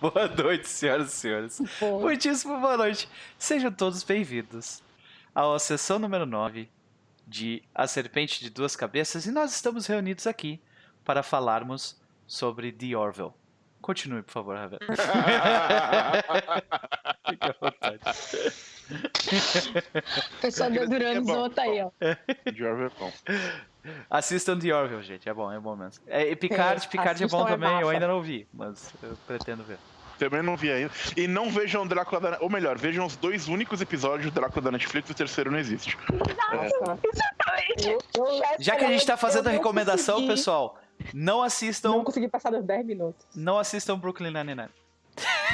Boa noite, senhoras e senhores. Bom, Muitíssimo boa noite. Sejam todos bem-vindos à sessão número 9 de A Serpente de Duas Cabeças e nós estamos reunidos aqui para falarmos sobre The Orville. Continue, por favor, Ravel. Fique à vontade. o pessoal do Duramos é bom, outro aí, ó. De Orville é bom. Assistam The Orville, gente. É bom, é bom mesmo. É, e Picard, É, Picard é bom é também. eu ainda não vi, mas eu pretendo ver. Também não vi ainda. E não vejam Drácula da... Ou melhor, vejam os dois únicos episódios de Drácula da Netflix e o terceiro não existe. Eu, eu já Já que a gente tá fazendo a recomendação, consegui- pessoal, não assistam, Não consegui passar dos 10 minutos. não assistam Brooklyn Nine-Nine.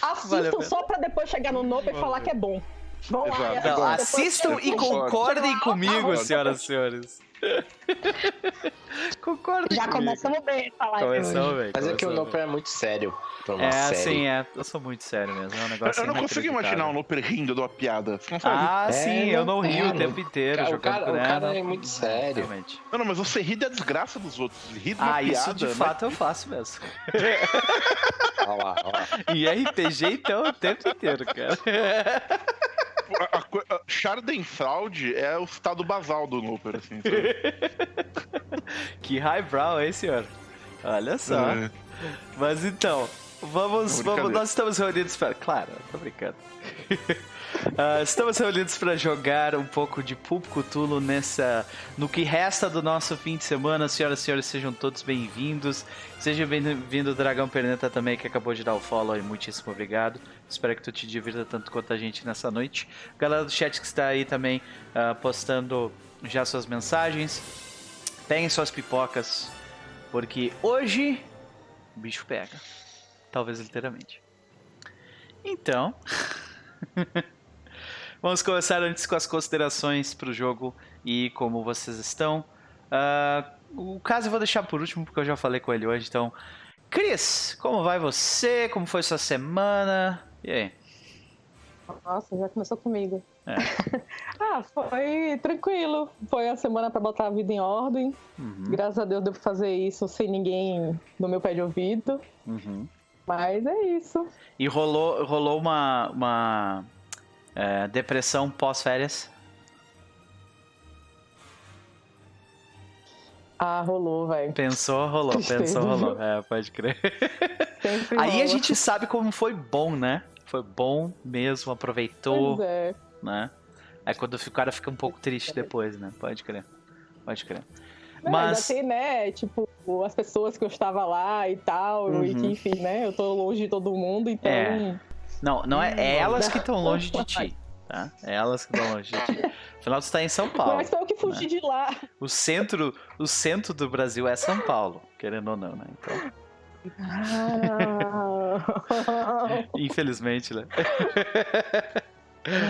Valeu, Assistam Pedro. só pra depois chegar no Nope e falar que é bom. Vão lá e Exato. assistam. Não, bom. assistam e Concordo. concordem comigo, concordo. senhoras e senhores. concordem Já comigo. começamos bem essa live Começamos hoje. bem. Mas é que o Noper é muito sério. É, série. sim, é. Eu sou muito sério mesmo. É um negócio Eu não consigo imaginar o Nooper rindo de uma piada. Ah, É, sim, eu não rio o tempo inteiro cara, o jogando cara- o cara é muito sério. Realmente. Não, não, mas você ri da desgraça dos outros. Ri de uma Ah, piada. isso de né? fato eu faço mesmo. Olha lá, olha lá. Em RPG, então, o tempo inteiro, cara. A, a, Schadenfraude é o estado basal do Nooper, assim. Que highbrow, hein, senhor? Olha só. É. Mas então, vamos, vamos. Nós estamos reunidos para. Claro, tô brincando. Ah, estamos reunidos para jogar um pouco de Pulp Cthulhu nessa, no que resta do nosso fim de semana. Senhoras e senhores, sejam todos bem-vindos. Seja bem-vindo o Dragão Perneta também, que acabou de dar o follow aí. Muitíssimo obrigado. Espero que tu te divirta tanto quanto a gente nessa noite. Galera do chat que está aí também ah, postando já suas mensagens. Peguem suas pipocas, porque hoje o bicho pega. Talvez literalmente. Então. Vamos começar antes com as considerações pro jogo e como vocês estão. Ah, o caso eu vou deixar por último, porque eu já falei com ele hoje, então. Cris, como vai você? Como foi sua semana? E aí? Nossa, já começou comigo. É. ah, foi tranquilo. Foi a semana pra botar a vida em ordem. Uhum, Graças a Deus deu pra fazer isso sem ninguém no meu pé de ouvido. uhum. Mas é isso. E rolou, rolou uma, uma é, depressão pós-férias? Ah, rolou, velho. Pensou, rolou. Tristeza, Pensou, rolou. É, pode crer. Sempre Aí a gente sabe como foi bom, né? Foi bom mesmo, aproveitou, Pois é. né? Aí quando o cara fica um pouco triste depois, né? Pode crer. Pode crer. Não, Mas- tem, né, tipo, as pessoas que eu estava lá e tal, e Uhum. que, enfim, né, eu tô longe de todo mundo, então... É. Não, não é, é Hum, elas que estão longe de ti, tá? É elas que estão longe de ti. Afinal, tu tá em São Paulo. Mas foi eu que fugi de lá. O centro, o centro do Brasil é São Paulo, querendo ou não, né? Então, Ah. infelizmente, né?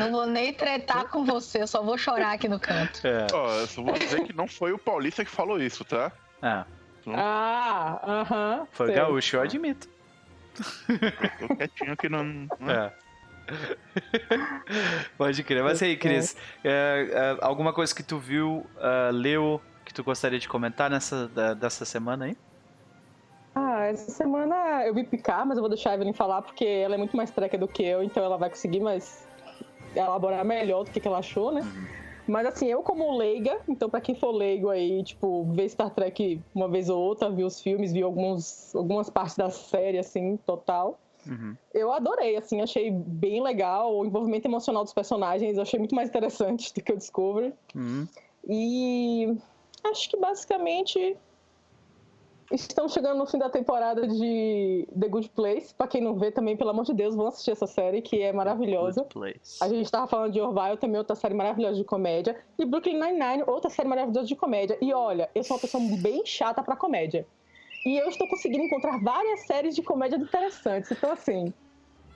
Não vou nem tretar com você, eu só vou chorar aqui no canto. É. Ó, eu só vou dizer que não foi o Paulista que falou isso, tá? Ah, ah, aham. foi sei. gaúcho, eu admito. Tô quietinho aqui não. né? É. Pode crer. Mas aí, Cris, é, é, alguma coisa que tu viu, ah, leu, que tu gostaria de comentar nessa, da- dessa semana aí? Ah, essa semana eu vi picar, mas eu vou deixar a Evelyn falar, porque ela é muito mais treca do que eu, então ela vai conseguir mais elaborar melhor do que, que ela achou, né? Mas assim, eu como leiga, então pra quem for leigo aí, tipo, ver Star Trek uma vez ou outra, viu os filmes, viu alguns, algumas partes da série, assim, total. Uhum. Eu adorei, assim, achei bem legal. O envolvimento emocional dos personagens eu achei muito mais interessante do que o Discovery. Uhum. E acho que basicamente estamos chegando no fim da temporada de The Good Place. Pra quem não vê também, pelo amor de Deus, vão assistir essa série que é maravilhosa. Good place. A gente tava falando de Orville, também outra série maravilhosa de comédia. E Brooklyn Nine-Nine, outra série maravilhosa de comédia. E olha, eu sou uma pessoa bem chata pra comédia. E eu estou conseguindo encontrar várias séries de comédia interessantes. Então, assim,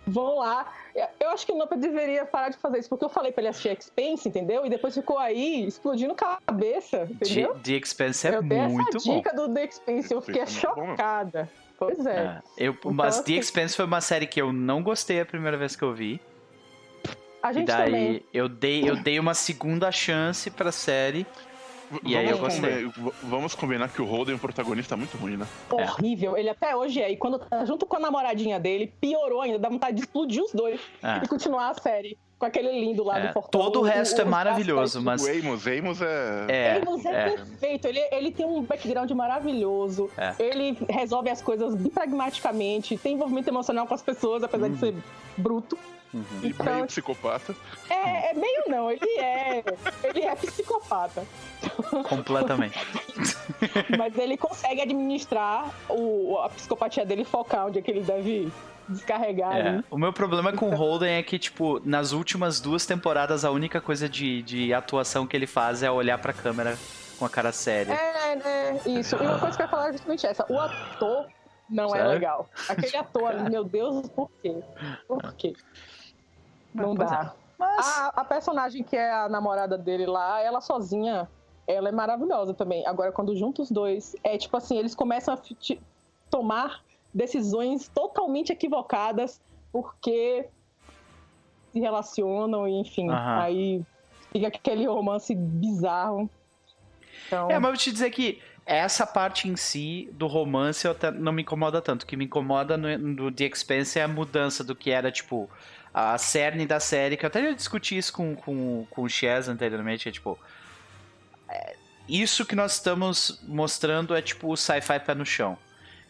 vão lá. Eu acho que o Nopa deveria parar de fazer isso, porque eu falei pra ele assistir Expense, entendeu? E depois ficou aí explodindo cabeça, entendeu? The, The Expanse é eu dei muito essa bom. dica do The Expense, eu fiquei Expense é bom chocada. Pois é. É, eu, Então, mas The Expanse foi uma série que eu não gostei a primeira vez que eu vi. A E gente daí também. eu dei, eu dei uma segunda chance pra série. E aí eu Vamos gostei. combinar- Vamos combinar que o Holden é um protagonista muito ruim, né? Horrível. Ele até hoje é. E quando tá junto com a namoradinha dele, piorou ainda. Dá vontade de explodir os dois É. e continuar a série. Com aquele lindo lá É, do Fortão. todo o resto é os maravilhoso, mas. O Amos, Amos é... É, Amos é, é. perfeito, ele, ele tem um background maravilhoso, É. ele resolve as coisas bem pragmaticamente, tem envolvimento emocional com as pessoas, apesar de ser bruto. Uhum. E Então, meio psicopata. é, é meio não, ele é. Ele é psicopata. Completamente. Mas ele consegue administrar o, a psicopatia dele focar onde é que ele deve descarregar. É. ali. O meu problema com o Holden é que, tipo, nas últimas duas temporadas, a única coisa de, de atuação que ele faz é olhar pra câmera com a cara séria. É, né? Isso. E uma coisa que eu ia falar é justamente essa. O ator não Sério? é legal. Aquele ator ali, meu Deus, por quê? Por quê? Não Pois dá. Mas. A, a personagem que é a namorada dele lá, ela sozinha, ela é maravilhosa também. Agora, quando junta os dois, é tipo assim, eles começam a tomar decisões totalmente equivocadas porque se relacionam, e enfim. Aham. Aí fica aquele romance bizarro. Então, É, mas eu vou te dizer que essa parte em si do romance eu até não me incomoda tanto. O que me incomoda no, no The Expanse é a mudança do que era, tipo, a cerne da série, que eu até já discuti isso com, com, com o Chaz anteriormente, é tipo. é, isso que nós estamos mostrando é tipo o sci-fi pé no chão.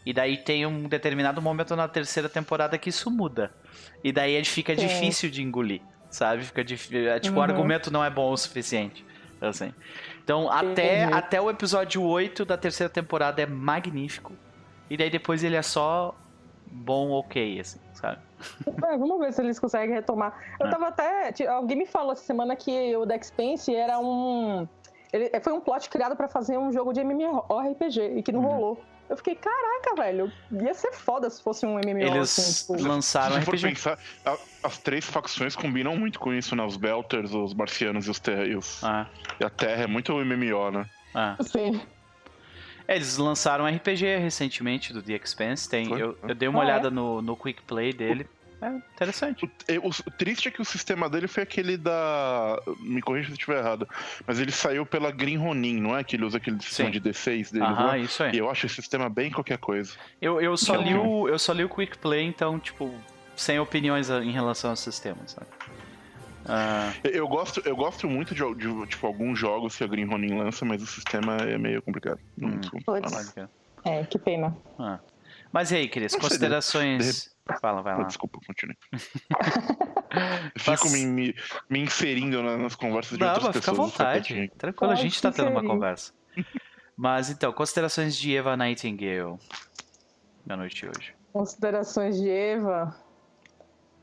E daí tem um determinado momento na terceira temporada que isso muda. E daí fica Sim. difícil de engolir, sabe? Fica difícil. É, tipo, o Uhum. argumento não é bom o suficiente. Assim. Então, até, até o episódio 8 da terceira temporada é magnífico. E daí depois ele é só bom, ok, assim, sabe? É, vamos ver se eles conseguem retomar. Eu É. tava até. Alguém me falou essa semana que o Dex Spence era um. Ele foi um plot criado pra fazer um jogo de MMORPG e que não Uhum. rolou. Eu fiquei, caraca, velho, ia ser foda se fosse um MMO Eles assim, tipo. lançaram Se for RPG. pensar, a- as três facções combinam muito com isso, né? Os Belters, os Marcianos e os, ter e, os- Ah, e a Terra. É muito MMO, né? ah. É, eles lançaram um RPG recentemente do The Expanse. Tem, eu, eu dei uma Ah, é? olhada no, no Quick Play dele. É interessante. O, e- o- o triste é que o sistema dele foi aquele da. Me corrija se eu estiver errado. Mas ele saiu pela Green Ronin, não é? Que ele usa aquele sistema Sim. de D6 dele. Aham, lá. isso aí. E eu acho esse sistema bem qualquer coisa. Eu, eu, só Que li o, eu só li o Quick Play, então, tipo, sem opiniões em relação ao sistema, sabe? Ah, Eu- gosto, eu gosto muito de, de, tipo, alguns jogos que a Green Ronin lança, mas o sistema é meio complicado. Não Hum. desculpa. Putz. pode crer. É, que pena. Ah. Mas e aí, Cris, Não considerações. Fala, vai lá. Desculpa, continue. Fico me, me, me inserindo na- nas conversas de Não, outras mas fica à pessoas. vontade. Tranquilo, a Pode gente tá tendo uma conversa. Mas então, considerações de Eva Nightingale na noite de hoje. Considerações de Eva.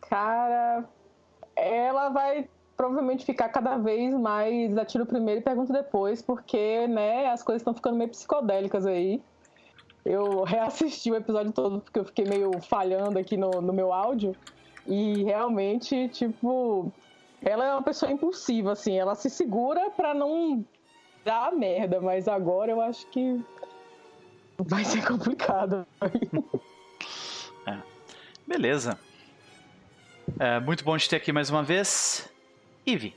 Cara, ela vai provavelmente ficar cada vez mais atira o primeiro e pergunta depois, porque, né, as coisas estão ficando meio psicodélicas aí. Eu reassisti o episódio todo porque eu fiquei meio falhando aqui no, no meu áudio. E realmente, tipo, ela é uma pessoa impulsiva, assim, ela se segura pra não dar merda, mas agora eu acho que vai ser complicado. Beleza. É, muito bom te ter aqui mais uma vez. Ive,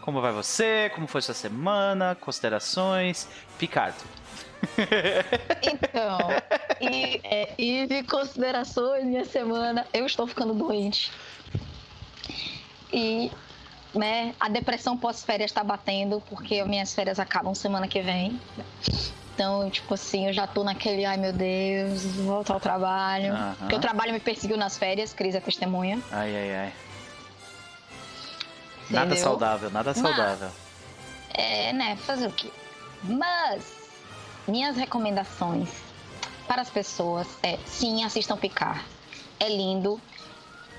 como vai você? Como foi sua semana? Considerações? Picardo. Então, e, é, e de considerações, minha semana, eu estou ficando doente. E, né, a depressão pós-férias está batendo, porque minhas férias acabam semana que vem. Então, tipo assim, eu já tô naquele, ai meu Deus, voltar ao trabalho. Aham. Porque o trabalho me perseguiu nas férias, Cris é testemunha. Ai, ai, ai. Nada entendeu? saudável, nada Mas- saudável. É, né, fazer o quê? Mas, minhas recomendações para as pessoas é, sim, assistam Picar. É lindo.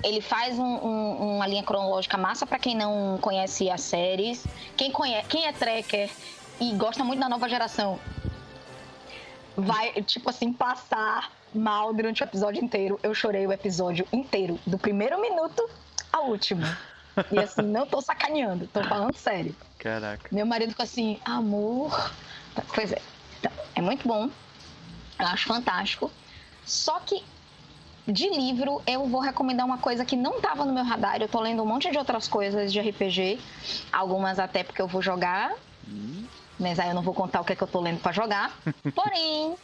Ele faz um- um- uma linha cronológica massa para quem não conhece as séries. Quem, conhece, quem é tracker e gosta muito da nova geração, vai, tipo assim, passar mal durante o episódio inteiro. Eu chorei o episódio inteiro, do primeiro minuto ao último. E assim, não tô sacaneando, tô falando sério. Caraca. Meu marido ficou assim, amor. Pois é. Então, é muito bom. Eu acho fantástico. Só que de livro eu vou recomendar uma coisa que não estava no meu radar. Eu tô lendo um monte de outras coisas de RPG. Algumas até porque eu vou jogar. Mas aí eu não vou contar o que, é que eu tô lendo pra jogar. Porém,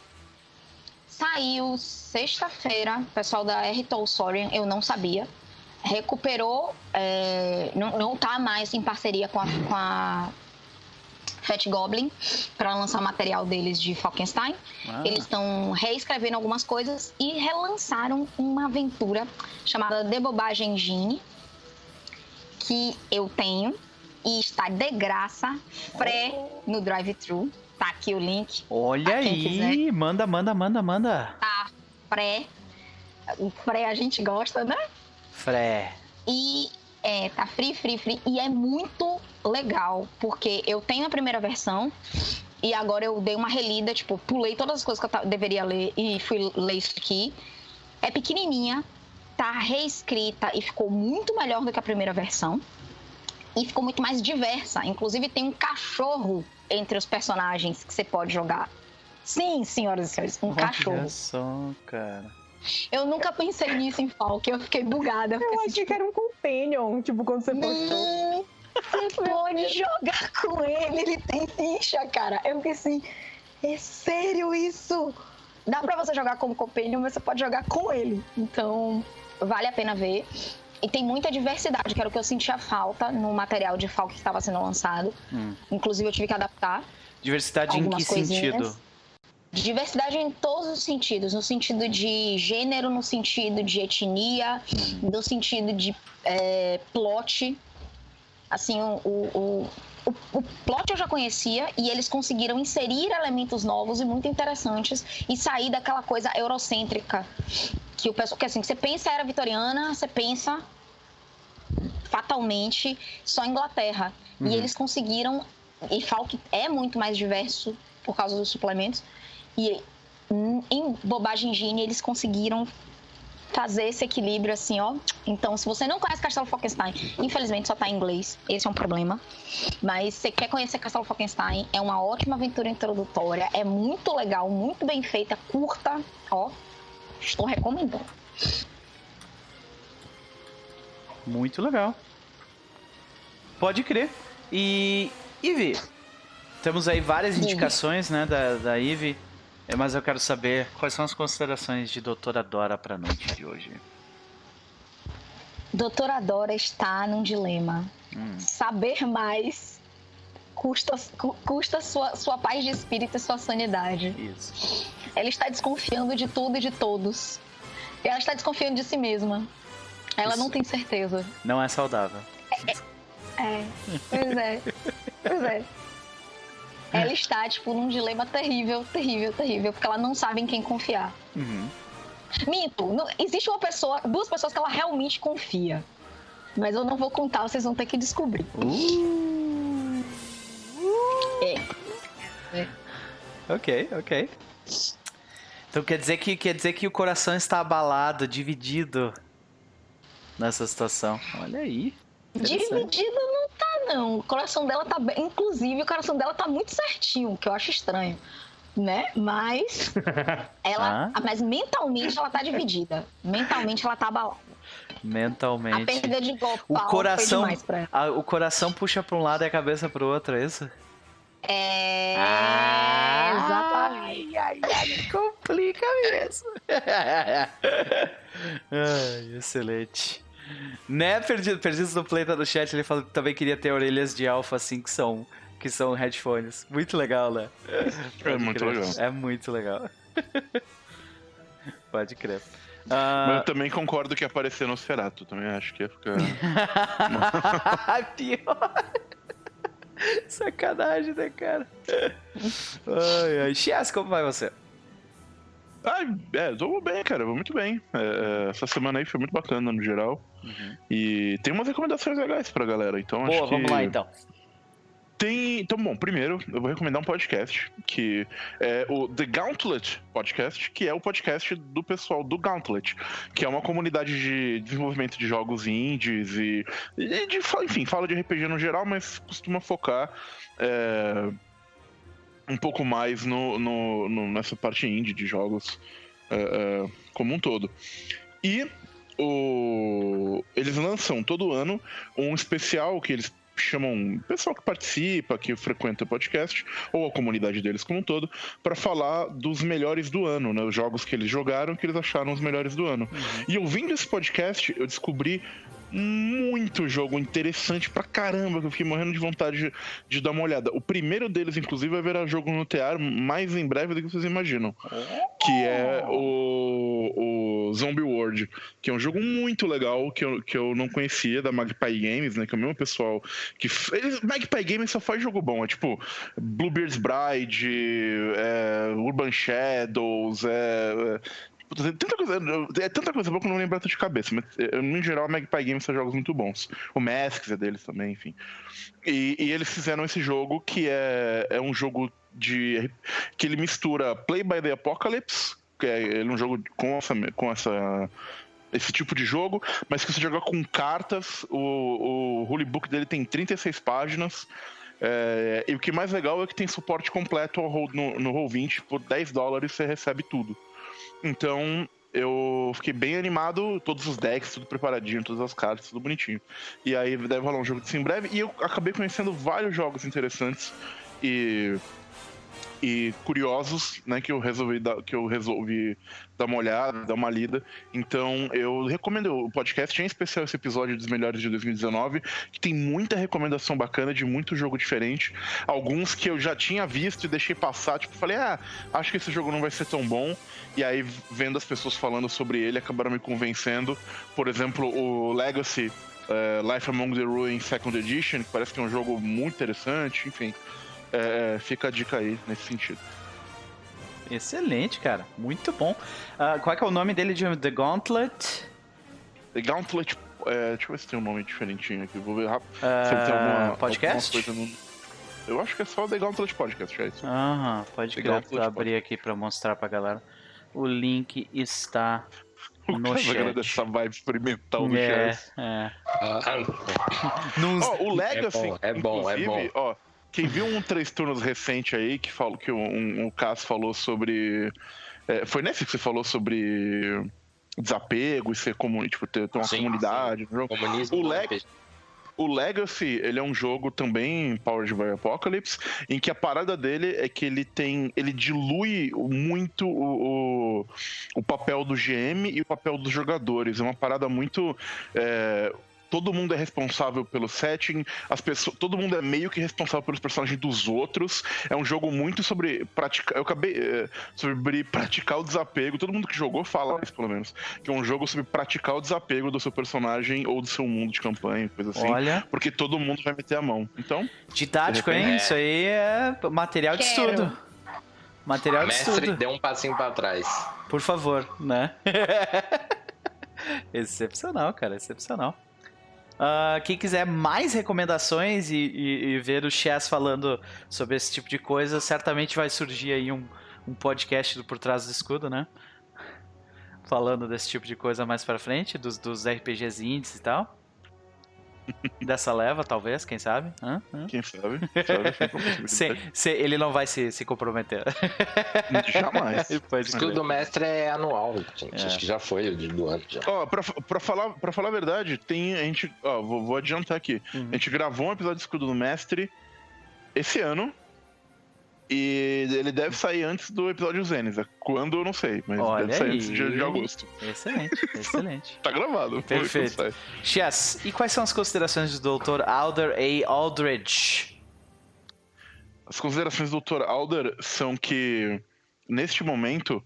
saiu sexta-feira, o pessoal da R Tolsorian, eu não sabia, recuperou, é, não, não tá mais em parceria com a, com a Fat Goblin para lançar material deles de Falkenstein. Ah. Eles estão reescrevendo algumas coisas e relançaram uma aventura chamada Debobagem Gene, que eu tenho e está de graça, pré no drive-thru. Tá aqui o link. Olha aí, quiser. manda, manda, manda, manda. Tá, pré. O pré a gente gosta, né? Pré. E é, tá free, free, free. E é muito legal, porque eu tenho a primeira versão e agora eu dei uma relida, tipo, pulei todas as coisas que eu deveria ler e fui ler isso aqui. É pequenininha, tá reescrita e ficou muito melhor do que a primeira versão. E ficou muito mais diversa. Inclusive tem um cachorro entre os personagens que você pode jogar. Sim, senhoras e senhores, um Olha cachorro. só, cara. Eu nunca pensei nisso em Falk, eu fiquei bugada. Eu, eu achei tipo... que era um companion, tipo, quando você postou. Você pode jogar com ele, ele tem ficha, cara. Eu fiquei assim, é sério isso? Dá pra você jogar como companion, mas você pode jogar com ele. Então, vale a pena ver. E tem muita diversidade, que era o que eu sentia falta no material de Falk que estava sendo lançado. Hum. Inclusive, eu tive que adaptar. Diversidade em que coisinhas. sentido? Diversidade em todos os sentidos, no sentido de gênero, no sentido de etnia, hum. no sentido de é, plot. Assim, o, o, o, o, plot eu já conhecia e eles conseguiram inserir elementos novos e muito interessantes e sair daquela coisa eurocêntrica que o pessoal, que assim, você pensa era vitoriana, você pensa fatalmente só Inglaterra. Uhum. E eles conseguiram e falo que é muito mais diverso por causa dos suplementos. E em Bobagem Gene eles conseguiram fazer esse equilíbrio assim, ó. Então, se você não conhece Castelo Falkenstein, infelizmente só tá em inglês, esse é um problema. Mas se você quer conhecer Castelo Falkenstein, é uma ótima aventura introdutória, é muito legal, muito bem feita, curta, ó. Estou recomendando. Muito legal. Pode crer. E. Ivy, temos aí várias indicações, né, da, da. É, mas eu quero saber quais são as considerações de Doutora Dora para a noite de hoje. Doutora Dora está num dilema. Hum. Saber mais custa, custa sua, sua paz de espírito e sua sanidade. Isso. Ela está desconfiando de tudo e de todos. E ela está desconfiando de si mesma. Ela Isso. não tem certeza. Não é saudável. É, é. Pois é. Pois é. Ela está, tipo, num dilema terrível, terrível, terrível, porque ela não sabe em quem confiar. Uhum. Minto, não, existe uma pessoa, duas pessoas que ela realmente confia. Mas eu não vou contar, vocês vão ter que descobrir. Uh. É. é. Ok, ok. Então quer dizer que quer dizer que o coração está abalado, dividido nessa situação. Olha aí. Dividido não. O coração dela tá bem, inclusive o coração dela tá muito certinho, que eu acho estranho, né? Mas ela, ah? mas mentalmente ela tá dividida. Mentalmente ela tá abalada. Mentalmente. A perda de golpe o coração, a, o coração puxa para um lado e a cabeça para o outro, é isso? É. Ah, exatamente. Ai, ai, ai, complica mesmo. ai, excelente. Né, Perdido, Perdidos no Play tá no chat, ele falou que também queria ter orelhas de alfa assim que são, que são headphones. Muito legal, né? É muito crer. legal. É muito legal. Pode crer. Uh... Mas eu também concordo que aparecer no Serato. Também acho que ia ficar. Pior. Sacanagem, né, cara? Ai, ai. Chias, como vai você? Ah, é, tô bem, cara, vou muito bem. É, é, essa semana aí foi muito bacana no geral. Uhum. E tem umas recomendações legais pra galera, então Boa, acho vamos que... lá então. Tem. Então, bom, primeiro eu vou recomendar um podcast, que é o The Gauntlet Podcast, que é o podcast do pessoal do Gauntlet, que é uma comunidade de desenvolvimento de jogos indies e, e de, enfim, fala de RPG no geral, mas costuma focar é, um pouco mais no, no, no, nessa parte indie de jogos é, é, como um todo. E o, eles lançam todo ano um especial que eles chamam o pessoal que participa, que frequenta o podcast, ou a comunidade deles como um todo, para falar dos melhores do ano, né? Os jogos que eles jogaram, que eles acharam os melhores do ano. Uhum. E ouvindo esse podcast, eu descobri muito jogo interessante pra caramba, que eu fiquei morrendo de vontade de, de, dar uma olhada. O primeiro deles, inclusive, vai virar jogo no TR mais em breve do que vocês imaginam. Que é o, o Zombie World, que é um jogo muito legal, que eu, que eu não conhecia, da Magpie Games, né? Que é o mesmo pessoal que... Eles, Magpie Games só faz jogo bom, é tipo Bluebeard's Bride, é, Urban Shadows, é, tem tanta coisa, é tanta coisa boa que eu não lembro de cabeça, mas no geral a Magpie Games faz jogos muito bons. O Masks é deles também, enfim. E, e, eles fizeram esse jogo que é, é um jogo de. que ele mistura Play by the Apocalypse, que é é um jogo com essa. Com essa esse tipo de jogo, mas que você joga com cartas. O, o Holy Book dele tem 36 páginas. É, e o que mais legal é que tem suporte completo no, no Roll20. Por 10 dólares você recebe tudo. Então, eu fiquei bem animado, todos os decks, tudo preparadinho, todas as cartas, tudo bonitinho. E aí deve rolar um jogo disso em breve. E eu acabei conhecendo vários jogos interessantes e e curiosos, né, que eu resolvi dar, que eu resolvi dar uma olhada, dar uma lida. Então, eu recomendo o podcast, em especial esse episódio dos melhores de 2019, que tem muita recomendação bacana de muito jogo diferente. Alguns que eu já tinha visto e deixei passar, tipo, falei: "Ah, acho que esse jogo não vai ser tão bom". E aí vendo as pessoas falando sobre ele, acabaram me convencendo. Por exemplo, o Legacy uh, Life Among the Ruins Second Edition, que parece que é um jogo muito interessante, enfim. É, é, fica a dica aí nesse sentido. Excelente, cara. Muito bom. Uh, qual é, é, o nome dele de The Gauntlet? The Gauntlet. É, deixa eu ver se tem um nome diferentinho aqui. Vou ver rápido. Uh, se tem alguma, podcast? Alguma no... Eu acho que é só The Gauntlet Podcast, é isso. Aham, pode crer. Vou abrir aqui pra mostrar pra galera. O link está o no chat. dessa vibe experimental do é, chat. É. Ah, oh, o Legacy, é bom, é bom. É bom. Ó, quem viu um três turnos recente aí, que, falou, que um, um Cass falou sobre. É, foi nesse que você falou sobre desapego e ser comum, tipo, ter, ter uma sim, comunidade sim. Comunismo o, Leg o Legacy, ele é um jogo também Powered by Apocalypse, em que a parada dele é que ele tem. ele dilui muito o, o, o papel do GM e o papel dos jogadores. É uma parada muito. É, todo mundo é responsável pelo setting, as pessoas, todo mundo é meio que responsável pelos personagens dos outros. É um jogo muito sobre praticar, eu acabei é, sobre praticar o desapego. Todo mundo que jogou fala isso pelo menos, que é um jogo sobre praticar o desapego do seu personagem ou do seu mundo de campanha, coisa assim. Olha, porque todo mundo vai meter a mão. Então, didático, hein? É... Isso aí é material Quero. de estudo. Material de Mestre, estudo. dê um passinho para trás. Por favor, né? excepcional, cara, excepcional. Uh, quem quiser mais recomendações e, e, e, ver o Chess falando sobre esse tipo de coisa, certamente vai surgir aí um, um podcast do Por Trás do Escudo, né? Falando desse tipo de coisa mais pra frente, dos, dos RPGs indies e tal. Dessa leva, talvez, quem sabe? Hã? Hã? Quem sabe? sabe se, ele não vai se, se comprometer. Jamais. o escudo do mestre é anual, gente. É. Acho que já foi o do ano. Já. Ó, pra, pra, falar, pra falar a verdade, tem. A gente. Ó, vou, vou adiantar aqui. Uhum. A gente gravou um episódio de escudo do mestre esse ano. E ele deve sair antes do episódio Zenith. Quando eu não sei, mas Olha deve sair aí. antes de, de agosto. Excelente, excelente. tá gravado. Perfeito. Chess, e quais são as considerações do Dr. Alder A. Aldridge? As considerações do Dr. Alder são que, neste momento,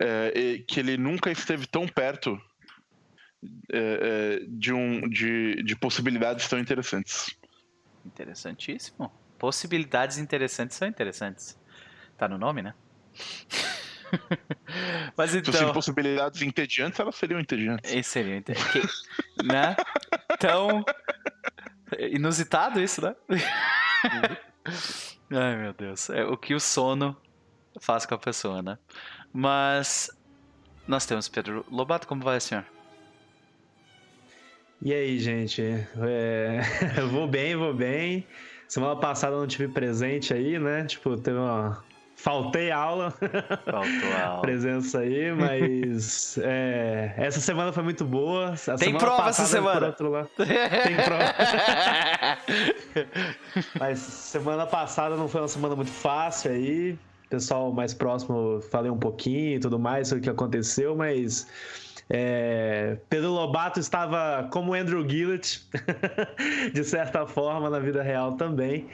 é, que ele nunca esteve tão perto é, é, de, um, de, de possibilidades tão interessantes. Interessantíssimo possibilidades interessantes são interessantes. Tá no nome, né? Mas então. Se fossem possibilidades entediantes, elas seriam entediantes. E seriam entediantes. né? Tão. Inusitado isso, né? Ai, meu Deus. É o que o sono faz com a pessoa, né? Mas. Nós temos Pedro Lobato, como vai, senhor? E aí, gente? É... vou bem, vou bem. Semana passada eu não tive presente aí, né? Tipo, teve uma, faltei aula. Faltou aula. Presença aí, mas é, essa semana foi muito boa. A Tem prova essa semana. Tem prova. Mas semana passada não foi uma semana muito fácil aí. Pessoal mais próximo, falei um pouquinho e tudo mais sobre o que aconteceu, mas é, Pedro Lobato estava como Andrew Gillett, de certa forma, na vida real também.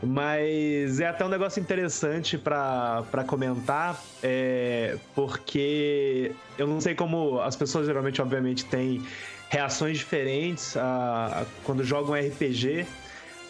Mas é até um negócio interessante para comentar, é, porque eu não sei como as pessoas geralmente, obviamente, têm reações diferentes a, a- quando jogam RPG,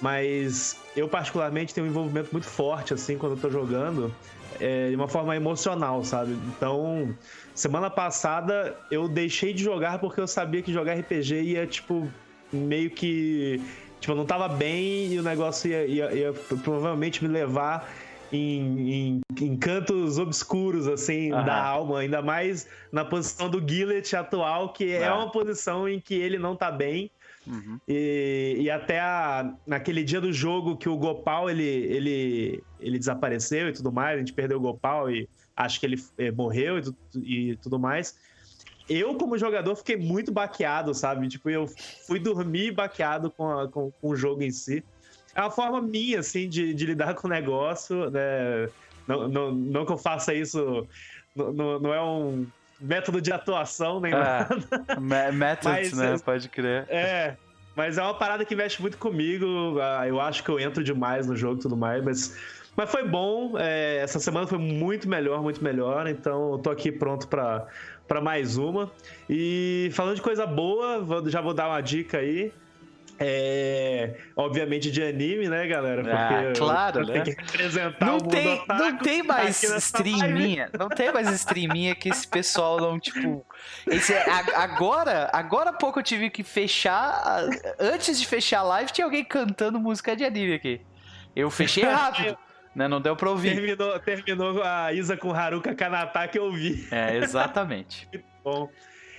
mas eu particularmente tenho um envolvimento muito forte assim quando eu tô jogando, é, de uma forma emocional, sabe? Então, semana passada eu deixei de jogar porque eu sabia que jogar RPG ia tipo meio que tipo eu não tava bem e o negócio ia, ia- ia provavelmente me levar em, em- em cantos obscuros assim Aham. da alma, ainda mais na posição do Gillett atual, que é Ah. uma posição em que ele não tá bem. Uhum. E, e até a- naquele dia do jogo que o Gopal ele, ele, ele desapareceu e tudo mais, a gente perdeu o Gopal e acho que ele eh, morreu e, e tudo mais. Eu, como jogador, fiquei muito baqueado, sabe? Tipo, eu fui dormir baqueado com, a- com, com o jogo em si. É uma forma minha, assim, de, de lidar com o negócio, né? Não, não, não que eu faça isso, não, não- é um método de atuação nem nada. Ah, me- methods, né? é- Pode crer. É, mas é uma parada que mexe muito comigo. ah, Eu acho que eu entro demais no jogo e tudo mais, mas, mas foi bom. é, essa semana foi muito melhor, muito melhor. Então eu tô aqui pronto pra, pra mais uma. E falando de coisa boa, vou- já vou dar uma dica aí. É, obviamente de anime, né, galera? Ah, eu- claro, eu né? tenho que representar Não o mundo tem, não tem mais streaminha. Não tem mais streaminha que esse pessoal não, tipo. Esse, agora, agora há pouco eu tive que fechar. Antes de fechar a live, tinha alguém cantando música de anime aqui. Eu fechei rápido. Né? Não deu pra ouvir. Terminou, terminou a Isa com Haruka Kanata que eu vi. É, exatamente. Bom.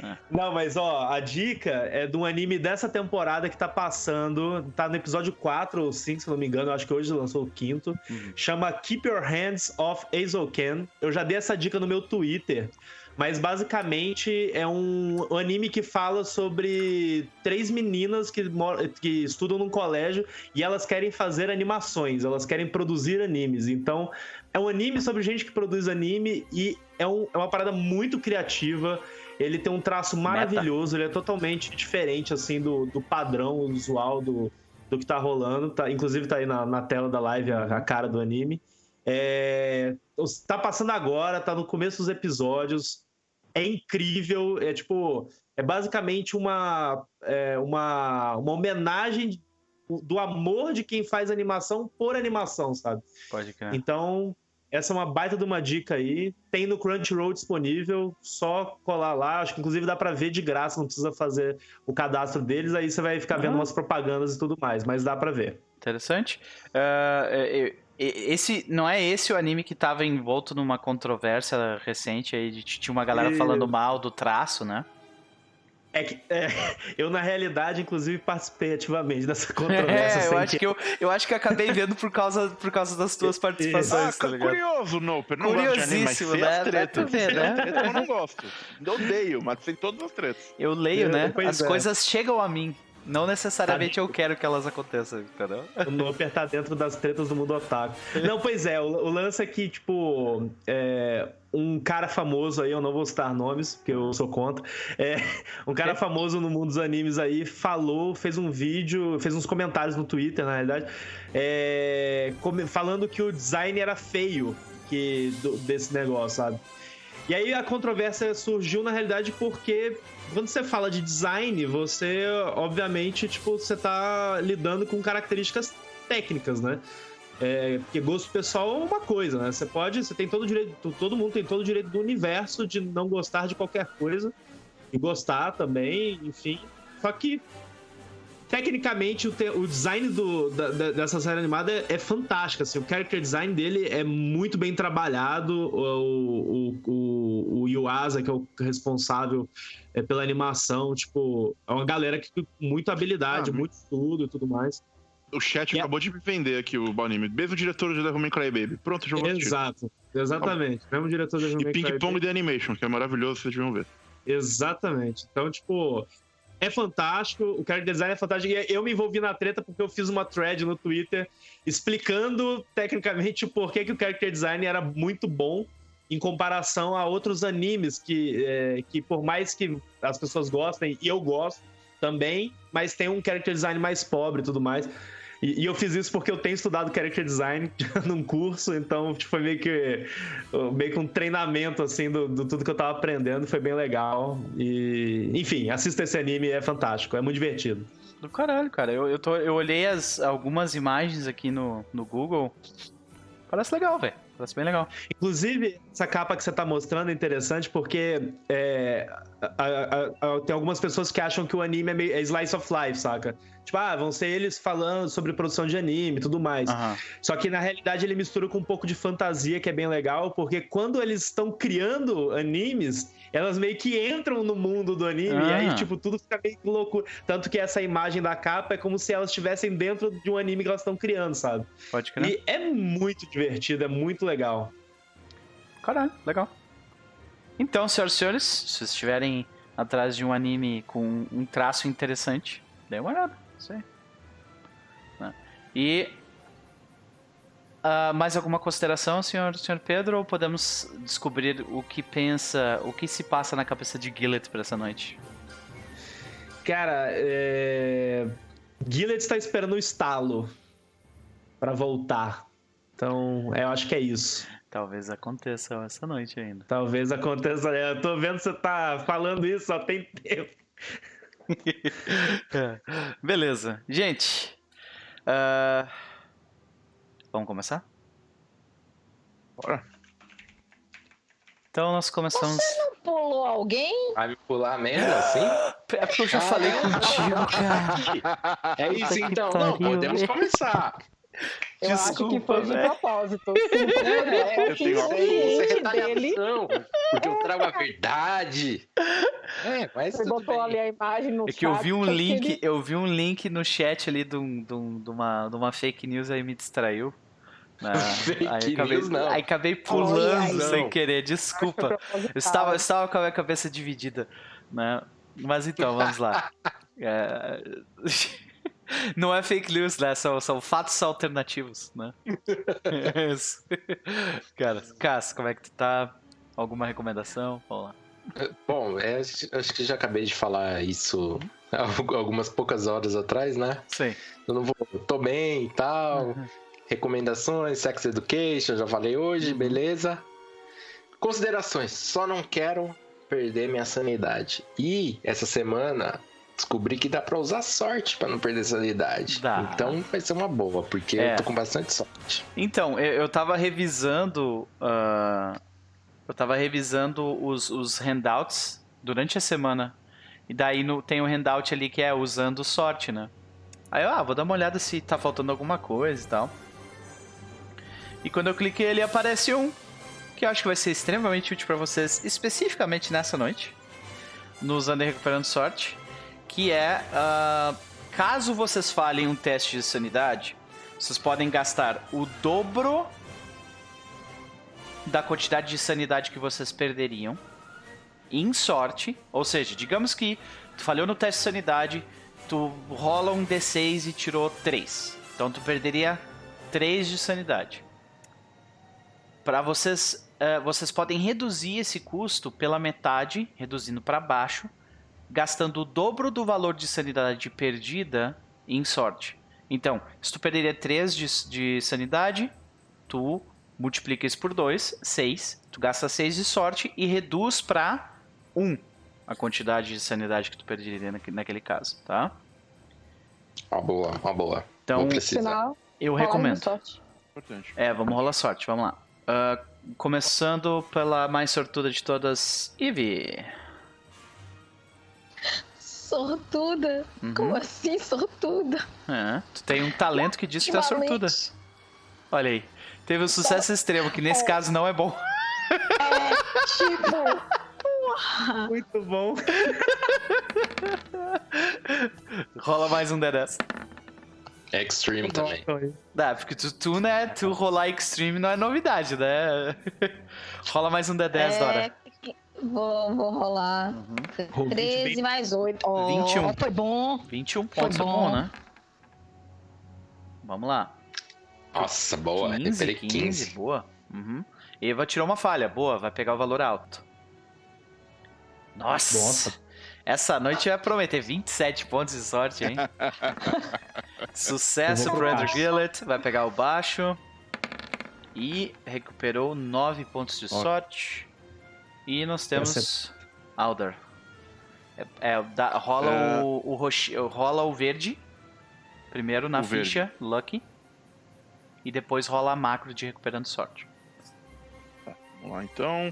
É. Não, mas ó, a dica é de um anime dessa temporada que tá passando. Tá no episódio 4 ou 5, se não me engano. Acho que hoje lançou o quinto. Uhum. Chama Keep Your Hands Off Azoken. Eu já dei essa dica no meu Twitter. Mas basicamente é um anime que fala sobre três meninas que, que estudam num colégio e elas querem fazer animações, elas querem produzir animes. Então, é um anime sobre gente que produz anime e é, um- é uma parada muito criativa. Ele tem um traço maravilhoso, ele é totalmente diferente assim do, do padrão usual do, do que tá rolando. Tá, inclusive tá aí na, na tela da live a, a cara do anime. É, tá passando agora, tá no começo dos episódios. É incrível, é tipo, é basicamente uma, é, uma, uma homenagem do amor de quem faz animação por animação, sabe? Pode crer. Então, essa é uma baita de uma dica aí. Tem no Crunchyroll disponível, só colar lá. Acho que inclusive dá pra ver de graça, não precisa fazer o cadastro deles. Aí você vai ficar vendo Ah. umas propagandas e tudo mais, mas dá pra ver. Interessante. Ah, é, é, esse não é esse o anime que tava envolto numa controvérsia recente aí de tinha uma galera falando mal do traço, né? É que é, eu, na realidade, inclusive, participei ativamente dessa controvérsia. É, eu acho que eu, eu acho que acabei vendo por causa, por causa das tuas Ah, participações, tá ligado? curioso, Noper. Não gosto de anime, mas Curiosíssimo, né? tu ver, né? tretas, eu não gosto. Eu odeio, mas sei todas as tretas. Eu leio, É, né? pois As é. coisas chegam a mim. Não necessariamente eu quero que elas aconteçam, entendeu? O Noper tá dentro das tretas do mundo otaku. Não, pois é, o, o lance é que, tipo, é, um cara famoso aí, eu não vou citar nomes, porque eu sou contra. é, um cara famoso no mundo dos animes aí falou, fez um vídeo, fez uns comentários no Twitter, na realidade, é, falando que o design era feio que, do- desse negócio, sabe? E aí a controvérsia surgiu na realidade porque quando você fala de design, você obviamente, tipo, você tá lidando com características técnicas, né? É, porque gosto pessoal é uma coisa, né? Você pode, você tem todo o direito, todo mundo tem todo o direito do universo de não gostar de qualquer coisa e gostar também, enfim. Só que tecnicamente o, te- o design do- da- da- dessa série animada é, é fantástico, assim, o character design dele é muito bem trabalhado, o, o, o, o Yuasa, que é o responsável é, pela animação, tipo, é uma galera que tem muita habilidade, Ah, muito estudo e tudo mais. O chat E a- acabou de me vender aqui o anime. Mesmo diretor de Devil May Cry Baby. Pronto, já vou. Exato. Exatamente. Mesmo diretor de Devil E May Cry Ping Pong The Animation, que é maravilhoso, vocês deviam ver. Exatamente. Então, tipo, é fantástico, o character design é fantástico. E eu me envolvi na treta porque eu fiz uma thread no Twitter explicando tecnicamente o porquê que o character design era muito bom em comparação a outros animes que, é, que por mais que as pessoas gostem, e eu gosto também, mas tem um character design mais pobre e tudo mais. E, e eu fiz isso porque eu tenho estudado character design num curso, então tipo, foi meio que, meio que um treinamento assim do, do tudo que eu tava aprendendo, foi bem legal. E enfim, assista esse anime, é fantástico, é muito divertido. Do caralho, cara. Eu, eu, tô, eu olhei as, algumas imagens aqui no, no Google. Parece legal, velho. Parece bem legal. Inclusive, essa capa que você tá mostrando é interessante porque é, a- a- a- tem algumas pessoas que acham que o anime é, meio, é slice of life, saca? Tipo, ah, vão ser eles falando sobre produção de anime e tudo mais. Aham. Só que na realidade ele mistura com um pouco de fantasia, que é bem legal, porque quando eles estão criando animes, elas meio que entram no mundo do anime, e Ah. aí, tipo, tudo fica meio louco. Tanto que essa imagem da capa é como se elas estivessem dentro de um anime que elas estão criando, sabe? Pode crer. E é muito divertido, é muito legal. Caralho, legal. Então, senhoras e senhores, se vocês estiverem atrás de um anime com um traço interessante, dê uma olhada. Isso aí. Né? E. ah, mais alguma consideração, senhor, senhor Pedro? Ou podemos descobrir o que pensa, o que se passa na cabeça de Gillet para essa noite? Cara, é... Gillett está esperando o estalo pra voltar. Então, eu acho que é isso. Talvez aconteça essa noite ainda. Talvez aconteça. Eu tô vendo você tá falando isso, só tem tempo. É. Beleza. Gente. ah, Vamos começar? Bora. Então nós começamos. Pulou alguém? Vai me pular mesmo assim? É porque eu já falei contigo, cara. É isso então. Não, podemos começar. Eu acho que foi de propósito. Sim, É, é, eu tenho é consciente dele. retaliação. Porque eu trago a verdade. É, mas Você tudo botou bem. ali a imagem no É que eu chat, vi um link, ele- eu vi um link no chat ali de, um- de um- de uma, de uma fake news aí me distraiu. Ah, Fake aí acabei, news, não. Aí acabei pulando não. sem querer, desculpa. Eu estava, eu estava com a minha cabeça dividida, né? Mas então, vamos lá. É, Não é fake news, né? São, são fatos alternativos, né? É isso. Cara, Cass, como é que tu tá? Alguma recomendação? Vamos lá. Bom, é, acho que já acabei de falar isso algumas poucas horas atrás, né? Sim. Eu não vou. Tô bem e tal. Recomendações, Sex Education, já falei hoje, beleza. Considerações, só não quero perder minha sanidade. E essa semana descobri que dá pra usar sorte pra não perder sanidade. Dá. Então vai ser uma boa, porque É. eu tô com bastante sorte. Então, eu, eu tava revisando. ah, eu tava revisando os, os handouts durante a semana. E daí no- tem um handout ali que é usando sorte, né? Aí eu, ah, vou dar uma olhada se tá faltando alguma coisa e tal. E quando eu cliquei ele aparece um que eu acho que vai ser extremamente útil pra vocês, especificamente nessa noite, no Usando e Recuperando Sorte, que é ah, caso vocês falhem um teste de sanidade, vocês podem gastar o dobro da quantidade de sanidade que vocês perderiam em sorte, ou seja, digamos que tu falhou no teste de sanidade, tu rola um D6 e tirou 3. Então tu perderia 3 de sanidade. Para vocês, eh, vocês podem reduzir esse custo pela metade, reduzindo para baixo, gastando o dobro do valor de sanidade perdida em sorte. Então, se tu perderia 3 de, de sanidade, tu multiplica isso por 2, 6. Tu gasta 6 de sorte e reduz para 1 a quantidade de sanidade que tu perderia naque- naquele caso, tá? Uma boa, uma boa. Então. Sinal, eu recomendo. É, vamos rolar sorte, vamos lá. Ah, começando pela mais sortuda de todas, Ivy. Sortuda? Uhum. Como assim, sortuda? É, tu tem um talento que diz que tu é sortuda. Olha aí. Teve um sucesso extremo, que nesse caso não é bom. É, tipo, Muito bom. Rola mais um D10. Extreme também. Dá, porque tu, tu, né, tu rolar Extreme não é novidade, né? Rola mais um D10, É, Dora. Vou, vou rolar. Roll 13 mais 8. Oh, 21. Foi bom. 21 pode ser bom. bom, né? Vamos lá. Nossa, boa. 15, Recuperei 15, 15. boa. Uhum. Eva tirou uma falha, boa, vai pegar o valor alto. Nossa! Nossa. Essa noite vai prometer 27 pontos de sorte, hein? Sucesso pro Andrew. Gillett, vai pegar o baixo. E recuperou 9 pontos de sorte. E nós temos Alder. É, é, dá- rola, É. O, o roxi- rola o verde. Primeiro na O verde. ficha, Lucky. E depois rola a macro de recuperando sorte. Vamos lá então.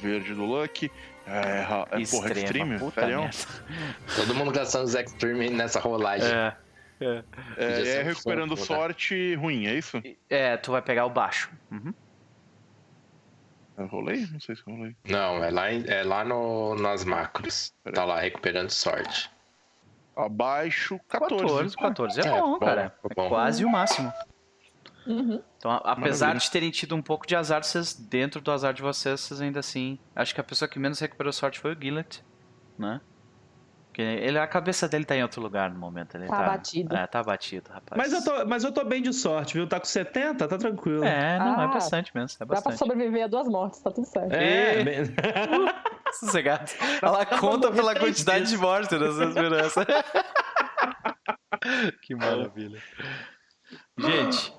Verde do Lucky. É, é porra, Extrema, Extreme? puta Sério? merda. Todo mundo gastando os Extreme nessa rolagem. É, É, é recuperando né? sorte ruim, é isso? é, tu vai pegar o baixo. Uhum. Eu rolei? Não sei se eu rolei. Não, é lá, é lá no, nas macros. Tá lá, recuperando sorte. Abaixo, 14. 14, 14 é, É, bom, bom, cara. é É bom. quase o máximo. Uhum. Então, apesar Maravilha. de terem tido um pouco de azar, vocês, dentro do azar de vocês, vocês ainda assim. Acho que a pessoa que menos recuperou sorte foi o Gillett, né? Porque ele, a cabeça dele tá em outro lugar no momento. Ele Tá tá, abatido. É, tá abatido, rapaz. Mas eu, tô, mas eu tô bem de sorte, viu? Tá com 70, tá tranquilo. É, não, é Ah, bastante mesmo. É Dá pra bastante. sobreviver a duas mortes, tá tudo certo. É, bem- Sossegado. Ela pra conta pela quantidade de mortes nessa esperança. que maravilha. Gente,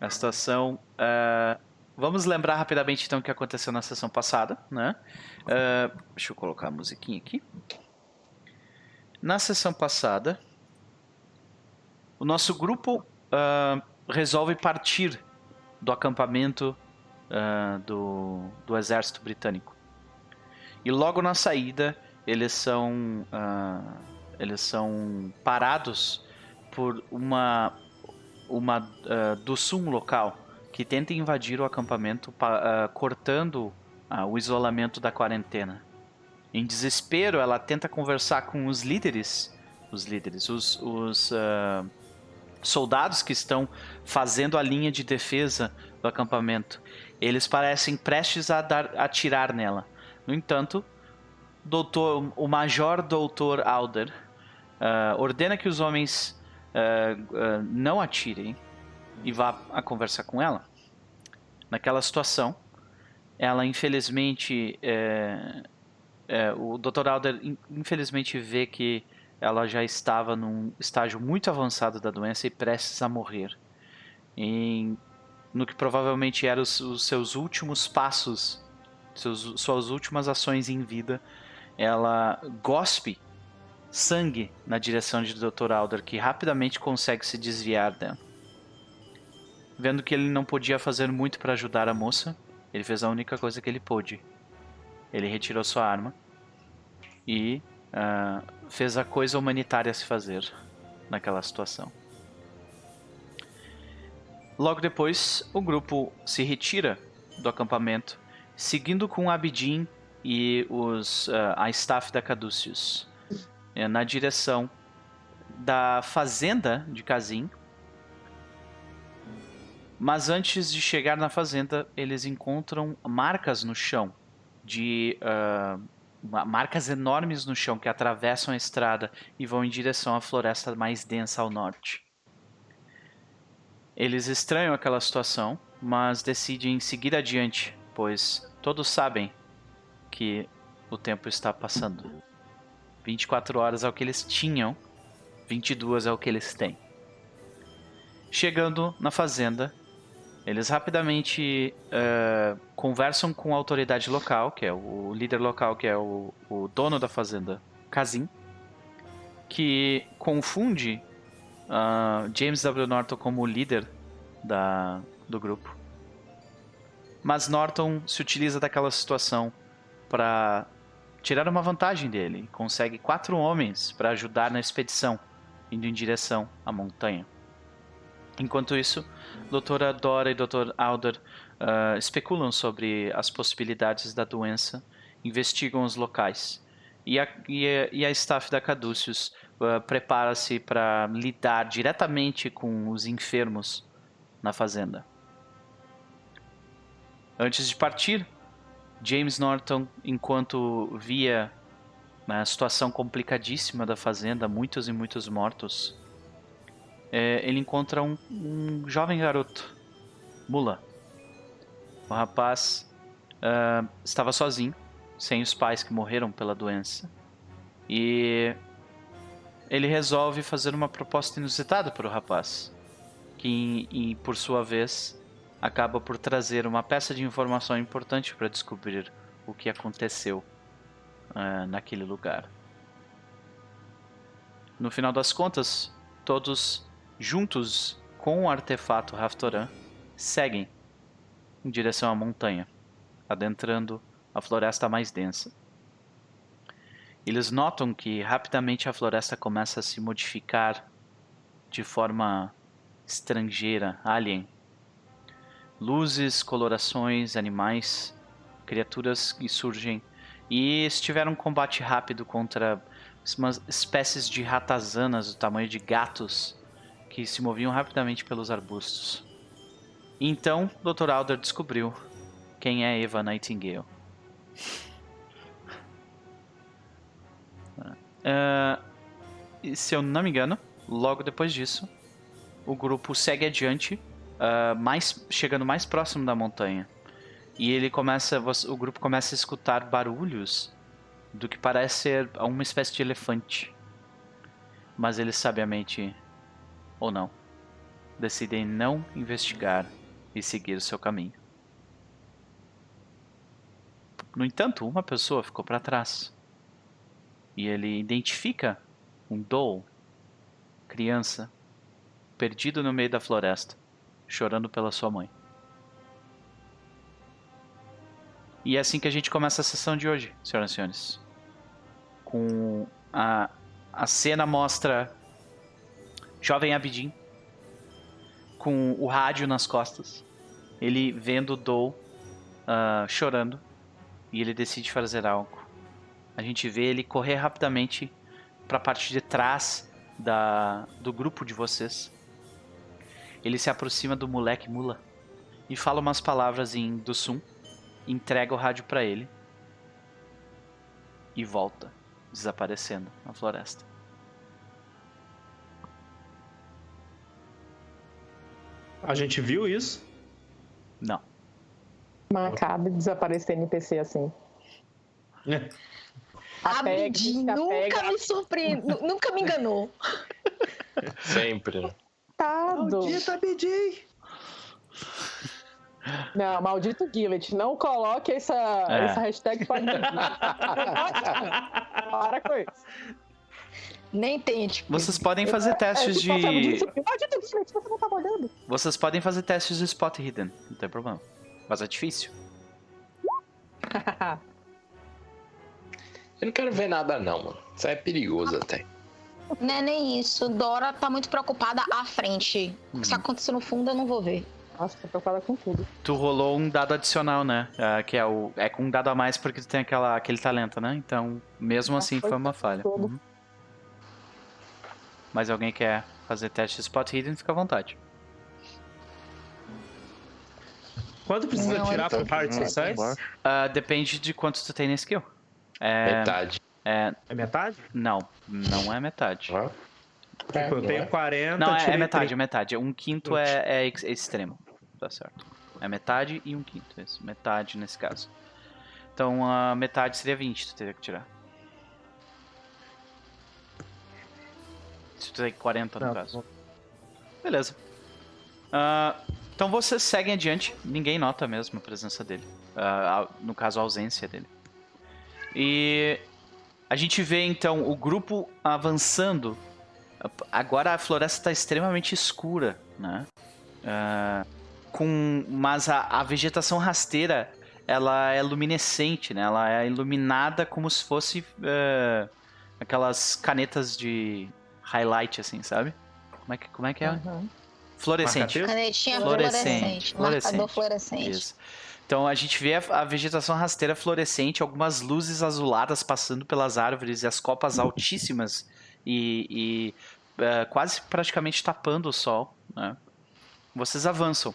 a situação. ah, vamos lembrar rapidamente então o que aconteceu na sessão passada, né? Ah, deixa eu colocar a musiquinha aqui. Na sessão passada, o nosso grupo ah, resolve partir do acampamento ah, do, do exército britânico. E logo na saída, eles são ah, eles são parados por uma uma ah, do Sum local que tenta invadir o acampamento, pa- cortando o isolamento da quarentena. Em desespero, ela tenta conversar com os líderes, os líderes, os, os ah, soldados que estão fazendo a linha de defesa do acampamento. Eles parecem prestes a dar, atirar nela. No entanto, doutor, o Major Doutor Alder ah, ordena que os homens ah, não atirem e vá a conversar com ela. Naquela situação, ela infelizmente. é, é, o Dr. Alder in- infelizmente vê que ela já estava num estágio muito avançado da doença e prestes a morrer. Em, no que provavelmente eram os, os seus últimos passos, seus, suas últimas ações em vida, ela gospe sangue na direção de Dr. Alder, que rapidamente consegue se desviar dela. Vendo que ele não podia fazer muito para ajudar a moça, ele fez a única coisa que ele pôde. Ele retirou sua arma e ah, fez a coisa humanitária se fazer naquela situação. Logo depois, o grupo se retira do acampamento, seguindo com Abidin e os, ah, a staff da Caduceus eh, na direção da fazenda de Kazin. Mas antes de chegar na fazenda, eles encontram marcas no chão de ma- marcas enormes no chão que atravessam a estrada e vão em direção à floresta mais densa ao norte. Eles estranham aquela situação, mas decidem seguir adiante, pois todos sabem que o tempo está passando. 24 horas é o que eles tinham, 22 é o que eles têm. Chegando na fazenda, eles rapidamente eh, conversam com a autoridade local, que é o líder local, que é o, o dono da fazenda, Kazim, que confunde ah, James W. Norton como líder da, do grupo. Mas Norton se utiliza daquela situação para tirar uma vantagem dele. Consegue quatro homens para ajudar na expedição, indo em direção à montanha. Enquanto isso, Doutora Dora e Dr. Alder ah, especulam sobre as possibilidades da doença, investigam os locais. E a, e a, e a staff da Caduceus uh, prepara-se para lidar diretamente com os enfermos na fazenda. Antes de partir, James Norton, enquanto via né, a situação complicadíssima da fazenda, muitos e muitos mortos, é, ele encontra um, um, jovem garoto, Mula. O rapaz uh, estava sozinho, sem os pais que morreram pela doença. E ele resolve fazer uma proposta inusitada para o rapaz, que, por sua vez, acaba por trazer uma peça de informação importante para descobrir o que aconteceu uh, naquele lugar. No final das contas, todos juntos com o artefato Raftoran seguem em direção à montanha, adentrando a floresta mais densa. Eles notam que rapidamente a floresta começa a se modificar de forma estrangeira, alien. Luzes, colorações, animais, criaturas que surgem. E eles tiveram um combate rápido contra umas espécies de ratazanas do tamanho de gatos que se moviam rapidamente pelos arbustos. Então, Dr. Alder descobriu quem é Eva Nightingale. Uh, se eu não me engano, logo depois disso, o grupo segue adiante, uh, mais, chegando mais próximo da montanha. E ele começa, o grupo começa a escutar barulhos do que parece ser uma espécie de elefante. Mas eles sabiamente, ou não, decidem não investigar e seguir o seu caminho. No entanto, uma pessoa ficou para trás. E ele identifica um Dole, criança, perdido no meio da floresta, chorando pela sua mãe. E é assim que a gente começa a sessão de hoje, senhoras e senhores. Com a, a cena mostra jovem Abidin com o rádio nas costas, ele vendo Dou uh, chorando e ele decide fazer algo. A gente vê ele correr rapidamente para a parte de trás da, do grupo de vocês. Ele se aproxima do moleque Mula e fala umas palavras em Dusum, entrega o rádio para ele e volta, desaparecendo na floresta. A gente viu isso? Não. Macabro desaparecer NPC assim. É. Abidin nunca me surpreendeu, nunca me enganou. Sempre. Tá Maldito Abidin! Não, maldito Gillet, não coloque essa, é. essa hashtag para Para com isso. Nem tente. Vocês podem fazer testes é, de. Tá Vocês podem fazer testes de spot hidden, não tem problema. Mas é difícil. Eu não quero ver nada, não, mano. Isso é perigoso até. Não é nem isso. Dora tá muito preocupada à frente. Hum. Se acontecer no fundo, eu não vou ver. Nossa, tô preocupada com tudo. Tu rolou um dado adicional, né? Uh, que é o. É com um dado a mais porque tu tem aquela, aquele talento, né? Então, mesmo assim, foi, foi uma falha. Uhum. Mas alguém quer fazer teste de spot hidden, fica à vontade. Quanto precisa não, tirar por hard success? Uh, depende de quanto tu tem na skill. É, metade. É, é metade? Não, não é metade. Ah. Tipo, eu tenho 40. Não, é, é metade, 30. é metade. Um quinto é, é, extremo. Tá certo. É metade e um quinto. Isso. Metade nesse caso. Então a metade seria 20, tu teria que tirar. Se tu tem 40 no Não, caso. Beleza. Uh, então vocês seguem adiante. Ninguém nota mesmo a presença dele. Uh, no caso, a ausência dele. E a gente vê então o grupo avançando. Agora a floresta está extremamente escura, né? Uh, com, mas a, a, vegetação rasteira ela é luminescente, né? Ela é iluminada como se fosse uh, aquelas canetas de highlight, assim, sabe? Como é que, como é, que é? Uhum. Fluorescente. Canetinha fluorescente. fluorescente. Marcador fluorescente. Isso. Então a gente vê a, vegetação rasteira fluorescente, algumas luzes azuladas passando pelas árvores e as copas altíssimas e, e é, quase praticamente tapando o sol, né? Vocês avançam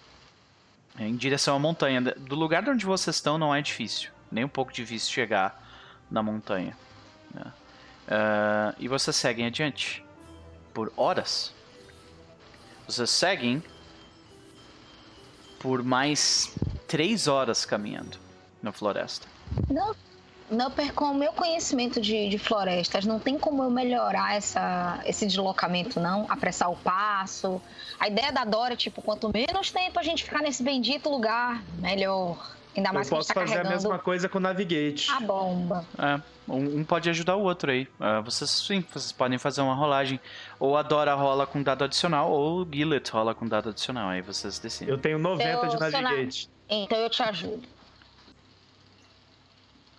em direção à montanha. Do lugar onde vocês estão não é difícil, nem um pouco difícil chegar na montanha. Né? Uh, e vocês seguem adiante por horas. Vocês seguem por mais três horas caminhando na floresta. Não, não percam o meu conhecimento de, de, florestas. Não tem como eu melhorar essa, esse deslocamento, não. Apressar o passo. A ideia da Dora é, tipo, quanto menos tempo a gente ficar nesse bendito lugar, melhor. Ainda mais eu posso tá fazer a mesma coisa com o Navigate. A bomba. É, um, um pode ajudar o outro aí. Uh, vocês sim, vocês podem fazer uma rolagem. Ou a Dora rola com dado adicional, ou o Gillet rola com dado adicional. Aí vocês decidem. Eu tenho 90 eu, de Navigate. Na... Então eu te ajudo.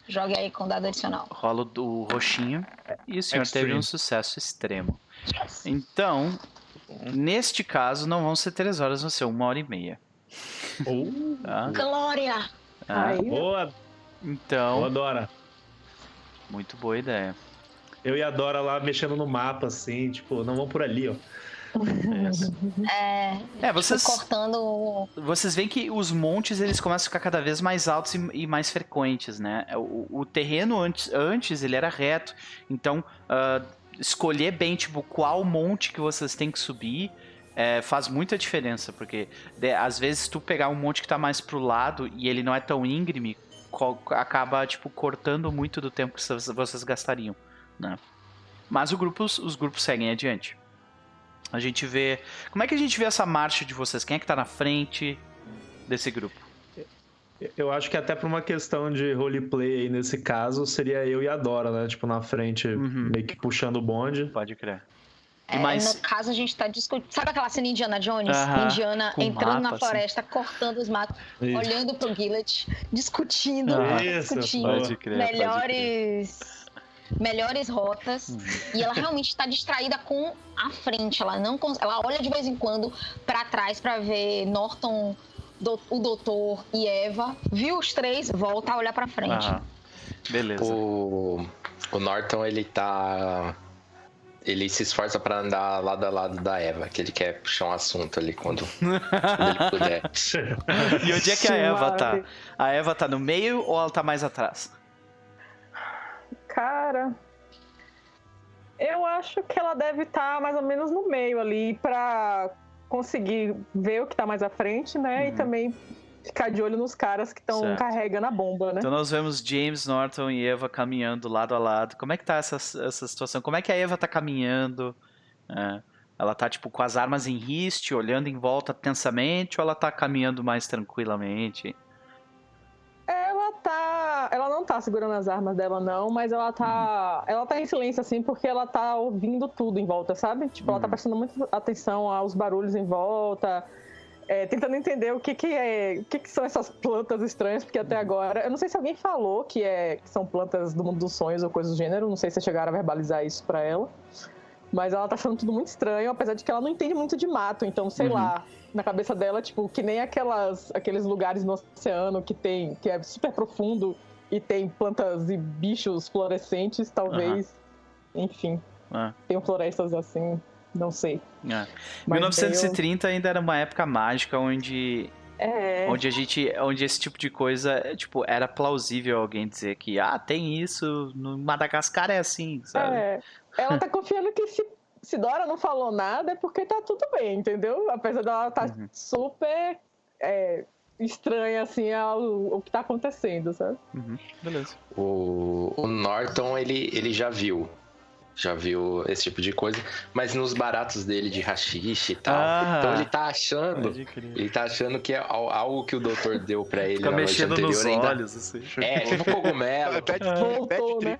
Jogue aí com dado adicional. Rola o roxinho. E o senhor Extreme. teve um sucesso extremo. Yes. Então, neste caso, não vão ser três horas, vão ser uma hora e meia. Oh. Tá? Glória! Ah, boa! Então. Boa, Dora. Muito boa ideia. Eu e a Dora lá mexendo no mapa, assim, tipo, não vão por ali, ó. É, é vocês cortando. Vocês veem que os montes eles começam a ficar cada vez mais altos e, e mais frequentes, né? O, o, terreno antes, antes ele era reto, então uh, escolher bem tipo qual monte que vocês têm que subir é, faz muita diferença, porque de, às vezes tu pegar um monte que tá mais pro lado e ele não é tão íngreme, acaba tipo cortando muito do tempo que vocês gastariam, né? Mas grupo, os grupos seguem adiante. A gente vê. Como é que a gente vê essa marcha de vocês? Quem é que tá na frente desse grupo? Eu acho que até por uma questão de roleplay aí nesse caso, seria eu e a Dora, né? Tipo, na frente, uhum. meio que puxando o bonde. Pode crer. É, Mas... No caso, a gente tá discutindo. Sabe aquela cena Indiana Jones? Uh -huh. Indiana Com entrando mapa, na floresta, assim. cortando os matos, Isso. olhando pro Gillet, discutindo, uh -huh. discutindo crer, melhores. Melhores rotas uhum. e ela realmente está distraída com a frente. Ela não, ela olha de vez em quando para trás para ver Norton, do, o doutor e Eva. Viu os três, volta a olhar para frente. -huh. Beleza. O, o Norton ele tá ele se esforça para andar lado a lado da Eva, que ele quer puxar um assunto ali quando, quando ele puder. e onde é que a Eva tá? A Eva tá no meio ou ela tá mais atrás? Cara, eu acho que ela deve estar tá mais ou menos no meio ali para conseguir ver o que tá mais à frente, né? Uhum. E também ficar de olho nos caras que estão carregando a bomba, né? Então nós vemos James Norton e Eva caminhando lado a lado. Como é que tá essa, essa situação? Como é que a Eva tá caminhando? É, ela tá, tipo, com as armas em riste, olhando em volta tensamente, ou ela tá caminhando mais tranquilamente? Ela tá. Ela não tá segurando as armas dela, não, mas ela tá. Uhum. Ela tá em silêncio, assim, porque ela tá ouvindo tudo em volta, sabe? Tipo, uhum. ela tá uhum. prestando muita atenção aos barulhos em volta é, tentando entender o que, que é, o que, que são essas plantas estranhas, porque até agora, eu não sei se alguém falou que, é, que são plantas do mundo dos sonhos ou coisas do gênero, não sei se chegaram a verbalizar isso para ela, mas ela tá achando tudo muito estranho, apesar de que ela não entende muito de mato, então sei uhum. lá, na cabeça dela, tipo, que nem aquelas, aqueles lugares no oceano que tem, que é super profundo e tem plantas e bichos florescentes, talvez, uhum. enfim, uhum. tem florestas assim não sei. É. 1930 ainda era uma época mágica onde é. Onde a gente. Onde esse tipo de coisa, tipo, era plausível alguém dizer que, ah, tem isso, no Madagascar é assim, sabe? É. Ela tá confiando que se, se Dora não falou nada é porque tá tudo bem, entendeu? Apesar dela estar tá uhum. super é, estranha, assim, ao, ao que tá acontecendo, sabe? Uhum. Beleza. O, o Norton, ele, ele já viu já viu esse tipo de coisa, mas nos baratos dele de rachixe e tal. Ah, então ele tá achando, ele tá achando que é algo que o doutor deu para ele Fica na noite anterior nos ainda. Olhos, assim. É, tipo cogumelo. Voltou, né?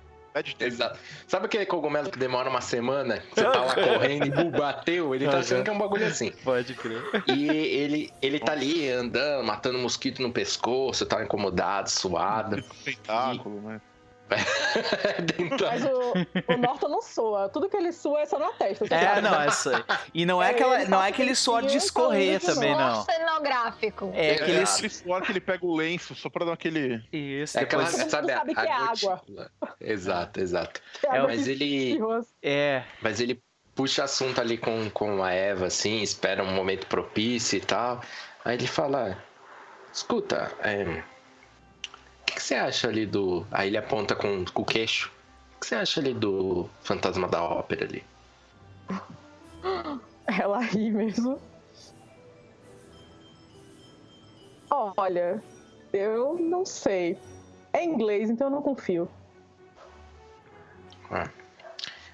Exato. Sabe aquele cogumelo que demora uma semana? Você tá lá correndo e bateu? Ele tá achando que é um bagulho assim. Pode crer. E ele, ele tá ali andando, matando mosquito no pescoço, tá incomodado, suado. Tentáculo, e... né? Dental. Mas o, o Norton não soa. Tudo que ele sua é só na testa. tá É, não, é. E não é, É, aquela, ele não é passa aquele suor de escorrer também, Suor não. cenográfico. É aquele. É aquele suor que ele pega o lenço só pra dar aquele. Isso, É aquela, depois. Mundo sabe, a, sabe que a é água. Exato, exato. É água Mas ele. É. mas ele puxa assunto ali com, com a Eva, assim, espera um momento propício e tal. Aí ele fala: Escuta, é, que, que você acha ali do. Aí ele aponta com, com o queixo. O que você acha ali do fantasma da ópera ali? Ela ri mesmo. Olha, eu não sei. É inglês, então eu não confio. Ah.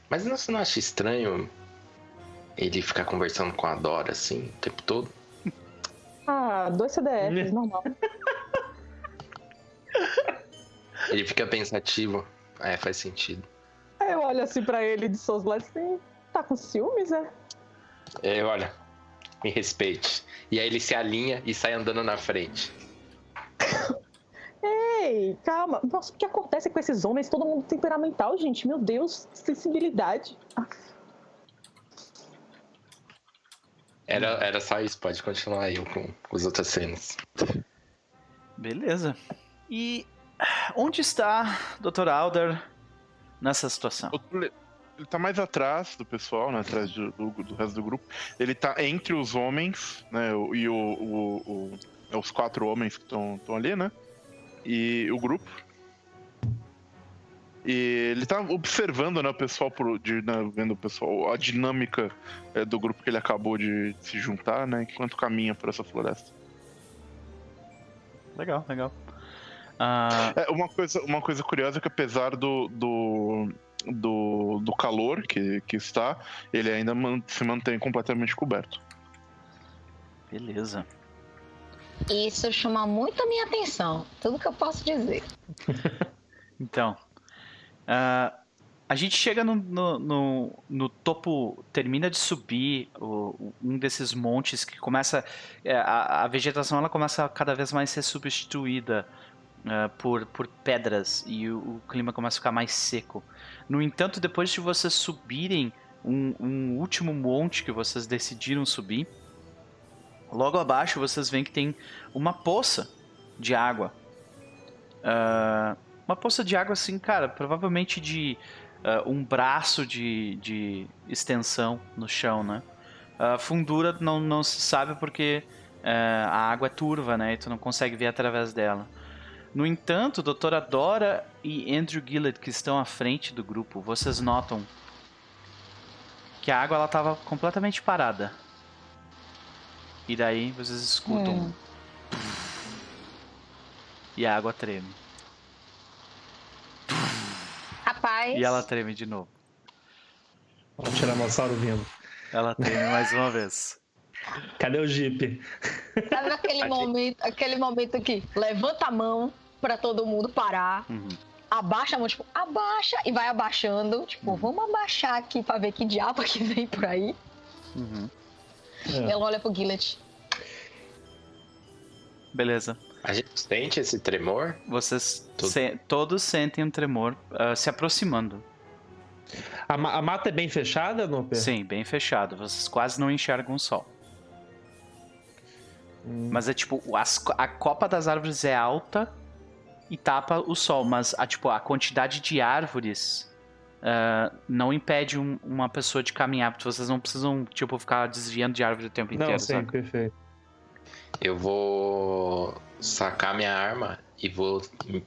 Mas não, você não acha estranho ele ficar conversando com a Dora assim o tempo todo? Ah, dois CDFs, normal. Ele fica pensativo. É, faz sentido. Aí eu olho assim pra ele de seus lados assim, tá com ciúmes, é? É, olha, me respeite. E aí ele se alinha e sai andando na frente. Ei, calma. Nossa, o que acontece com esses homens? Todo mundo temperamental, gente. Meu Deus, sensibilidade. Era, era só isso, pode continuar aí com, com as outras cenas. Beleza. E onde está Dr. Alder nessa situação? Ele ele tá mais atrás do pessoal, né? Atrás do, do- do resto do grupo. Ele tá entre os homens, né? E o, o- o- é os quatro homens que estão ali, né? E o grupo. E ele tá observando, né, o pessoal por, de, né, vendo o pessoal, a dinâmica é, do grupo que ele acabou de se juntar, né? Enquanto caminha por essa floresta. Legal, legal. Ah, É, uma, coisa, uma coisa curiosa é que apesar do, do, do, do calor que, que está, ele ainda man- se mantém completamente coberto. beleza. Isso chama muito a minha atenção. Tudo que eu posso dizer. Então, ah, a gente chega no, no, no- no topo, termina de subir o- um desses montes que começa. é, a, a vegetação ela começa a cada vez mais ser substituída ah, por, por pedras e o, o clima começa a ficar mais seco. No entanto, depois de vocês subirem um, um último monte que vocês decidiram subir, logo abaixo vocês veem que tem uma poça de água. Ah, uma poça de água assim, cara, provavelmente de ah, um braço de, de extensão no chão, né? A fundura não, não se sabe porque ah, a água é turva, né? E tu não consegue ver através dela. No entanto, doutora Dora e Andrew Gillett, que estão à frente do grupo, vocês notam que a água estava completamente parada. E daí vocês escutam. Hum. E a água treme. Rapaz, E ela treme de novo. Olha o Tiranossauro vindo. Ela treme mais uma vez. Cadê o Jeep? sabe aquele momento, aquele momento que levanta a mão pra todo mundo parar, Uhum. abaixa a mão, tipo, abaixa e vai abaixando. Tipo, vamos abaixar aqui pra ver que diabo que vem por aí. Uhum. É. Ela olha pro Gillet. Beleza. A gente sente esse tremor? Vocês Tudo. se- todos sentem um tremor ah, se aproximando. A, ma- a mata é bem fechada, Noper? Sim, bem fechado. Vocês quase não enxergam o sol. Hum. Mas é tipo, as a copa das árvores é alta e tapa o sol, mas a, tipo, a quantidade de árvores ah, não impede um- uma pessoa de caminhar, porque vocês não precisam, tipo, ficar desviando de árvore o tempo Não, inteiro, sim, sabe? perfeito. Eu vou sacar minha arma e vou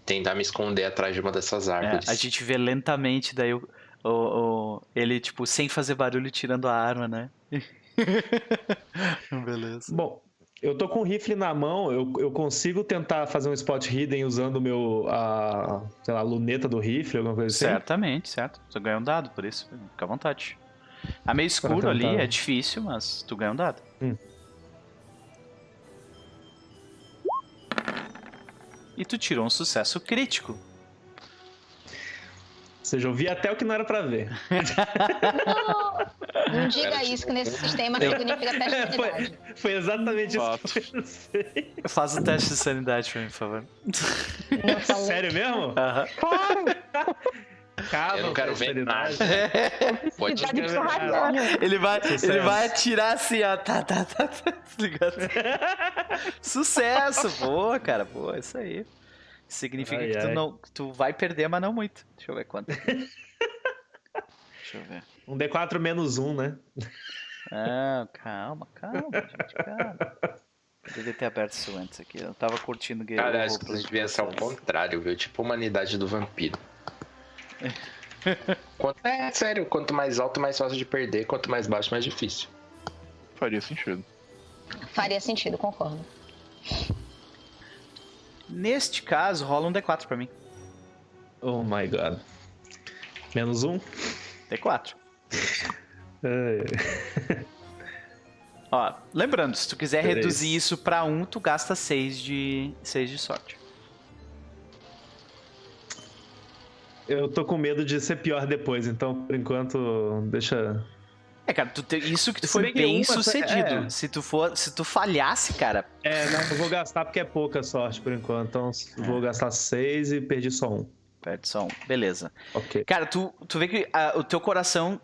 tentar me esconder atrás de uma dessas É, árvores. a gente vê lentamente daí o, o- o- ele, tipo, sem fazer barulho, tirando a arma, né? Beleza. Bom, eu tô com o rifle na mão, eu, eu consigo tentar fazer um spot hidden usando o meu, a, sei lá, luneta do rifle, alguma coisa assim? Certamente, certo. Tu ganha um dado por isso. Fica à vontade. Tá meio escuro ali, é difícil, mas tu ganha um dado. Hum. E tu tirou um sucesso crítico. Seja, eu vi até o que não era pra ver. Não, não diga isso, que nesse sistema significa teste de É, foi, sanidade. foi exatamente isso que eu pensei. Faz o teste de sanidade pra mim, por favor. Falei. Sério mesmo? Aham. Claro! Cava, Eu não quero ver nada. Pode. Ele vai, Sucesso. ele vai atirar assim, ó. Tá, tá, tá, tá. tá ligado? Sucesso! Boa, cara. Boa, isso aí. Significa Ai, que tu, ai. não, que tu vai perder, mas não muito. Deixa eu ver quanto. Deixa eu ver. Um D4 menos um, né? Ah, calma, calma, gente, calma. Eu devia ter aberto isso antes aqui. Eu tava curtindo o game. Cara, acho que isso devia ser ao contrário, viu? Tipo a humanidade do vampiro. Quanto- é sério, quanto mais alto, mais fácil de perder, quanto mais baixo, mais difícil. Faria sentido. Faria sentido, concordo. Neste caso, rola um D4 pra mim. Oh my god. Menos um? D4. Ai, Ó, lembrando, se tu quiser Três. reduzir isso pra um, tu gasta 6 de, seis de sorte. Eu tô com medo de ser pior depois, então por enquanto deixa. É, cara, tu te- isso que tu foi bem uma- sucedido. é. Se tu for, se tu falhasse, cara, É, não, eu vou gastar porque é pouca sorte por enquanto. Então eu vou gastar seis e perdi só um. perde só um. Beleza. Ok. Cara, tu, tu vê que ah, o teu coração,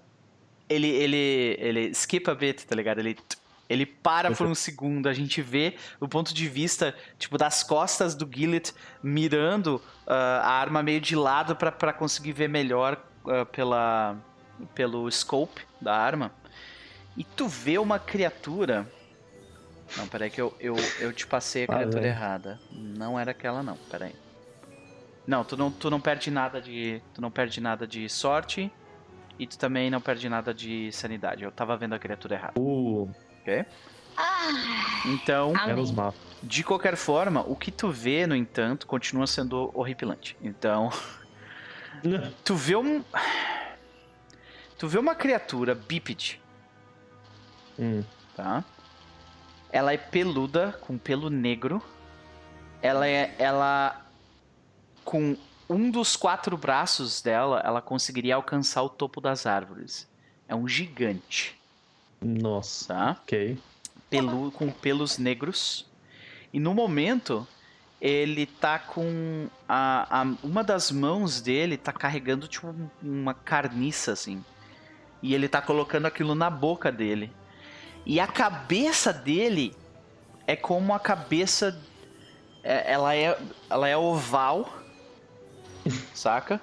ele, ele, ele skip a bit, tá ligado? Ele, ele para por um segundo. A gente vê o ponto de vista, tipo, das costas do Gillet mirando ah, a arma meio de lado pra, pra conseguir ver melhor ah, pela, pelo scope da arma. E tu vê uma criatura... Não, peraí que eu, eu, eu te passei a Ah, criatura errada. Não era aquela não, peraí. Não, tu não, tu não perde nada de. Tu não perde nada de sorte. E tu também não perde nada de sanidade. Eu tava vendo a criatura errada. Uh, Ok? Ah, Então, Amém. de qualquer forma, o que tu vê, no entanto, continua sendo horripilante. Então, tu vê um. Tu vê uma criatura bípede, Hum, tá? Ela é peluda, com pelo negro. Ela é. Ela. Com um dos quatro braços dela, ela conseguiria alcançar o topo das árvores. É um gigante, nossa. tá? Ok. Pelu, com pelos negros. E no momento, ele tá com. A, a- uma das mãos dele tá carregando tipo um- uma carniça, assim. E ele tá colocando aquilo na boca dele. E a cabeça dele é como a cabeça. é- ela, é, ela é oval. saca?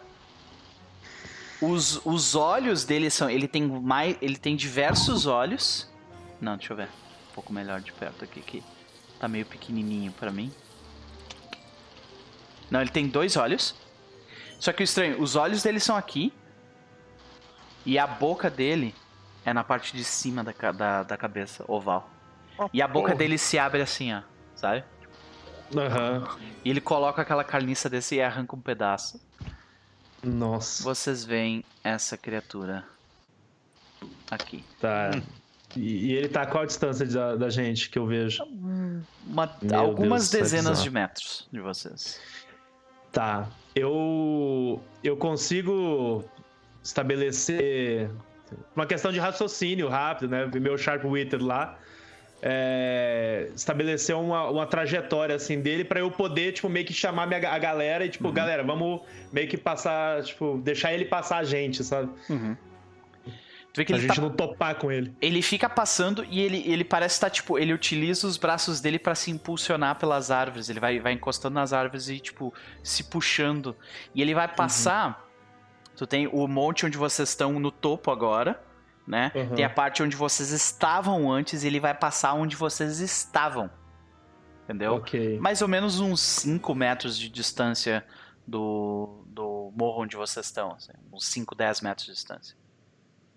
Os, os olhos dele são. Ele tem mais. Ele tem diversos olhos. Não, deixa eu ver. Um pouco melhor de perto aqui, que tá meio pequenininho pra mim. Não, ele tem dois olhos. Só que o estranho, os olhos dele são aqui. E a boca dele é na parte de cima da, da, da cabeça, oval. E a boca porra. dele se abre assim, ó. Sabe? Aham. E ele coloca aquela carniça desse e arranca um pedaço. Nossa. Vocês veem essa criatura aqui. Tá. E, e ele tá a qual distância da, da gente que eu vejo? Uma- algumas Deus, é dezenas de metros de vocês. Tá. Eu. Eu consigo estabelecer uma questão de raciocínio rápido, né? Meu Sharp Witted lá. é, estabelecer uma, uma trajetória assim dele pra eu poder, tipo, meio que chamar minha, a galera e, tipo, Uhum. galera, vamos meio que passar, tipo, deixar ele passar a gente, sabe? Tu vê que Pra ele gente tá não topar com ele. Ele fica passando e ele, ele parece estar, tipo, ele utiliza os braços dele pra se impulsionar pelas árvores. Ele vai, vai encostando nas árvores e, tipo, se puxando. E ele vai passar. Tu tem o monte onde vocês estão no topo agora, né? Uhum. Tem a parte onde vocês estavam antes e ele vai passar onde vocês estavam. Entendeu? Ok. Mais ou menos uns 5 metros de distância do, do morro onde vocês estão. assim, uns 5, 10 metros de distância.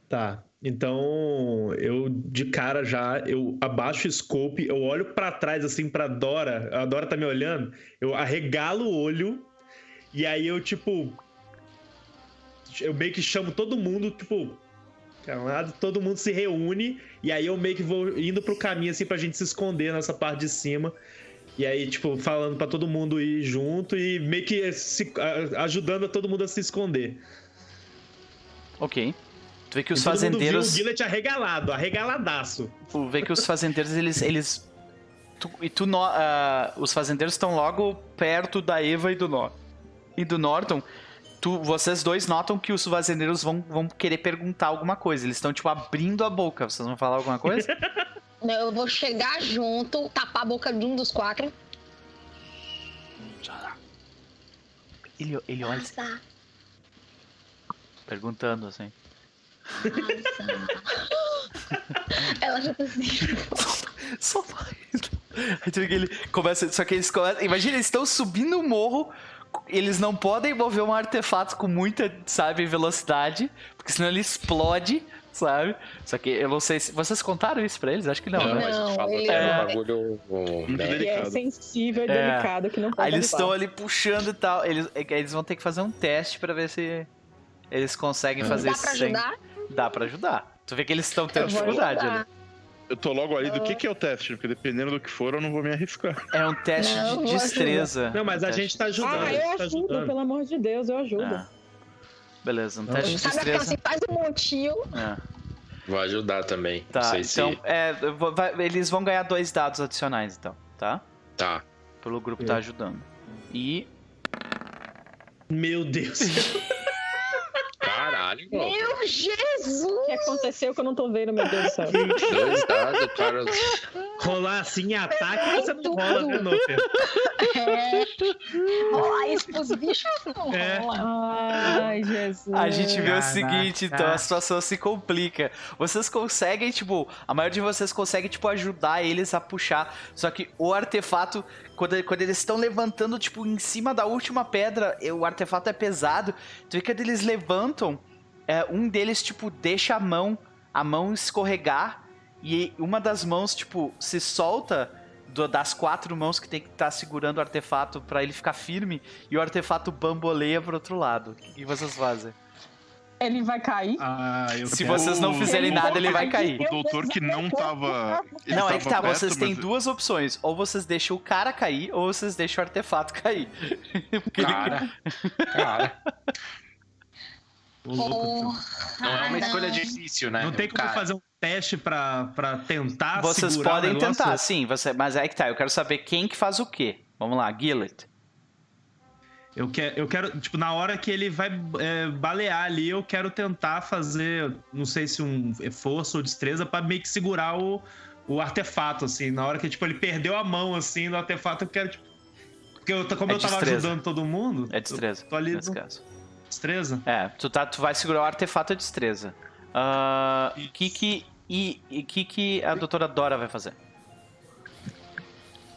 Tá. Então, eu de cara já, eu abaixo o scope, eu olho pra trás assim pra Dora, a Dora tá me olhando, eu arregalo o olho e aí eu tipo eu meio que chamo todo mundo, tipo, todo mundo se reúne e aí eu meio que vou indo pro caminho assim pra gente se esconder nessa parte de cima. E aí, tipo, falando pra todo mundo ir junto e meio que se, ajudando a todo mundo a se esconder. Ok. Tu vê que os E todo mundo fazendeiros. viu o Gillet arregalado, arregaladaço. Tu vê que os fazendeiros, eles. eles tu- e tu no- ah, os fazendeiros estão logo perto da Eva e do, Nor e do Norton. Tu, vocês dois notam que os fazendeiros vão, vão querer perguntar alguma coisa. Eles estão, tipo, abrindo a boca. Vocês vão falar alguma coisa? Eu vou chegar junto, tapar a boca de um dos quatro. ele, ele olha assim, perguntando assim. Ela já tá assim. Só vai. Ele começa. Só que eles começam. Imagina, eles estão subindo o morro. Eles não podem mover um artefato com muita, sabe, velocidade. Porque senão ele explode, sabe? Só que eu não sei se. Vocês contaram isso pra eles? Acho que não, Não, né? a gente Não, falou ele- que era É. um bagulho. um, né? Que é sensível e É. delicado, que não pode Aí eles estão ali puxando e tal. Eles, é eles vão ter que fazer um teste pra ver se eles conseguem fazer Dá isso pra sem- ajudar? Dá pra ajudar. Tu vê que eles estão tendo dificuldade ajudar. ali. Eu tô logo ali do que, que é o teste, porque dependendo do que for, eu não vou me arriscar. É um teste Não, de destreza. Não, mas Um a teste gente tá ajudando. Ah, eu tá ajudo, ajudando. pelo amor de Deus, eu ajudo. É. Beleza, um Não, teste de Sabe aquela destreza. assim, faz um montinho. É. Vou ajudar também. Tá, não sei se. então, é, vai- eles vão ganhar dois dados adicionais, então, tá? Tá. Pelo grupo tá ajudando. E. Meu Deus. Jesus! O que aconteceu que eu não tô vendo, meu Deus do céu? Dois dados, cara. Rolar assim em ataque, você não rola, né, Noper? É. Rolar isso pros bichos não É. rola. Ai, Jesus. A gente vê o Caraca. seguinte, então a situação se complica. Vocês conseguem, tipo, a maioria de vocês consegue, tipo, ajudar eles a puxar. Só que o artefato, quando, quando eles estão levantando, tipo, em cima da última pedra, e o artefato é pesado. Tu vê que quando eles levantam, é, um deles, tipo, deixa a mão, a mão escorregar. E uma das mãos, tipo, se solta do- das quatro mãos que tem que estar segurando o artefato pra ele ficar firme. E o artefato bamboleia pro outro lado. O que vocês fazem? Ele vai cair? Ah, eu Se quero- vocês não fizerem nada, ele vai cair. O doutor que não tava. ele Não, é que tá, perto, vocês têm mas- duas opções. Ou vocês deixam o cara cair, ou vocês deixam o artefato cair. Porque ele- Cara. Cara. Porra, Não é uma escolha não. difícil, né? Não tem como Cara, fazer um teste pra, pra tentar Vocês segurar o podem negócio? tentar, sim, você... mas é que tá, eu quero saber quem que faz o quê. Vamos lá, Gillet. Eu quero, eu quero, tipo, na hora que ele vai é, balear ali, eu quero tentar fazer, não sei se um força ou destreza, pra meio que segurar o, o artefato, assim. Na hora que, tipo, ele perdeu a mão, assim, do artefato, eu quero, tipo... Porque eu, como É eu tava destreza. ajudando todo mundo... É destreza, eu Tô ali nesse no... caso. Destreza? É, tu, tá, tu vai segurar o artefato é destreza. Ah, O Isso. que que... E o que que a doutora Dora vai fazer?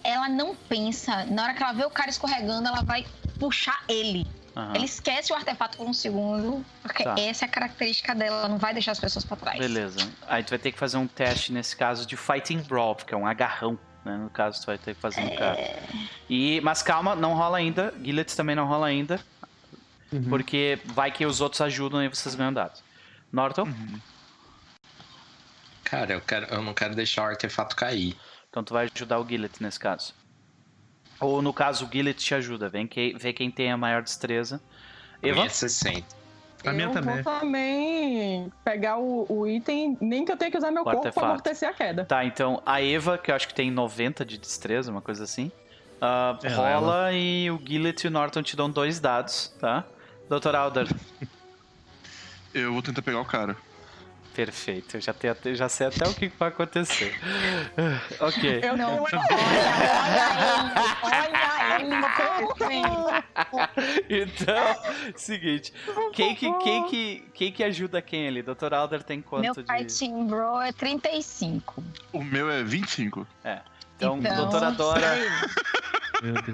Ela não pensa. Na hora que ela vê o cara escorregando, ela vai puxar ele. Aham, Ela esquece o artefato por um segundo, porque Tá. essa é a característica dela. Ela não vai deixar as pessoas pra trás. Beleza. Aí tu vai ter que fazer um teste, nesse caso, de Fighting Brawl, que é um agarrão. Né? No caso, tu vai ter que fazer no cara. E, mas calma, não rola ainda. Gillets também não rola ainda. Uhum. Porque vai que os outros ajudam e vocês ganham dados. Norton? Cara, eu, quero, eu não quero deixar o artefato cair. Então tu vai ajudar o Gillet nesse caso. Ou no caso, o Gillet te ajuda. Vem que, vê quem tem a maior destreza. Eva? Minha é 60. A minha eu também. vou também pegar o, o item, nem que eu tenha que usar meu O corpo artefato. pra amortecer a queda. Tá, então a Eva, que eu acho que tem 90 de destreza, uma coisa assim. ah, É, rola e o Gillet e o Norton te dão dois dados, tá? Dr. Alder. Eu vou tentar pegar o cara. Perfeito, eu já, tenho, já sei até o que vai acontecer. ok. Eu Não, olha, olha ele, olha ele. Então, seguinte. Quem que, quem, que, quem que ajuda quem ali? Dr. Alder tem quanto Meu de. fighting bro é 35. O meu é 25. Então, Então, doutora Dora, Meu.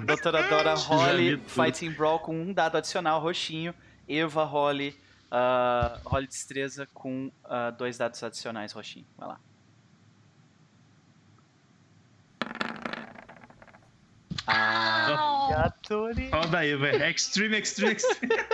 Doutora Dora role vi tudo. Fighting Brawl com um dado adicional roxinho. Eva role, ah, role destreza com ah, dois dados adicionais roxinho. Vai lá. Ah, Gatori. Roda aí, velho. Extreme, extreme, extreme.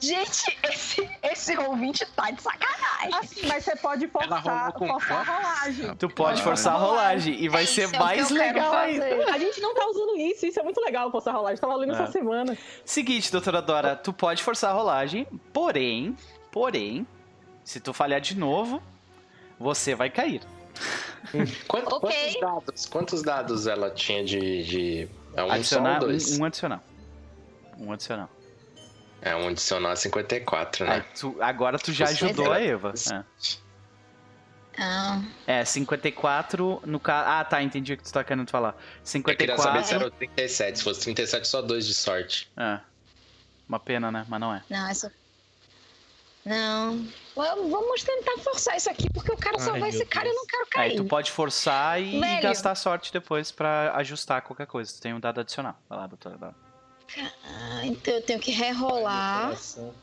Gente, esse, esse ouvinte tá de sacanagem. Assim, mas você pode forçar, forçar a rolagem. Tu pode forçar a rolagem e vai É ser é mais legal ainda. A gente não tá usando isso, isso é muito legal, forçar a rolagem. Tava lendo É. essa semana. Seguinte, doutora Dora, tu pode forçar a rolagem, porém, porém, se tu falhar de novo, você vai cair. Quanto- Ok. Quantos dados? Quantos dados ela tinha de. de... É um adicionar só um, um adicional. Um adicional. É um adicional a 54, né? Aí tu- agora tu já Você ajudou a Eva. Ah, É, é 54 no caso. Ah, tá, entendi o que tu tá querendo falar. Eu queria saber se 54. era o 37. Se fosse 37, só dois de sorte. É. Uma pena, né? Mas não é. não, essa. Não. Vamos tentar forçar isso aqui, porque o cara só Ai, ser cara e eu não quero Aí cair. tu pode forçar e Velho. gastar sorte depois pra ajustar qualquer coisa. Tu tem um dado adicional. Vai lá, doutora. Ah, então eu tenho que rerolar. Isso.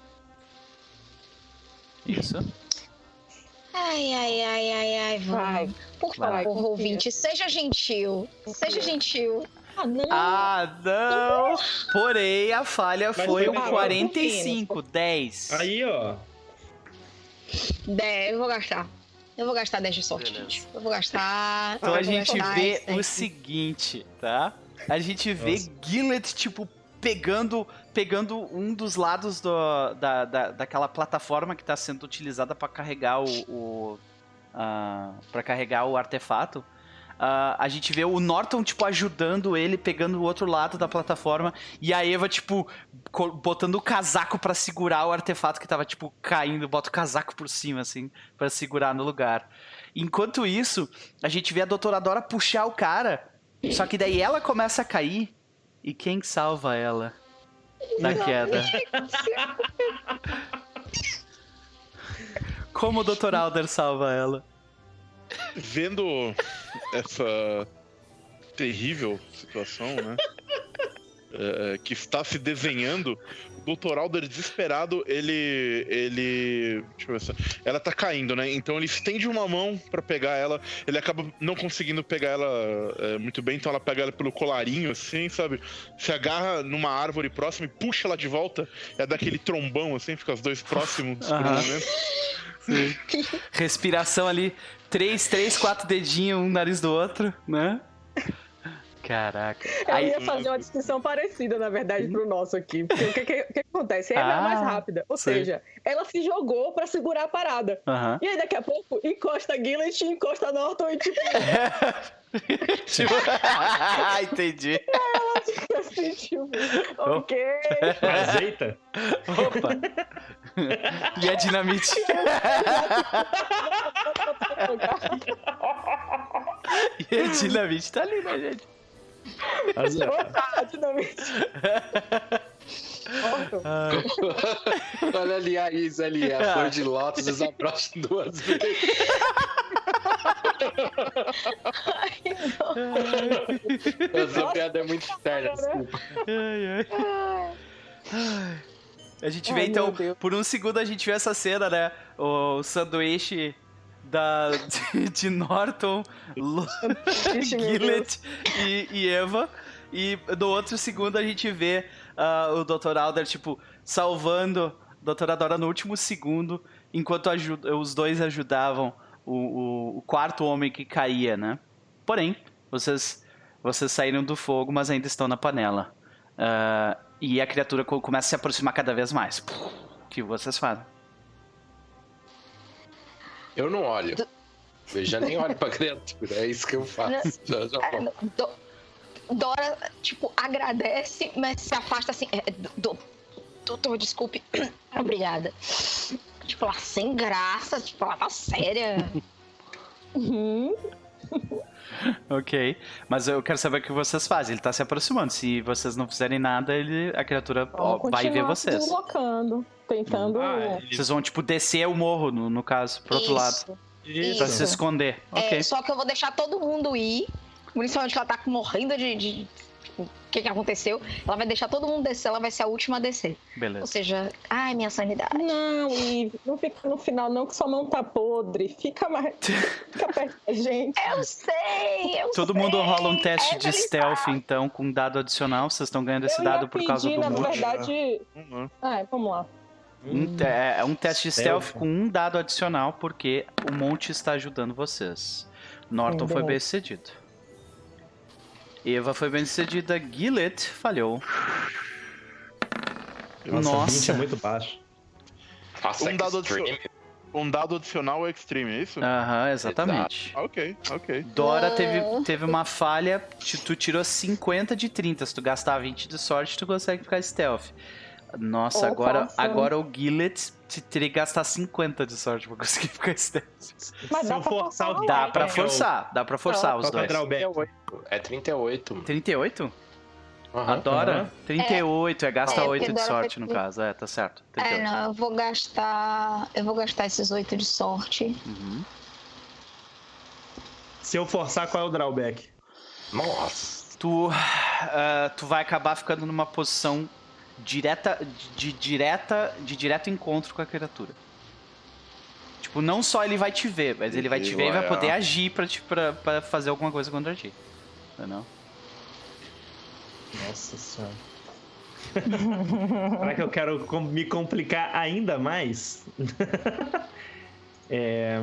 Ai, ai, ai, ai, ai, Vai. vamos. Por Vai favor, ouvinte, seja gentil. Seja gentil. Ah, não. Ah, não! Porém, a falha Mas foi um legal. 45, 10. Aí, ó. 10, eu vou gastar. Eu vou gastar 10 de sorte, Beleza. gente. Eu vou gastar. Então a gente vê o seguinte, tá? A gente vê Nossa. Gillet, tipo, pegando, pegando um dos lados do- da, da, daquela plataforma que tá sendo utilizada pra carregar o. o para carregar o artefato. Ah, a gente vê o Norton, tipo, ajudando ele, pegando o outro lado da plataforma. E a Eva, tipo, botando o casaco pra segurar o artefato que tava, tipo, caindo. Bota o casaco por cima, assim, pra segurar no lugar. Enquanto isso, a gente vê a doutora Dora puxar o cara. Só que daí ela começa a cair. E quem salva ela da queda? Como o Dr. Alder salva ela? Vendo essa terrível situação, né? é, que está se desenhando, o Dr. Alder desesperado, ele. ele. Deixa eu ver só. Ela tá caindo, né? Então ele estende uma mão pra pegar ela. Ele acaba não conseguindo pegar ela é, muito bem, então ela pega ela pelo colarinho, assim, sabe? Se agarra numa árvore próxima e puxa ela de volta. É daquele trombão, assim, fica os dois próximos por um momento. Respiração ali, três, três, quatro dedinhos, um nariz do outro, né? Caraca. Eu Aí, ia fazer uma descrição parecida, na verdade, pro nosso aqui. Porque o que, que, que acontece? Ela é a mais Ah, rápida. Ou sei. seja, ela se jogou pra segurar a parada. E aí, daqui a pouco, encosta a Gillet, encosta a Norton e tipo, Tipo, entendi. fica assim, tipo, ok. Azeita? Opa. E a dinamite. e a dinamite tá ali, né, gente? Azeita. Opa, dinamite. Norton. Olha ali a Isa ali, a flor de lótus desabrocha duas vezes. Essa piada é muito externa, desculpa. Ai, ai. Ai. A gente vê Ai, então, por um segundo a gente vê essa cena, né? O sanduíche da, de, de Norton, Lu- Ixi, meu Gillet e, e Eva. E no outro segundo a gente vê ah, o Dr. Alder, tipo, salvando a Doutora Dora no último segundo, enquanto aju- os dois ajudavam o, o- o quarto homem que caía, né? Porém, vocês, vocês saíram do fogo, mas ainda estão na panela. Ah, e a criatura co- começa a se aproximar cada vez mais. O que vocês fazem? Eu não olho. Eu já nem olho pra criatura, é isso que eu faço. Já, já. Do- Dora, tipo, agradece, mas se afasta assim. É, do- Doutor, desculpe. Obrigada. Tipo, ela sem graça, tipo, ela tá séria. Uhum. Ok, mas eu quero saber o que vocês fazem. Ele tá se aproximando. Se vocês não fizerem nada, ele, a criatura ó, vai ver vocês. se deslocando, tentando. Ah, ele- Vocês vão, tipo, descer o morro, no, no caso, pro outro lado. Isso. Isso. Pra se esconder. É, Ok. só que eu vou deixar todo mundo ir. Principalmente que ela tá morrendo de. de- que, que aconteceu? Ela vai deixar todo mundo descer, ela vai ser a última a descer. Ou Beleza. seja, ai, minha sanidade. Não, e não fica no final, não, que sua mão tá podre. Fica mais. Fica perto da gente. Eu sei, eu Todo sei. mundo rola um teste de Evelyn stealth, então, com dado adicional. Vocês estão ganhando esse eu ia dado por causa pedir, do na mute. verdade. Uhum. Ah, vamos lá. Um, te- é um teste de stealth stealth. com um dado adicional, porque o monte está ajudando vocês. Norton Hum, foi bem sucedido. Eva foi bem sucedida. Gillet falhou. Nossa, Nossa. 20 é muito baixo. Nossa, Um dado extreme. Um dado adicional é extreme, é isso? Aham, exatamente. Ok, ok. Dora teve, teve uma falha, tu tirou 50 de 30. Se tu gastar 20 de sorte, tu consegue ficar stealth. Nossa, Oh, agora, nossa. agora o Gillet te teria que gastar 50 de sorte pra conseguir ficar stealth. Mas Se dá pra forçar Dá né? pra É, forçar, dá pra forçar os Qual que é o dois. drawback? É 38. 38? Aham. Adora? Aham. 38, é, gasta É, 8 porque de sorte no caso. É, tá certo. É, 38. não, eu vou gastar. Eu vou gastar esses oito de sorte. Uhum. Se eu forçar, qual é o drawback? Nossa. Tu, ah, tu vai acabar ficando numa posição direta de, de direta de direto encontro com a criatura. Tipo, não só ele vai te ver, mas ele vai te ver e vai É. poder agir pra, te, pra, pra fazer alguma coisa contra ti. Entendeu? Nossa senhora. Será que eu quero me complicar ainda mais? é,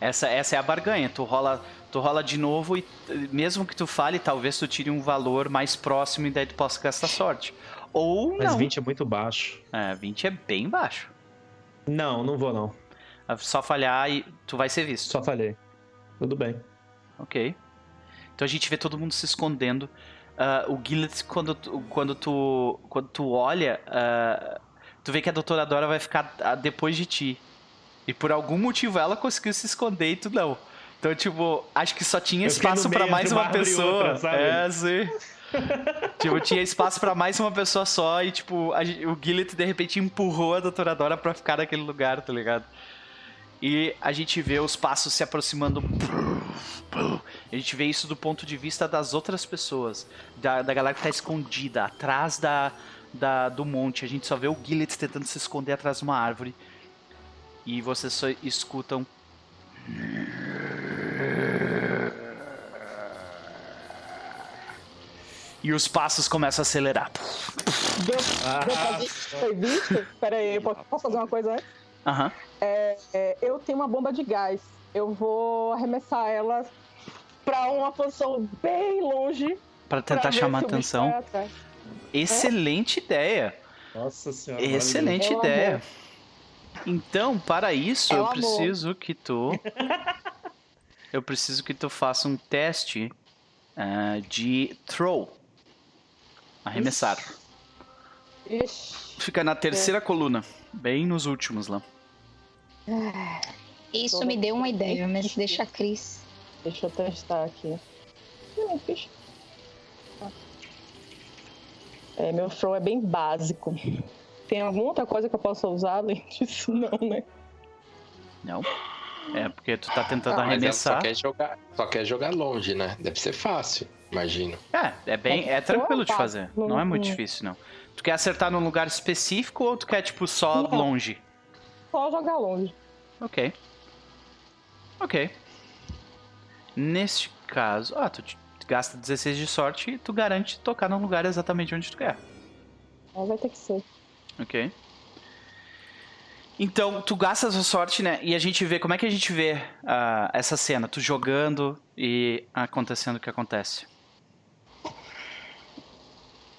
Essa, essa é a barganha. Tu rola, tu rola de novo e mesmo que tu fale, talvez tu tire um valor mais próximo e daí tu possa gastar sorte. Ou mas não. 20 é muito baixo. É, 20 é bem baixo. Não, não vou não. É Só falhar e tu vai ser visto. Só falhei. Tudo bem. Ok. Então a gente vê todo mundo se escondendo. Ah, o Gillet, quando, tu- quando, tu, quando tu olha, ah, tu vê que a doutora Dora vai ficar ah, depois de ti. E por algum motivo ela conseguiu se esconder e tu não. Então, tipo, acho que só tinha espaço pra meio mais uma pessoa. outra, sabe? É, sim. tipo, tinha espaço pra mais uma pessoa só e, tipo, a o Gillet de repente empurrou a doutora Dora pra ficar naquele lugar, tá ligado? E a gente vê os passos se aproximando. A gente vê isso do ponto de vista das outras pessoas. Da, da galera que tá escondida, atrás da, da, do monte. A gente só vê o Gillet tentando se esconder atrás de uma árvore. E vocês só escutam. E os passos começam a acelerar. Deu, deu pra ver? Foi visto? Pera aí, eu posso posso fazer uma coisa antes? Aham. É, eu tenho uma bomba de gás. Eu vou arremessar ela pra uma posição bem longe. Pra pra tentar chamar atenção. vai atrás. Excelente ideia. Nossa senhora. Excelente ideia. Então, para isso, eu preciso que tu. eu preciso que tu faça um teste ah, de throw. Arremessar. Ixi. Fica na terceira coluna, bem nos últimos lá. Isso me deu uma ideia, mas deixa a Cris. Deixa eu testar aqui. Não. É, meu throw é bem básico. Tem alguma outra coisa que eu possa usar além disso? Não, né? Não? É porque tu tá tentando Ah, mas ela só arremessar. quer, jogar, só quer jogar longe, né? Deve ser fácil, imagino. É, é bem, é tranquilo de fazer. não- é muito não- difícil, não. Tu quer acertar num lugar específico ou tu quer, tipo, só Não. longe? Só jogar longe. Ok. Ok. Neste caso. Ah, tu gasta 16 de sorte e tu garante tocar num lugar exatamente onde tu quer. Mas vai ter que ser. Ok. Então, tu gasta a sua sorte, né? E a gente vê. Como é que a gente vê ah, essa cena? Tu jogando e acontecendo o que acontece.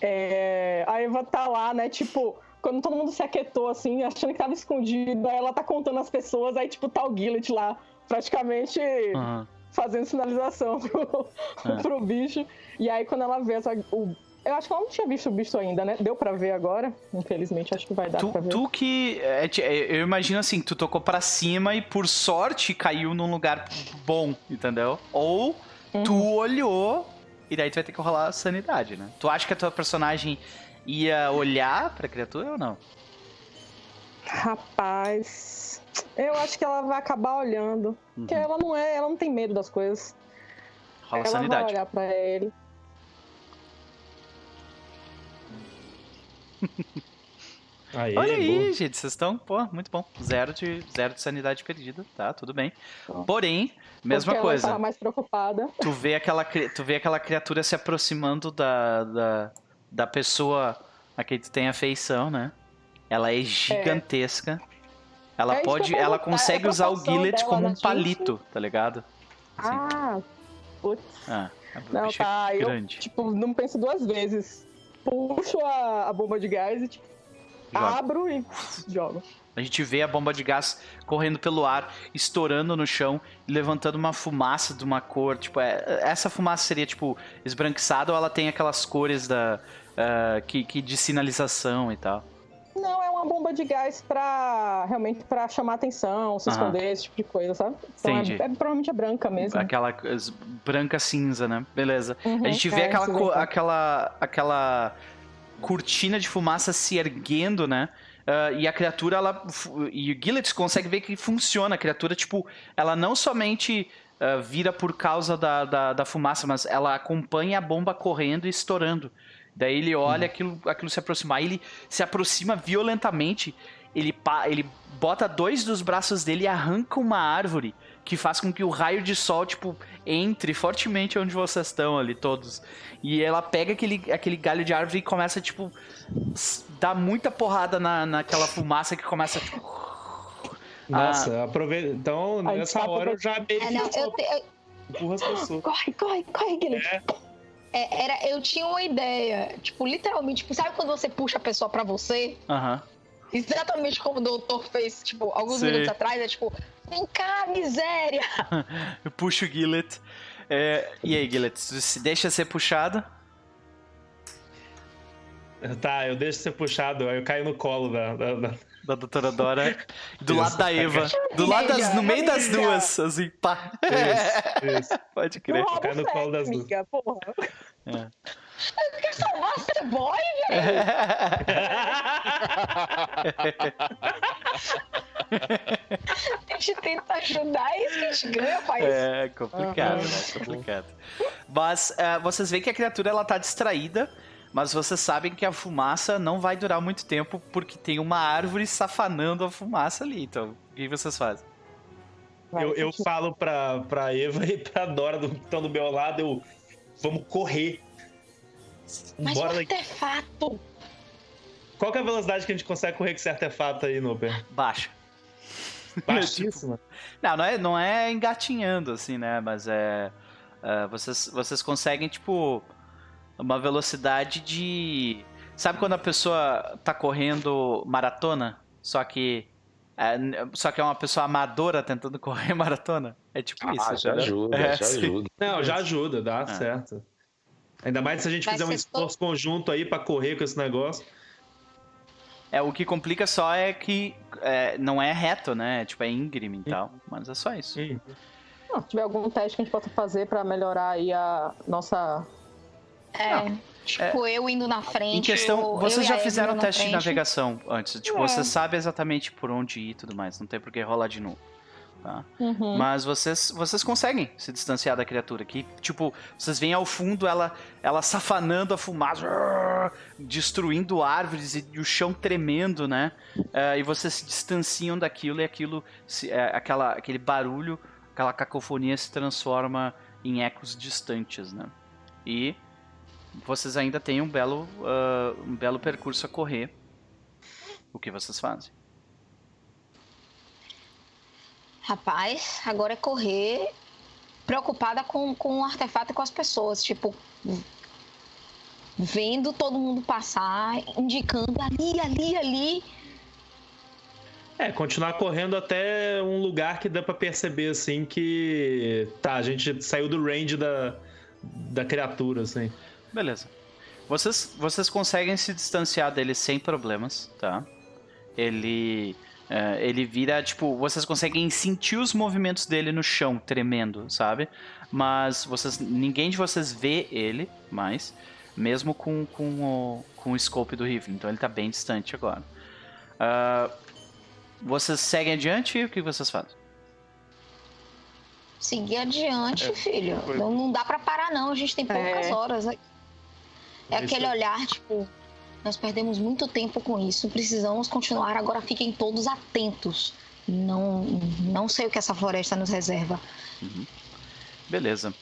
É, a Eva tá lá, né? Tipo, quando todo mundo se aquietou, assim, achando que tava escondida, ela tá contando as pessoas, aí, tipo, tá o Gillet lá, praticamente Aham. fazendo sinalização pro, Ah. pro bicho. E aí, quando ela vê essa, o. Eu acho que ela não tinha visto o bicho ainda, né? Deu pra ver agora. Infelizmente, acho que vai dar Tu, pra ver. tu que. é, é, Eu imagino assim, tu tocou pra cima e por sorte caiu num lugar bom, entendeu? Ou tu Uhum. olhou e daí tu vai ter que rolar a sanidade, né? Tu acha que a tua personagem ia olhar pra criatura ou não? Rapaz. Eu acho que ela vai acabar olhando. Porque Uhum. ela não é, ela não tem medo das coisas. Rola ela vai sanidade. olhar pra ele. Aê, Olha aí, boa. gente, vocês estão, pô, muito bom. Zero de, zero de sanidade perdida, tá? Tudo bem. Tá. Porém, mesma porque coisa. Ela tava mais preocupada. tu vê aquela, tu vê aquela criatura se aproximando da, da, da pessoa a quem tu tem afeição, né? ela é gigantesca. Ela É que eu pode, ela consegue a usar o Gillet como um gente? palito, tá ligado? Sim. Ah, putz. Ah, a Não, bicha tá. é Eu, grande. tipo, não penso duas vezes. Puxo a, a bomba de gás e, tipo, Joga. abro e jogo. A gente vê a bomba de gás correndo pelo ar, estourando no chão e levantando uma fumaça de uma cor. Tipo, é- essa fumaça seria, tipo, esbranquiçada ou ela tem aquelas cores da, ah, que, que de sinalização e tal? Não, é uma bomba de gás pra realmente pra chamar atenção, se Aham. esconder, esse tipo de coisa, sabe? Então é, é- provavelmente é branca mesmo. Aquela branca cinza, né? Beleza. Uhum, A gente vê é, aquela, se co- vê. aquela, aquela cortina de fumaça se erguendo, né? Ah, e a criatura, ela. E o Gillett consegue ver que funciona. A criatura, tipo, ela não somente ah, vira por causa da, da, da fumaça, mas ela acompanha a bomba correndo e estourando. Daí ele olha aquilo, aquilo se aproximar. Ele se aproxima violentamente. Ele, pa- ele bota dois dos braços dele e arranca uma árvore que faz com que o raio de sol, tipo, entre fortemente onde vocês estão ali, todos. E ela pega aquele, aquele galho de árvore e começa, tipo, dar muita porrada na, naquela fumaça que começa, tipo... Nossa, aproveita. Então, nessa tá hora eu já meio É, que não, eu, te- empurro as pessoas. Corre, corre, corre, Guilherme. é, era, eu tinha uma ideia. Tipo, literalmente, tipo, sabe quando você puxa a pessoa pra você? Aham. Exatamente como o doutor fez, tipo, alguns Sei. minutos atrás. É tipo, vem cá, miséria! Eu puxo o Gillet. É, e aí, Gillet, se deixa ser puxado? Tá, eu deixo ser puxado, aí eu caio no colo da. da- da- Da doutora Dora. Do Isso. lado da Eva. Do lado das, no meio das duas, assim, pá. Isso, isso. Pode Não crer. rouba cai no colo das amiga, porra. Quer salvar esse boy, velho? A gente tenta ajudar, é isso que a gente ganha, pai. É complicado, Aham. né? Complicado. Mas é, vocês veem que a criatura ela tá distraída, mas vocês sabem que a fumaça não vai durar muito tempo porque tem uma árvore safanando a fumaça ali. Então, o que vocês fazem? Eu, eu falo pra, pra Eva e pra Dora do- que estão do meu lado, eu. Vamos correr. Mas o Bora daqui. artefato. Qual que é a velocidade que a gente consegue correr com esse artefato aí, Nooper? Baixa. Baixíssima. Não, não é, não é engatinhando, assim, né? Mas é. é, vocês, vocês conseguem, tipo, uma velocidade de. Sabe quando a pessoa tá correndo maratona? Só que. é, só que é uma pessoa amadora tentando correr maratona? É tipo isso. Ah, já entendeu? ajuda, É, já sim. ajuda. Não, já ajuda, dá Ah. certo. Ainda mais se a gente Vai fizer um esforço conjunto aí pra correr com esse negócio. É, o que complica só é que é, não é reto, né? Tipo, é íngreme e tal. Mas é só isso. Sim. Não, se tiver algum teste que a gente possa fazer pra melhorar aí a nossa. É. Tipo, eu indo na frente. Em questão, vocês e já fizeram na teste de navegação antes. Tipo, É. você sabe exatamente por onde ir e tudo mais. Não tem por que rolar de novo. Tá? Uhum. Mas vocês, vocês conseguem se distanciar da criatura aqui. Tipo, vocês veem ao fundo ela, ela safanando a fumaça, destruindo árvores e, o chão tremendo, né? Eh, e vocês se distanciam daquilo e aquilo, se- eh, aquela, aquele barulho, aquela cacofonia se transforma em ecos distantes, né? E vocês ainda têm um belo, ah, um belo percurso a correr. O que vocês fazem? Rapaz, agora é correr preocupada com, com o artefato e com as pessoas. Tipo, vendo todo mundo passar, indicando ali, ali, ali. É, continuar correndo até um lugar que dá pra perceber, assim, que. Tá, a gente saiu do range da, da criatura, assim. Beleza. Vocês, vocês conseguem se distanciar dele sem problemas, tá? Ele. é, ele vira, tipo, vocês conseguem sentir os movimentos dele no chão, tremendo, sabe? Mas vocês. Ninguém de vocês vê ele mais, mesmo com, com, o, com o scope do rifle. Então ele tá bem distante agora. Ah, vocês seguem adiante e o que vocês fazem? Seguir adiante, É, filho. foi- Não, não dá pra parar, não. A gente tem poucas É. horas. É, é Isso aquele é- olhar, tipo, nós perdemos muito tempo com isso. Precisamos continuar. Agora fiquem todos atentos. Não, não sei o que essa floresta nos reserva. Beleza.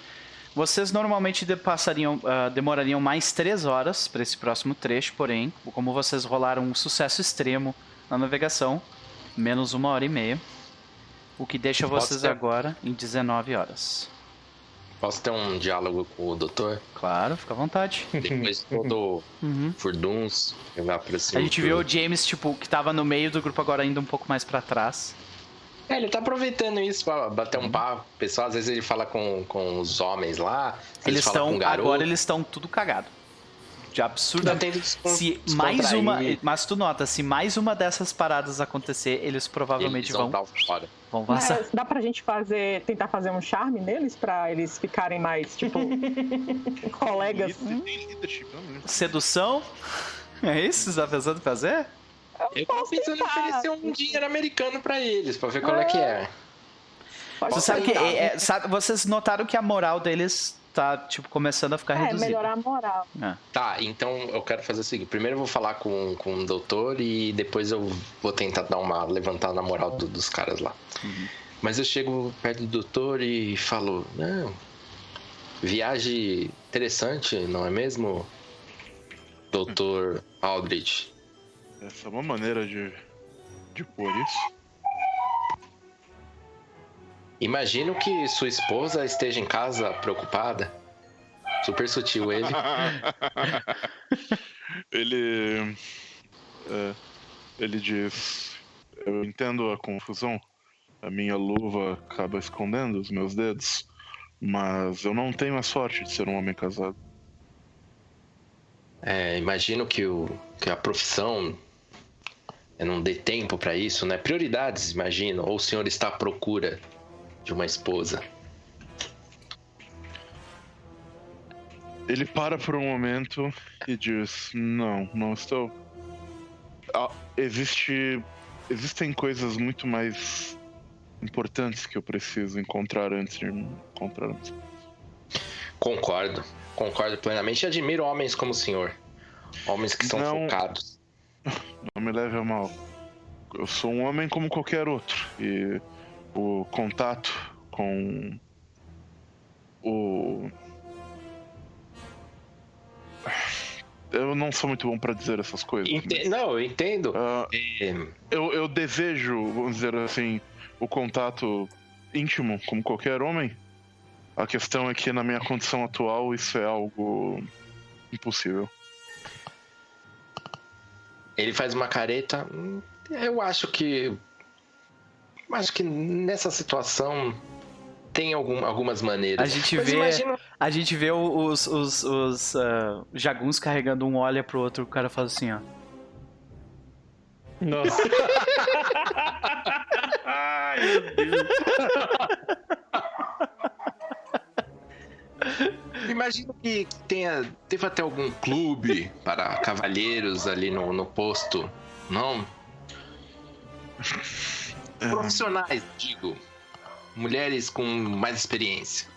Vocês normalmente de- passariam, ah, demorariam mais 3 horas para esse próximo trecho, porém, como vocês rolaram um sucesso extremo na navegação, menos uma hora e meia. O que deixa vocês agora em 19 horas. Posso ter um diálogo com o doutor? Claro, fica à vontade. Depois de todo Uhum. furduns, eu vou aparecer. A gente viu o James, tipo, que tava no meio do grupo agora ainda um pouco mais pra trás. É, ele tá aproveitando isso pra bater um papo. O pessoal, às vezes ele fala com, com os homens lá. Eles estão. Agora eles estão tudo cagado. De absurdo. Tá Se mais uma. Mas tu nota, se mais uma dessas paradas acontecer, eles provavelmente eles vão, dar fora. Vão vazar. Mas dá pra gente fazer, tentar fazer um charme neles pra eles ficarem mais, tipo, colegas. Tem leadership, não lembro. Sedução? É isso que você tá pensando em fazer? Eu tô posso pensando em tentar. oferecer um dinheiro americano pra eles, pra ver qual é que é. Pode Você sabe que. é- é- sabe- vocês notaram que a moral deles tá, tipo, começando a ficar É, reduzida. melhorar a moral. É. Tá, então eu quero fazer o seguinte: primeiro eu vou falar com, com o doutor e depois eu vou tentar dar uma levantada na moral do- dos caras lá. Mas eu chego perto do doutor e falo: Não, viagem interessante, não é mesmo, doutor Aldrich? Essa é uma maneira de, de pôr isso. Imagino que sua esposa esteja em casa preocupada. Super sutil ele. ele. é, ele diz: Eu entendo a confusão. A minha luva acaba escondendo os meus dedos. Mas eu não tenho a sorte de ser um homem casado. É, imagino que, o, que a profissão não dê tempo pra isso, né? Prioridades, imagino. Ou o senhor está à procura de uma esposa? Ele para por um momento e diz: Não, não estou. Ah, existe. Existem coisas muito mais importantes que eu preciso encontrar antes de encontrar. uma esposa." Concordo. Concordo plenamente admiro homens como o senhor. Homens que são Não. focados. Não me leve a mal. Eu sou um homem como qualquer outro. E o contato com o. Eu não sou muito bom pra dizer essas coisas. Ente- mas, Não, eu entendo. É, eu, eu desejo, vamos dizer assim, o contato íntimo como qualquer homem. A questão é que na minha condição atual isso é algo impossível. ele faz uma careta. Hum, Eu acho que. Acho que nessa situação tem algum- algumas maneiras. A gente Mas vê. imagina- A gente vê os, os, os ah, jaguns carregando um olha pro outro, o cara faz assim, ó. Nossa. Ai, meu Deus. Imagino que tenha, teve até algum clube para cavalheiros ali no, no posto, não? É, Profissionais, digo. Mulheres com mais experiência.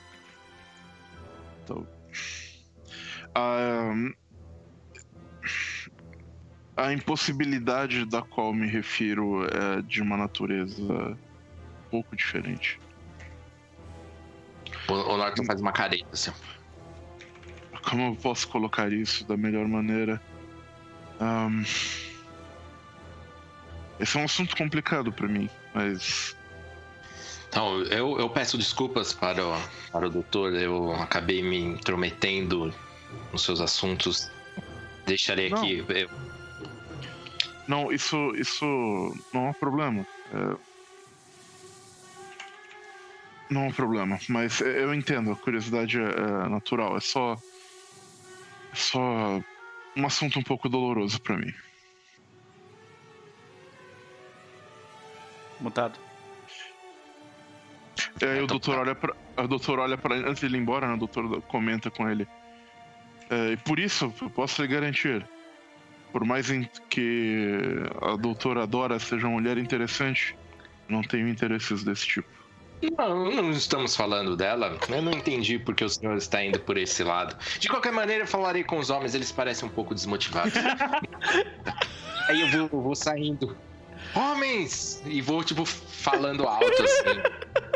a, a impossibilidade da qual me refiro é de uma natureza um pouco diferente. O, o Norton faz uma careta, assim. Como eu posso colocar isso da melhor maneira? Ahn, esse é um assunto complicado pra mim, mas Então, eu, eu peço desculpas para o, para o doutor, eu acabei me intrometendo nos seus assuntos. Deixarei Não. aqui. eu- não, isso isso não é um problema. É, Não é um problema, mas eu entendo, a curiosidade é, é natural, é só é só um assunto um pouco doloroso pra mim. Mutado. E aí o Então doutor tá. olha para, o doutor olha para antes de ele ir embora, né, o doutor comenta com ele. É, e por isso, eu posso lhe garantir, por mais que a doutora Dora seja uma mulher interessante, não tenho interesses desse tipo. Não, não estamos falando dela. Eu não entendi porque o senhor está indo por esse lado. De qualquer maneira, eu falarei com os homens, eles parecem um pouco desmotivados. Aí eu vou, vou saindo. Homens! E vou, tipo, falando alto, assim.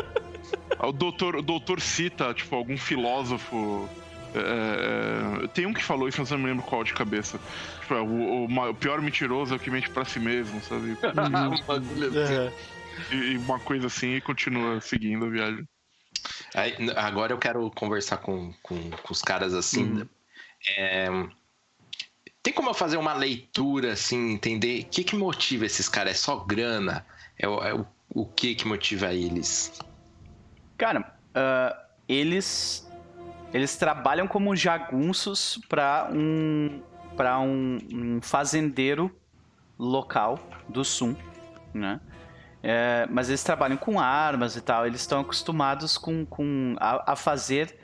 o doutor, o doutor cita, tipo, algum filósofo. é, é, tem um que falou isso, mas eu não me lembro qual de cabeça. Tipo, é, o, o o pior mentiroso é o que mente pra si mesmo, sabe? Um bagulho assim. E, e uma coisa assim e continua seguindo a viagem. Aí, agora eu quero conversar com, com, com os caras assim. É, tem como eu fazer uma leitura, assim, entender o que, que motiva esses caras? É só grana? É, o- é o, o que que motiva eles? Cara, ah, eles eles trabalham como jagunços para um para um, um fazendeiro local do sul, né? É, mas eles trabalham com armas e tal. Eles estão acostumados com, com a, a fazer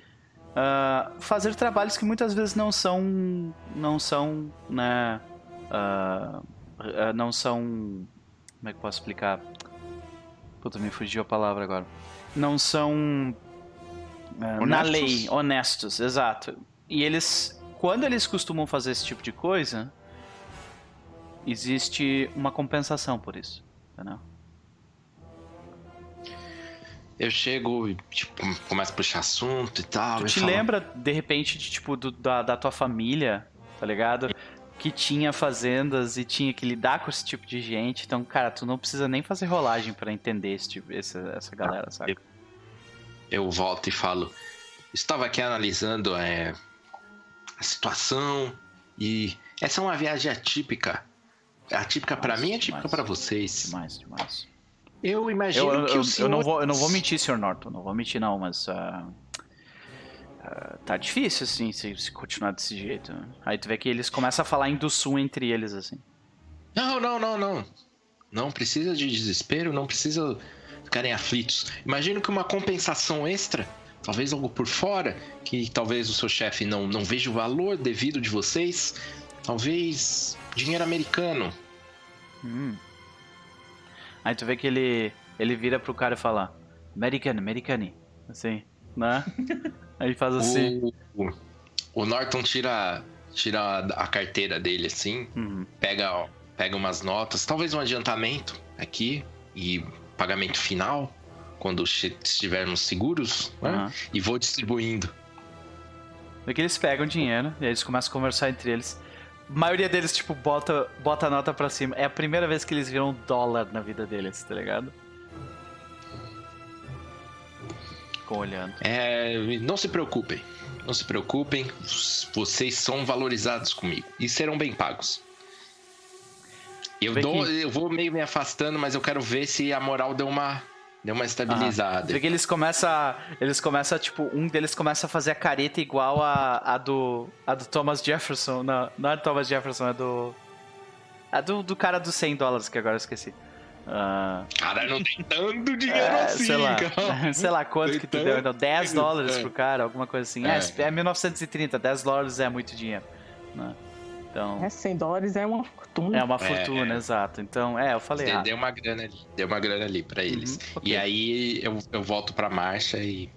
ah, fazer trabalhos que muitas vezes não são não são né ah, ah, não são como é que eu posso explicar Puta, me fugiu a palavra agora. Não são. na lei, honestos, exato. E eles. Quando eles costumam fazer esse tipo de coisa, existe uma compensação por isso. Entendeu? Eu chego e, tipo, começo a puxar assunto e tal. Tu e te falo, lembra, de repente, de, tipo, do- da, da tua família, tá ligado? Que tinha fazendas e tinha que lidar com esse tipo de gente. Então, cara, tu não precisa nem fazer rolagem pra entender esse tipo, essa, essa galera, sabe? eu volto e falo. Estava aqui analisando é, a situação e essa é uma viagem atípica. Atípica pra Demais, mim e atípica pra vocês. Demais, demais. Eu imagino Eu, eu, que eu, o senhor... eu não vou, eu não vou mentir, Sr. Norton. Não vou mentir, não, mas. ah, ah, tá difícil, assim, se, se continuar desse jeito. Aí tu vê que eles começam a falar em do sul entre eles, assim. Não, não, não, não. Não precisa de desespero, não precisa ficarem aflitos. Imagino que uma compensação extra, talvez algo por fora, que talvez o seu chefe não, não veja o valor devido de vocês, talvez dinheiro americano. Hum. Aí tu vê que ele, ele vira pro cara e fala: Americano, americane. Assim, né? Aí faz assim. O, o Norton tira, tira a, carteira dele assim, Uhum. pega, pega umas notas, talvez um adiantamento aqui e pagamento final, quando estivermos seguros, né? aham. e vou distribuindo. Vê que eles pegam dinheiro e aí eles começam a conversar entre eles. A maioria deles, tipo, bota, bota a nota pra cima. É a primeira vez que eles viram um dólar na vida deles, tá ligado? Ficam olhando. É, não se preocupem, não se preocupem, vocês são valorizados comigo e serão bem pagos. Eu, dou, eu vou meio me afastando, mas eu quero ver se a moral deu uma, deu uma estabilizada. Vê que eles começam a, Eles começam a, tipo, um deles começa a fazer a careta igual a, a do. A do Thomas Jefferson. Não, não é do Thomas Jefferson, é do. A do, do cara dos 100 dólares, que agora eu esqueci. Ah, Cara, não tem tanto dinheiro é, assim, sei lá, cara. sei lá quanto Tem que tu deu, então 10 dinheiro, dólares é. pro cara, alguma coisa assim. É, É. é, 1930, 10 dólares é muito dinheiro. né? Então, É, 100 dólares é uma fortuna. é uma É, fortuna, é. exato. Então, é, eu falei, Deu, ah, deu uma grana ali, deu uma grana ali pra eles. Uhum, ok. E aí eu, eu volto pra marcha e,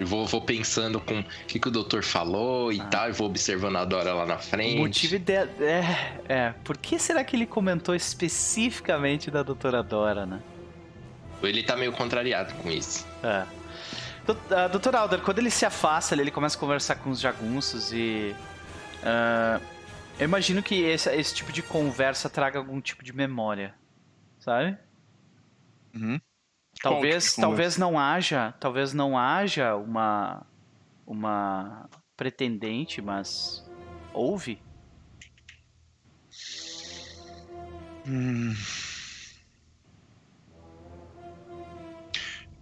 vou, vou pensando com o que, que o doutor falou e Ah. tal, e vou observando a Dora lá na frente. o motivo de, é, é, por que será que ele comentou especificamente da doutora Dora, né? Ele tá meio contrariado com isso. É. Dou- Dr. Alder, quando ele se afasta, ele, ele começa a conversar com os jagunços e. ah, eu imagino que esse, esse tipo de conversa traga algum tipo de memória. Sabe? Uhum. Talvez, tipo talvez não haja, talvez não haja uma uma pretendente, mas houve. Hum.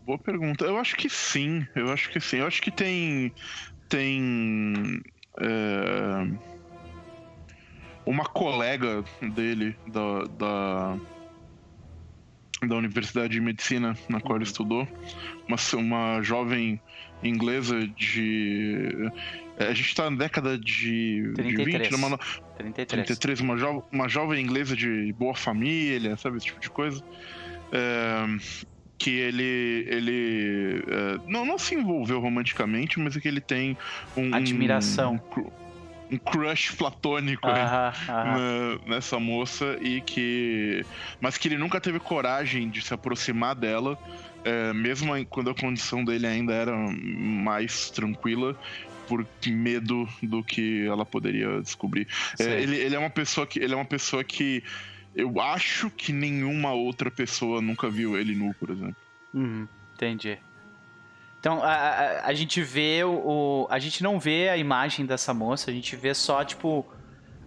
Boa pergunta. Eu acho que sim. Eu acho que sim. Eu acho que tem. Tem. é, uma colega dele da, da. da Universidade de Medicina na qual ele estudou. Uma, uma jovem inglesa de. é, A gente tá na década de, de 33. 20, numa, 33. 33, uma, jo uma jovem inglesa de boa família, sabe? Esse tipo de coisa. É, que ele. ele é, não, não se envolveu romanticamente, mas é que ele tem um. Admiração. um um crush platônico nessa moça e que. Mas que ele nunca teve coragem de se aproximar dela, é, mesmo quando a condição dele ainda era mais tranquila. Por medo do que ela poderia descobrir. É, ele, ele é uma pessoa que. Ele é uma pessoa que. Eu acho que nenhuma outra pessoa nunca viu ele nu, por exemplo. Uhum, entendi. Então, a, a, a gente vê o, A gente não vê a imagem dessa moça, a gente vê só, tipo.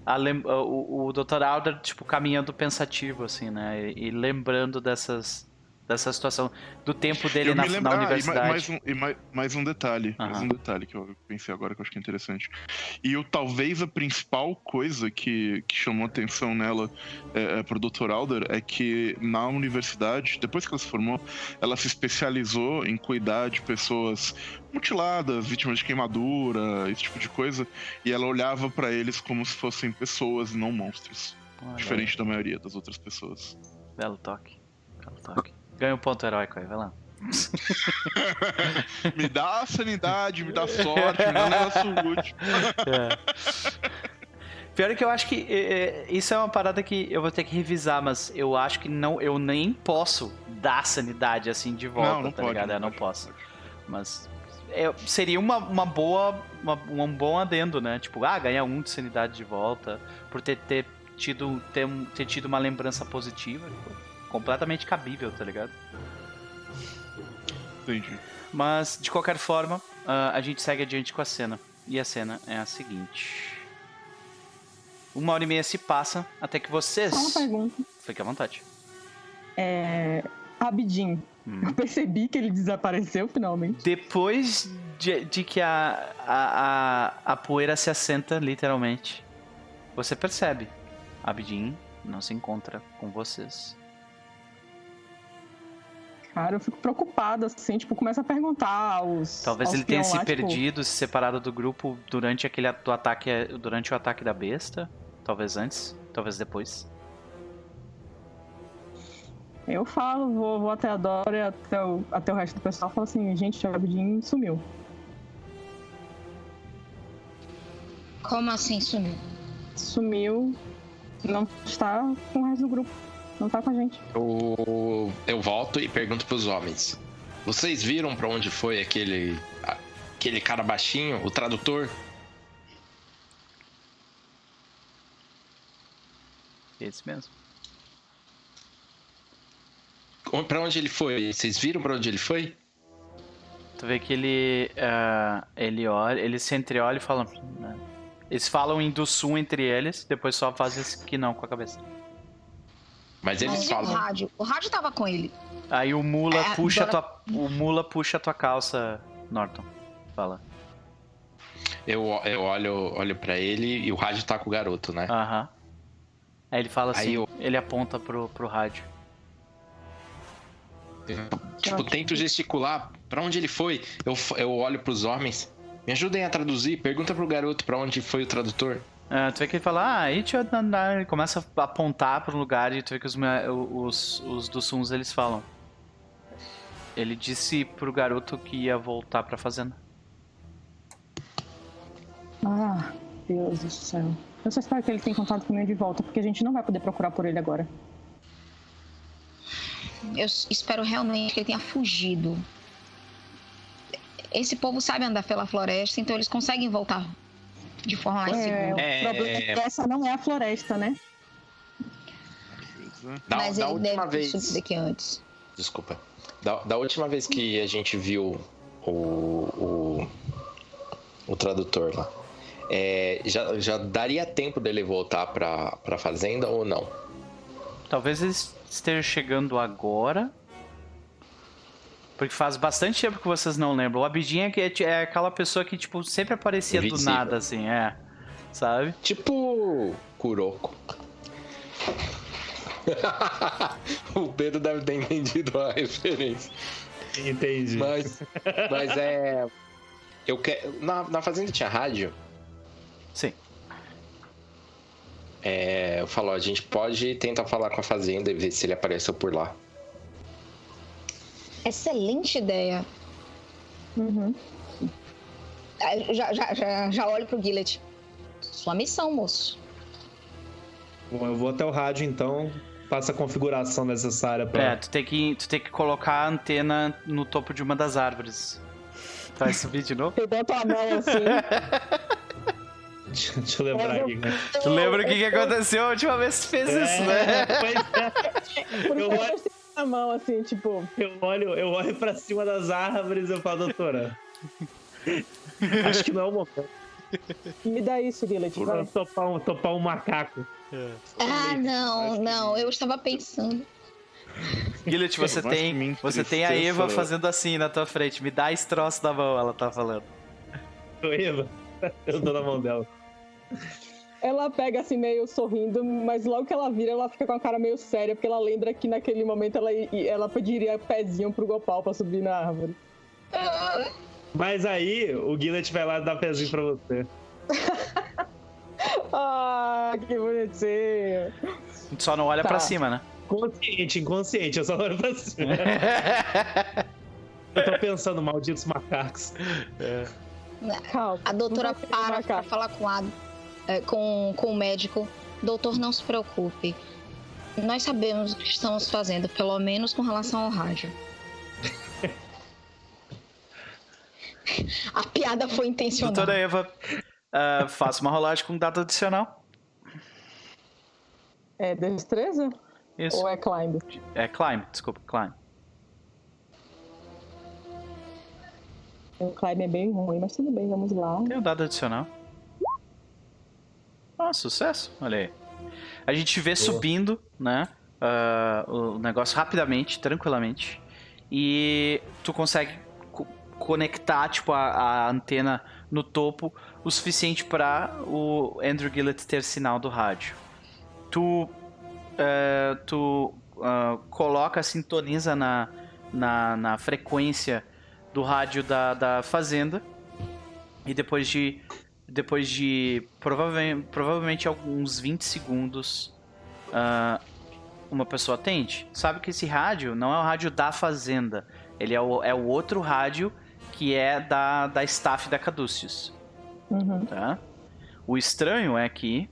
a o, o Dr. Alder, tipo, caminhando pensativo, assim, né? E, e lembrando dessas. Dessa situação. Do tempo dele na, me lembro- na ah, e ma- universidade. mais, um, e mais, mais um detalhe, mais um detalhe que eu pensei agora que eu acho que é interessante. E o, talvez a principal coisa que, que chamou atenção nela é, é, pro Dr. Alder é que na universidade, depois que ela se formou, ela se especializou em cuidar de pessoas mutiladas, vítimas de queimadura, esse tipo de coisa, e ela olhava pra eles como se fossem pessoas e não monstros. Olha Diferente da maioria das outras pessoas. Belo toque. Belo toque. Ganha um ponto heróico aí, vai lá. me dá sanidade, me dá sorte, me dá um negócio útil. Pior é que eu acho que é, é, isso é uma parada que eu vou ter que revisar, mas eu acho que não, eu nem posso dar sanidade assim de volta, Não, não tá pode, ligado? não eu não pode, posso. pode. Mas é, seria uma, uma boa, uma- um bom adendo, né? Tipo, ah, ganhar um de sanidade de volta por ter, ter tido ter, um- ter tido uma lembrança positiva, tipo, completamente cabível, tá ligado? Entendi. Mas de qualquer forma, ah, a gente segue adiante com a cena. E a cena é a seguinte. Uma hora e meia se passa até que vocês. Só uma pergunta. Fique à vontade. É. Abidin. Hum. Eu percebi que ele desapareceu finalmente. Depois de, de que a, a, a, a poeira se assenta, literalmente, você percebe. Abidin não se encontra com vocês. Cara, eu fico preocupada, assim, tipo, começa a perguntar aos. Talvez aos ele tenha se lá, tipo, perdido, se separado do grupo durante aquele do ataque, durante o ataque da besta. Talvez antes, talvez depois. Eu falo, vou, vou até a Dora, até o, até o resto do pessoal, falo assim, gente, o Abidin sumiu. Como assim sumiu? Sumiu, não está com o resto do grupo. Não tá com a gente. Eu, eu volto e pergunto pros homens. Vocês viram pra onde foi aquele aquele cara baixinho, o tradutor? Esse mesmo. Pra onde ele foi? Vocês viram pra onde ele foi? Tu vê que ele. ah, ele olha. Ele se entreolha e fala. né? Eles falam em do sul entre eles, depois só fazem esse que não com a cabeça. Mas eles Mas e o falam. rádio? O rádio tava com ele. Aí o mula É, puxa Dora- tua. O mula puxa tua calça, Norton. Fala. Eu, eu olho, olho para ele e o rádio tá com o garoto, né? Aham. Aí ele fala assim, Aí eu- ele aponta pro, pro rádio. Tipo, tento gesticular. Pra onde ele foi? Eu, eu olho pros homens. Me ajudem a traduzir. Pergunta pro garoto pra onde foi o tradutor. Ah, tu vê que ele fala, ah, andar. Ele começa a apontar pro lugar e tu vê que os, os, os dos Suns eles falam. Ele disse pro garoto que ia voltar pra fazenda. Ah, Deus do céu. Eu só espero que ele tenha contato comigo de volta, porque a gente não vai poder procurar por ele agora. Eu espero realmente que ele tenha fugido. Esse povo sabe andar pela floresta, então eles conseguem voltar de forma mais É, segura. o É. problema é que essa não é a floresta, né? Da, Mas da ele última deve vez. subido aqui antes. Desculpa. Da, da última vez que a gente viu o. o, o tradutor lá. é, já, já daria tempo dele voltar pra, pra fazenda ou não? Talvez ele esteja chegando agora. Porque faz bastante tempo que vocês não lembram. O Abidin é, que é, é aquela pessoa que, tipo, sempre aparecia do Invisível. nada, assim, é. Sabe? Tipo. Kuroko. o Pedro deve ter entendido a referência. Entendi. Mas, mas é. Eu quero. Na, na fazenda tinha rádio. Sim. É, eu falo, a gente pode tentar falar com a fazenda e ver se ele apareceu por lá. Excelente ideia. Uhum. Já, já, já, já olho pro Gillet. Sua missão, moço. Bom, eu vou até o rádio então. Faça a configuração necessária pra. É, tu tem, que, tu tem que colocar a antena no topo de uma das árvores. Vai subir de novo? Eu boto a mão assim. Deixa eu lembrar aqui. né? Tu lembra o que, que aconteceu a última vez que tu fez isso, né? É, pois é. Eu isso olho- eu tenho a mão assim, tipo. Eu olho, eu olho pra cima das árvores e eu falo, doutora. Acho que não é o momento. Me dá isso, Lilith. Vai. topar um, topar um macaco. Ah, não, não. Eu estava pensando. Gillet, você tem, você tem a Eva fazendo assim na tua frente. Me dá esse troço da mão, ela tá falando. Ô, Eva, eu dou na mão dela. Ela pega assim, meio sorrindo, mas logo que ela vira, ela fica com a cara meio séria, porque ela lembra que naquele momento ela, ela pediria pezinho pro Gopal pra subir na árvore. Mas aí, o Gillet vai lá dar pezinho pra você. Ah, que bonitinho. Só não olha Tá. pra cima, né? Consciente, inconsciente, eu só olho pra cima. Eu tô pensando, malditos macacos. Calma. A doutora para para falar com, a, é, com, com o médico. Doutor, não se preocupe. Nós sabemos o que estamos fazendo, pelo menos com relação ao rádio. A piada foi intencional. Doutora Eva, ah, faça uma rolagem com dado adicional. É destreza? Isso. Ou é climb? É climb, desculpa, climb. O climb é bem ruim, mas tudo bem, vamos lá. Tem um dado adicional. Ah, sucesso. Olha aí. A gente vê subindo, né? ah, o negócio rapidamente, tranquilamente. E tu consegue co- conectar, tipo, a, a antena no topo o suficiente para o Andrew Gillett ter sinal do rádio. Tu, eh, tu ah, coloca, sintoniza na, na, na frequência do rádio da, da fazenda. E depois de. Depois de provavelmente, provavelmente alguns 20 segundos, ah, uma pessoa atende. Sabe que esse rádio não é o rádio da fazenda. Ele é o, é o outro rádio que é da, da staff da Caduceus. Uhum. Tá? O estranho é que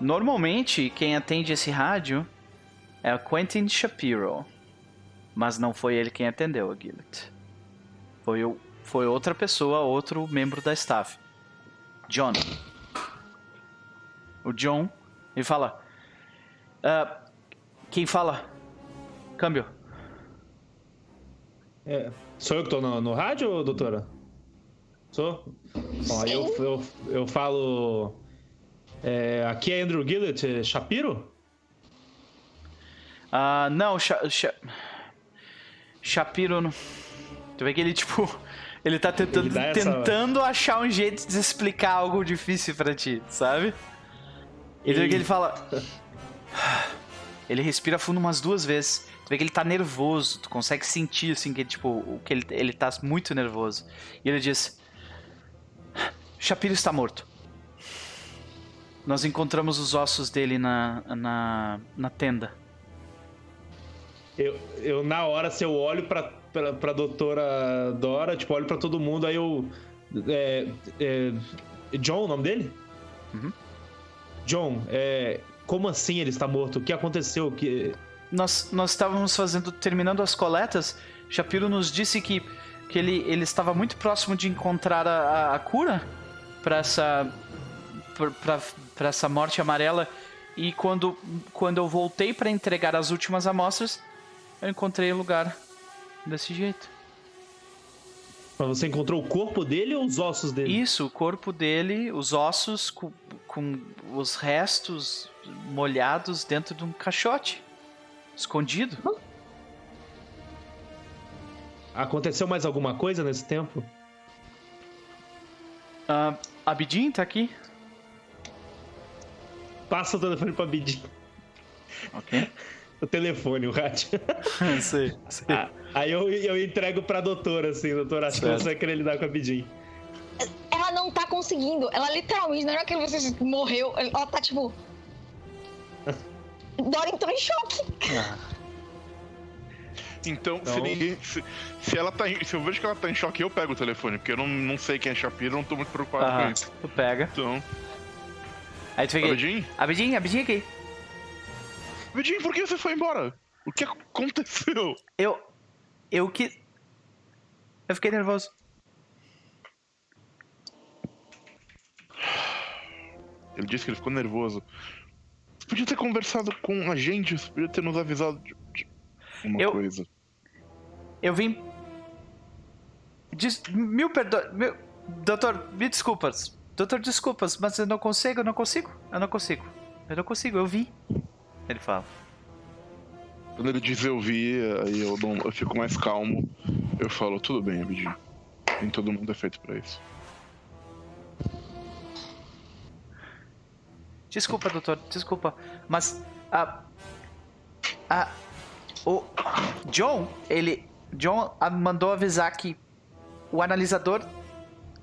normalmente quem atende esse rádio é o Quentin Shapiro. Mas não foi ele quem atendeu a Gillett. Foi, foi outra pessoa, outro membro da staff. John. O John, ele fala. "Ah, quem fala? Câmbio. É, sou eu que tô no, no rádio, doutora? Sou? Bom, aí eu, eu, eu falo. é, aqui é Andrew Gillett, é Shapiro? Ah, não, Sha, Sha- Shapiro. não- Tu vê que ele, tipo. Ele tá tentando, Ele dá essa- tentando achar um jeito de explicar algo difícil pra ti, sabe? E vê que ele fala. Ele respira fundo umas duas vezes. Tu vê que ele tá nervoso. Tu consegue sentir, assim, que, tipo, que ele, ele tá muito nervoso. E ele diz: Shapiro está morto. Nós encontramos os ossos dele na, na, na tenda. Eu, eu, na hora, se eu olho pra, pra, pra doutora Dora, tipo, olho pra todo mundo, aí eu. É, é, John, o nome dele? Uhum. John, é, como assim ele está morto? O que aconteceu? Que, nós, nós estávamos fazendo, terminando as coletas. Shapiro nos disse que, que ele, ele estava muito próximo de encontrar a, a, a cura para essa para essa morte amarela. E quando, quando eu voltei para entregar as últimas amostras, eu encontrei o lugar desse jeito. mas você encontrou o corpo dele ou os ossos dele? Isso, o corpo dele, os ossos com, com os restos molhados dentro de um caixote, escondido. Aconteceu mais alguma coisa nesse tempo? Ah, Abidin tá aqui? Passa o telefone pra Bidi. Ok. O telefone, o rádio. sei, sei. Ah, aí eu, eu entrego pra doutora, assim, doutora, acho que Certo. você vai querer lidar com a Bidin. Ela não tá conseguindo. Ela literalmente, na hora que você morreu, ela tá tipo. Dora entrou em choque. Ah, Então, se, Então- ninguém, se, se ela tá em- se eu vejo que ela tá em choque, eu pego o telefone, porque eu não, não sei quem é Shapiro, eu não tô muito preocupado com isso. tu pega. Então, Aí tu fica. Abedin? Abidinho, Abidinho aqui. Abedin, por que você foi embora? O que aconteceu? Eu. Eu que. Eu fiquei nervoso. Ele disse que ele ficou nervoso. Você podia ter conversado com a gente, você podia ter nos avisado de, de uma Eu- coisa. Eu vim. Des... Mil perdões. Mil... Doutor, me desculpas. Doutor, desculpas, mas eu não consigo, eu não consigo. Eu não consigo. Eu não consigo, eu vi. Ele fala. Quando ele diz eu vi, aí eu, dou eu fico mais calmo. Eu falo, tudo bem, Abedin. Nem todo mundo é feito pra isso. Desculpa, doutor, desculpa. Mas a. A. O. John, ele. John mandou avisar que o analisador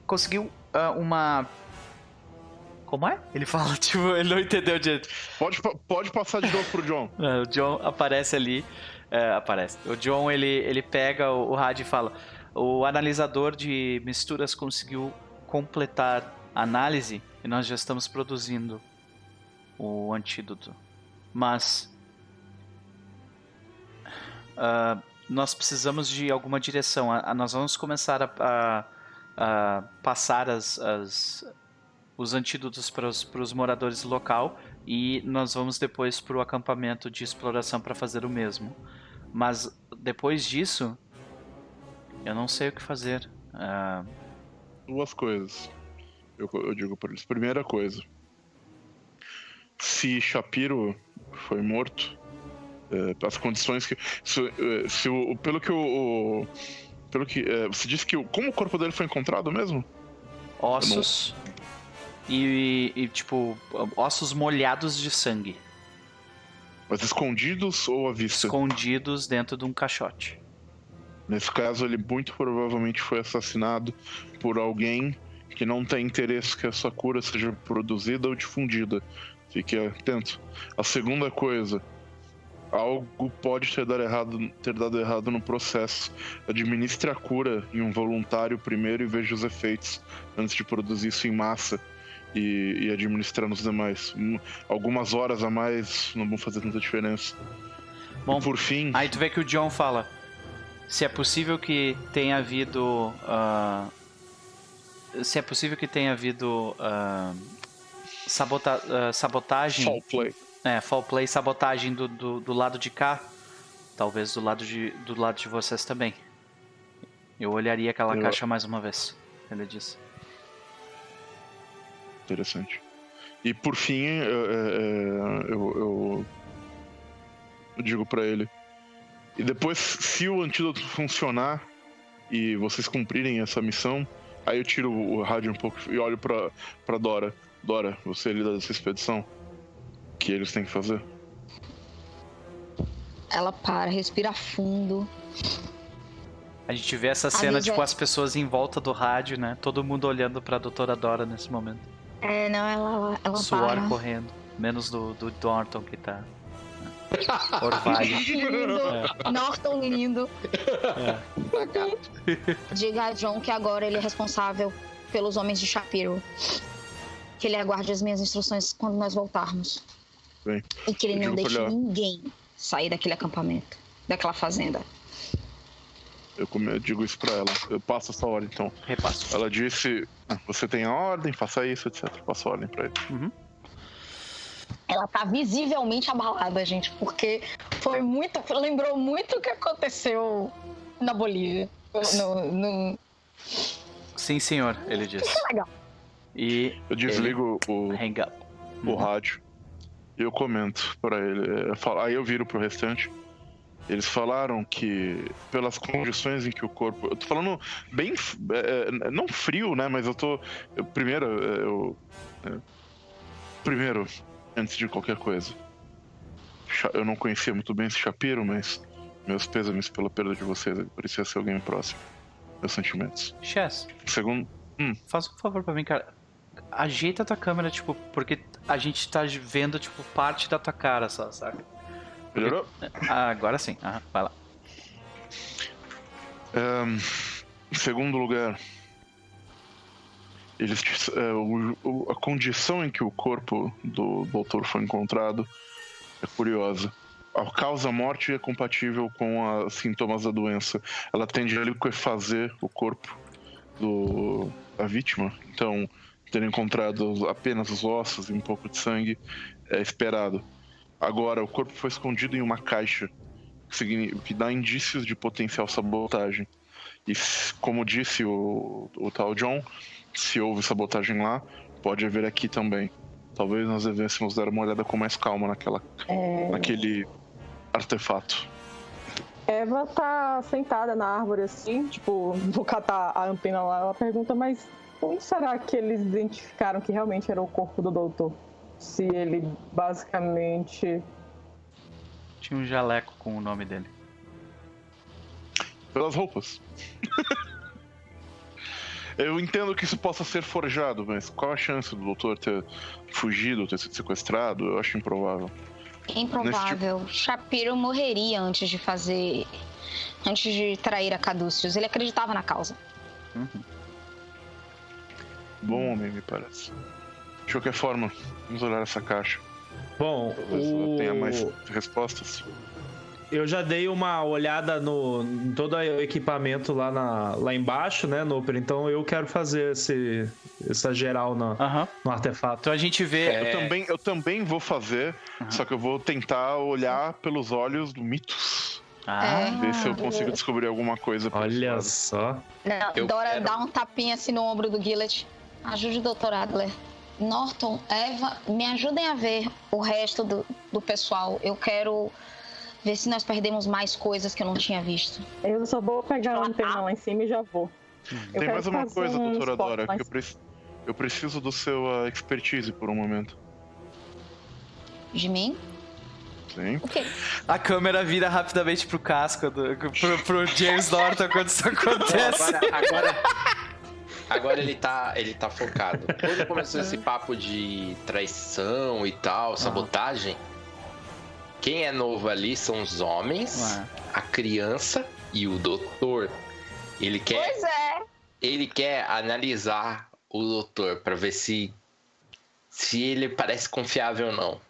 conseguiu ah, uma. Como é? Ele fala, tipo, ele não entendeu direito. Pode, pode passar de novo pro John. É, O John aparece ali. é, aparece. O John ele, ele pega o, o rádio e fala: O analisador de misturas conseguiu completar a análise e nós já estamos produzindo o antídoto. Mas. ah, nós precisamos de alguma direção. A- a- nós vamos começar a, a- a passar as, as- os antídotos para os, para os moradores do local e nós vamos depois para o acampamento de exploração para fazer o mesmo. Mas depois disso, eu não sei o que fazer. Ah, Duas coisas. Eu, eu digo pra eles. Primeira coisa. Se Shapiro foi morto, é, as condições que. Se, é, se o, pelo que o. o- pelo que. é, você disse que. o- Como o corpo dele foi encontrado mesmo? ossos e, e, tipo ossos molhados de sangue, Mas escondidos ou à vista? escondidos dentro de um caixote. Nesse caso, ele muito provavelmente foi assassinado por alguém que não tem interesse que essa cura seja produzida ou difundida. Fique atento. A segunda coisa, algo pode ter dado errado, ter dado errado no processo. Administre a cura em um voluntário primeiro e veja os efeitos antes de produzir isso em massa e, e administrar nos demais. Hum, Algumas horas a mais não vão fazer tanta diferença. Bom, e por fim, Aí tu vê que o John fala: se é possível que tenha havido. ah, se é possível que tenha havido. ah, sabota- ah, sabotagem. foul play. É, foul play, sabotagem do, do, do lado de cá. Talvez do lado de, do lado de vocês também. Eu olharia aquela Eu- caixa mais uma vez. Ele disse. Interessante. E por fim, é, é, é, eu, eu, eu digo pra ele. E depois, se o antídoto funcionar e vocês cumprirem essa missão, aí eu tiro o rádio um pouco e olho pra, pra Dora. Dora, você é líder dessa expedição. O que eles têm que fazer? Ela para, respira fundo. A gente vê essa cena, Avisa- tipo, as pessoas em volta do rádio, né? Todo mundo olhando pra doutora Dora nesse momento. É, não, ela, ela Suor para. correndo. Menos do, do Norton que tá. Orvalho. Lindo. Norton lindo. Diga a John que agora ele é responsável pelos homens de Shapiro. Que ele aguarde as minhas instruções quando nós voltarmos. Bem, E que ele não deixe ninguém sair daquele acampamento, daquela fazenda. Eu, come- eu digo isso pra ela. Eu passo essa ordem, então. Repasso. Ela disse: "Ah, você tem a ordem, faça isso, etc. Passo a ordem pra ele. Ela tá visivelmente abalada, gente, porque foi muito. Lembrou muito o que aconteceu na Bolívia. No, no- Sim, senhor, ele disse. Legal. Eu E Uhum. desligo o, hang up. o rádio e eu comento pra ele. Eu falo- aí eu viro pro restante. Eles falaram que, pelas condições em que o corpo. Eu tô falando bem. é, é, não frio, né? Mas eu tô. eu- primeiro, é, eu. é, primeiro, antes de qualquer coisa. Eu não conhecia muito bem esse Shapiro, mas. Meus pêsames pela perda de vocês. Ele parecia ser alguém próximo. Meus sentimentos. Chess, Segundo. faz um favor pra mim, cara. Ajeita a tua câmera, tipo, porque a gente tá vendo, tipo, parte da tua cara só, saca? Melhorou? Ah, agora sim. Aham, vai lá. Ahn, em segundo lugar, eles, o- o- a condição em que o corpo do doutor foi encontrado é curiosa. A causa-morte é compatível com os sintomas da doença. Ela tende a liquefazer o corpo do, da vítima. Então, ter encontrado apenas os ossos e um pouco de sangue é esperado. Agora, o corpo foi escondido em uma caixa, que, que dá indícios de potencial sabotagem. E, como disse o, o tal John, se houve sabotagem lá, pode haver aqui também. Talvez nós devêssemos dar uma olhada com mais calma naquela, É, naquele artefato. Eva tá sentada na árvore assim, tipo, vou catar a antena lá. Ela pergunta, mas como será que eles identificaram que realmente era o corpo do doutor? Se ele basicamente. Tinha um jaleco com o nome dele. Pelas roupas. Eu entendo que isso possa ser forjado, mas qual a chance do doutor ter fugido, ter sido sequestrado? Eu acho improvável. Improvável. Shapiro morreria antes de fazer. Antes de trair a Caduceus. Ele acreditava na causa. Bom homem, me parece. De qualquer forma, vamos olhar essa caixa. Bom, Talvez ela tenha mais o... respostas. eu já dei uma olhada no em todo o equipamento lá, na, lá embaixo, né, Noper? Então eu quero fazer esse, essa geral na, Aham. no artefato. Então a gente vê. Eu, também, eu também vou fazer, só que eu vou tentar olhar pelos olhos do Mitos. Ah, Ver se eu consigo descobrir alguma coisa. Olha só. Não, Eu Dora quero- dá um tapinha assim no ombro do Gillet. Ajude o Dr. Adler. Norton, Eva, me ajudem a ver o resto do, do pessoal. Eu quero ver se nós perdemos mais coisas que eu não tinha visto. Eu só vou pegar a antena lá em cima e já vou. Eu Tem mais uma coisa, uns doutora Dora, que eu, preci- eu preciso do seu ah, expertise por um momento. De mim? Sim. A câmera vira rapidamente pro casco, do, pro, pro James Norton quando isso acontece. Agora, agora, agora ele tá, ele tá focado. Quando começou esse papo de traição e tal, sabotagem, quem é novo ali são os homens, Ué. a criança e o doutor. Ele quer, Pois é. ele quer analisar o doutor pra ver se se ele parece confiável ou não.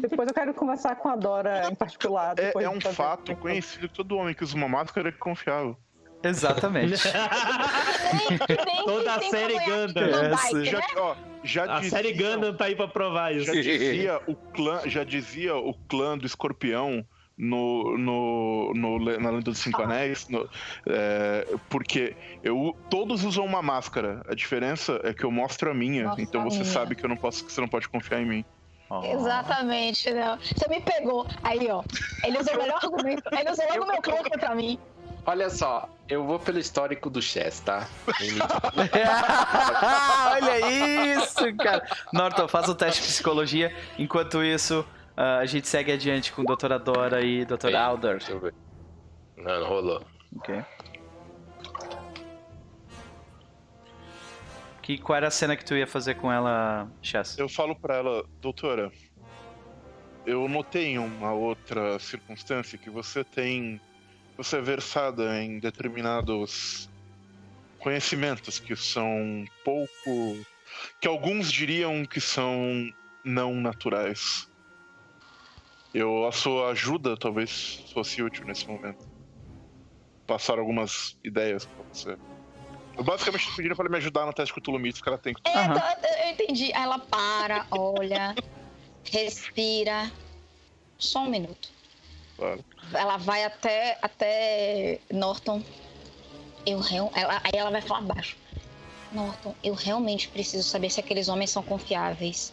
Depois eu quero conversar com a Dora em particular. É, é de um fato conhecido que todo homem que usa uma máscara é confiável. Exatamente. Toda a série conhaque Gundam. Dyke, Já, né? ó, já A dizia, série Gundam tá aí pra provar isso. já dizia o clã, já dizia o clã do Escorpião no, no, no na Lenda dos Cinco Anéis, no- é, porque eu, todos usam uma máscara. A diferença é que eu mostro a minha, Mostra então a você minha. sabe que eu não posso, que você não pode confiar em mim. Ó. Exatamente, não. Você me pegou. Aí, ó. Ele usou o melhor argumento. Ele usou logo o meu ponto pra mim. Olha só, eu vou pelo histórico do Chess, tá? Olha isso, cara. Norton, faz o teste de psicologia. Enquanto isso, ah, a gente segue adiante com doutora Dora e doutor Ei, Alder. Deixa eu ver. Não, não rolou. Ok. Que, qual era a cena que tu ia fazer com ela, Chess? Eu falo pra ela, doutora, eu notei uma outra circunstância que você tem. Você é versada em determinados conhecimentos que são pouco. que alguns diriam que são não naturais. Eu, a sua ajuda talvez fosse útil nesse momento. Passar algumas ideias pra você. Eu basicamente tô pedindo pra ela me ajudar no teste com o que ela tem. É, tá, eu entendi. Ela para, olha, respira. Só um minuto. Claro. Ela vai até, até Norton. Eu real- ela, aí ela vai falar baixo. Norton, eu realmente preciso saber se aqueles homens são confiáveis.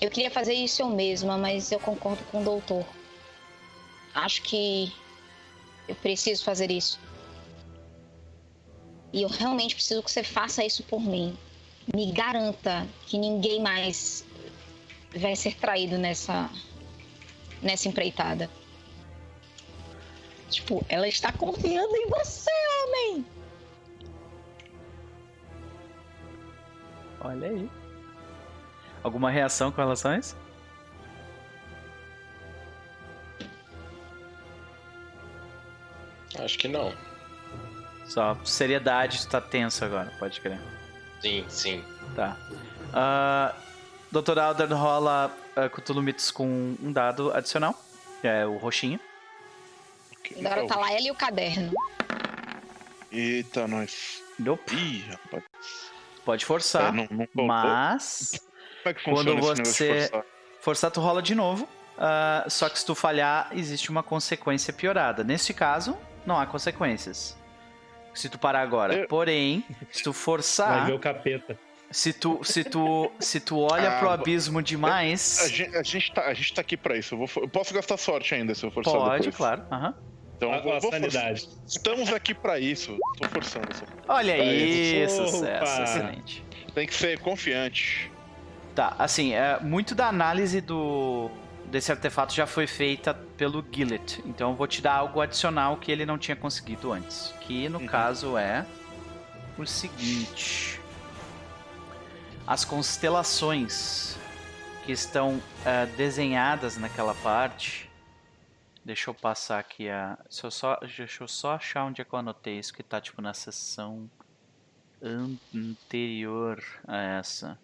Eu queria fazer isso eu mesma, mas eu concordo com o doutor. Acho que eu preciso fazer isso. E eu realmente preciso que você faça isso por mim. Me garanta que ninguém mais vai ser traído nessa nessa empreitada. Tipo, ela está confiando em você, homem. Olha aí. Alguma reação com relação a isso? Acho que não. Só seriedade, tu tá tenso agora, pode crer. Sim, sim. Tá. Uh, Dr. Alder rola uh, Cthulhu Mythos com um dado adicional, que é o roxinho. Agora tá lá ele e o caderno. Eita, nós. Nope. Ih, rapaz. Pode forçar, É, não, não mas Como é que quando você- forçar? forçar tu rola de novo. ah, só que se tu falhar, existe uma consequência piorada. Neste caso, não há consequências. Se tu parar agora. Eu- Porém, se tu Vai forçar, ver o capeta. Se tu, se tu, se tu olha Ah, pro abismo A demais, gente, a, gente tá, a gente tá aqui pra isso. Eu, vou, eu posso gastar sorte ainda se eu forçar pode, depois. claro. aham. Então, A, vou, a sanidade. Estamos aqui pra isso. Tô forçando isso. Olha aí, Opa! sucesso, excelente. Tem que ser confiante. Tá, assim, é, muito da análise do desse artefato já foi feita pelo Gillet. Então eu vou te dar algo adicional que ele não tinha conseguido antes. Que no Uhum. caso é o seguinte: as constelações que estão é, desenhadas naquela parte. Deixa eu passar aqui a. Se eu só, deixa eu só achar onde é que eu anotei isso que tá tipo na seção anterior a essa.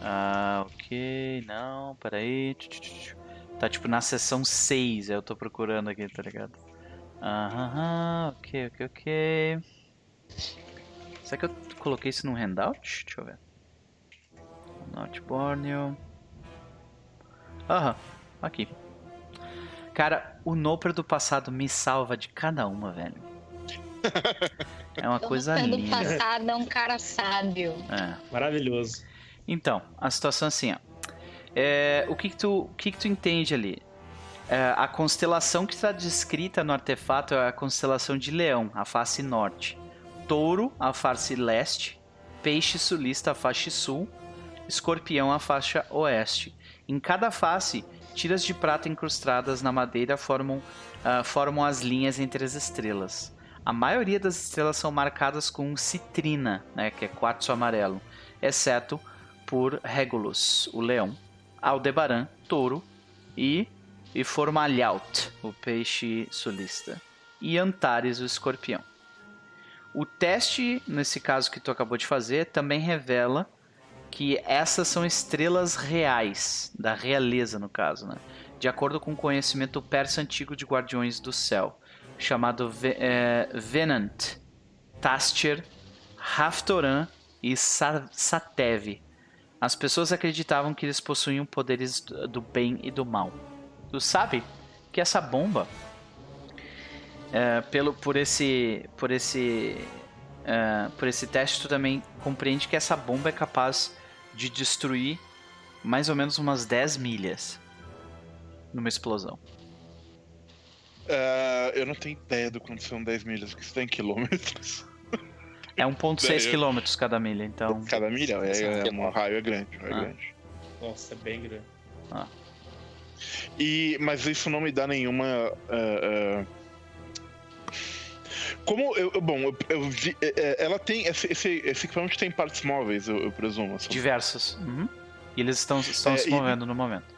Ah, ok, não, peraí. Tá tipo na seção 6, eu tô procurando aqui, tá ligado? Aham, ok, ok, ok. Será que eu coloquei isso num handout? Deixa eu ver. Not Borneo. Aham, aqui. Cara, o Noper do passado me salva de cada uma, velho. É uma coisa do linda. passado é um cara sábio. É. Maravilhoso. Então, a situação é assim, ó. É, o que que tu, o que que tu entende ali? É, a constelação que está descrita no artefato é a constelação de Leão, a face norte. Touro, a face leste. Peixe sulista, a face sul. Escorpião, a faixa oeste. Em cada face, tiras de prata incrustadas na madeira formam, ah, formam as linhas entre as estrelas. A maioria das estrelas são marcadas com citrina, né, que é quartzo amarelo, exceto por Regulus, o leão, Aldebaran, touro, e, e Formalhaut, o peixe sulista, e Antares, o escorpião. O teste, nesse caso que tu acabou de fazer, também revela que essas são estrelas reais, da realeza no caso, né? de acordo com o conhecimento persa antigo de guardiões do céu, chamado Ve eh, Venant, Tastier, Haftoran e Sa Satev. As pessoas acreditavam que eles possuíam poderes do bem e do mal. Tu sabe que essa bomba, é, pelo por esse por esse é, por esse teste, tu também compreende que essa bomba é capaz de destruir mais ou menos umas 10 milhas numa explosão. Ah, eu não tenho ideia do quanto são 10 milhas, porque isso tá em quilômetros. É 1.6 Velho. quilômetros cada milha, então Cada milha é, é, um raio é grande, raio Ah. grande. Nossa, é bem grande. E, mas isso não me dá nenhuma. ah, ah, Como eu. Bom, eu, eu vi. é, é, Ela tem. Esse, esse, esse equipamento tem partes móveis, eu, eu presumo. assim. diversos. Uhum. E eles estão, estão É, se e- movendo no momento.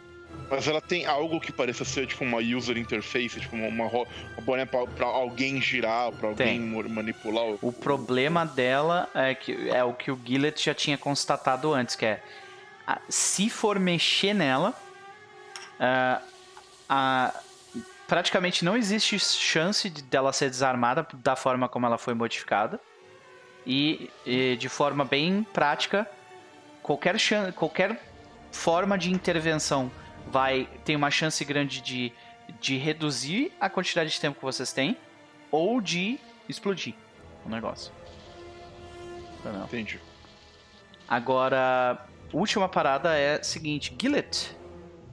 Mas ela tem algo que pareça ser tipo uma user interface, tipo uma, uma, uma boné pra, pra alguém girar, pra alguém Tem. manipular. o- O problema dela é que é o que o Gillet já tinha constatado antes, que é a- se for mexer nela, ah, a- praticamente não existe chance de dela ser desarmada da forma como ela foi modificada. E, e de forma bem prática, qualquer, chan- qualquer forma de intervenção vai tem uma chance grande de, de reduzir a quantidade de tempo que vocês têm ou de explodir o negócio. Entendi. Agora, última parada é a seguinte, Gillet,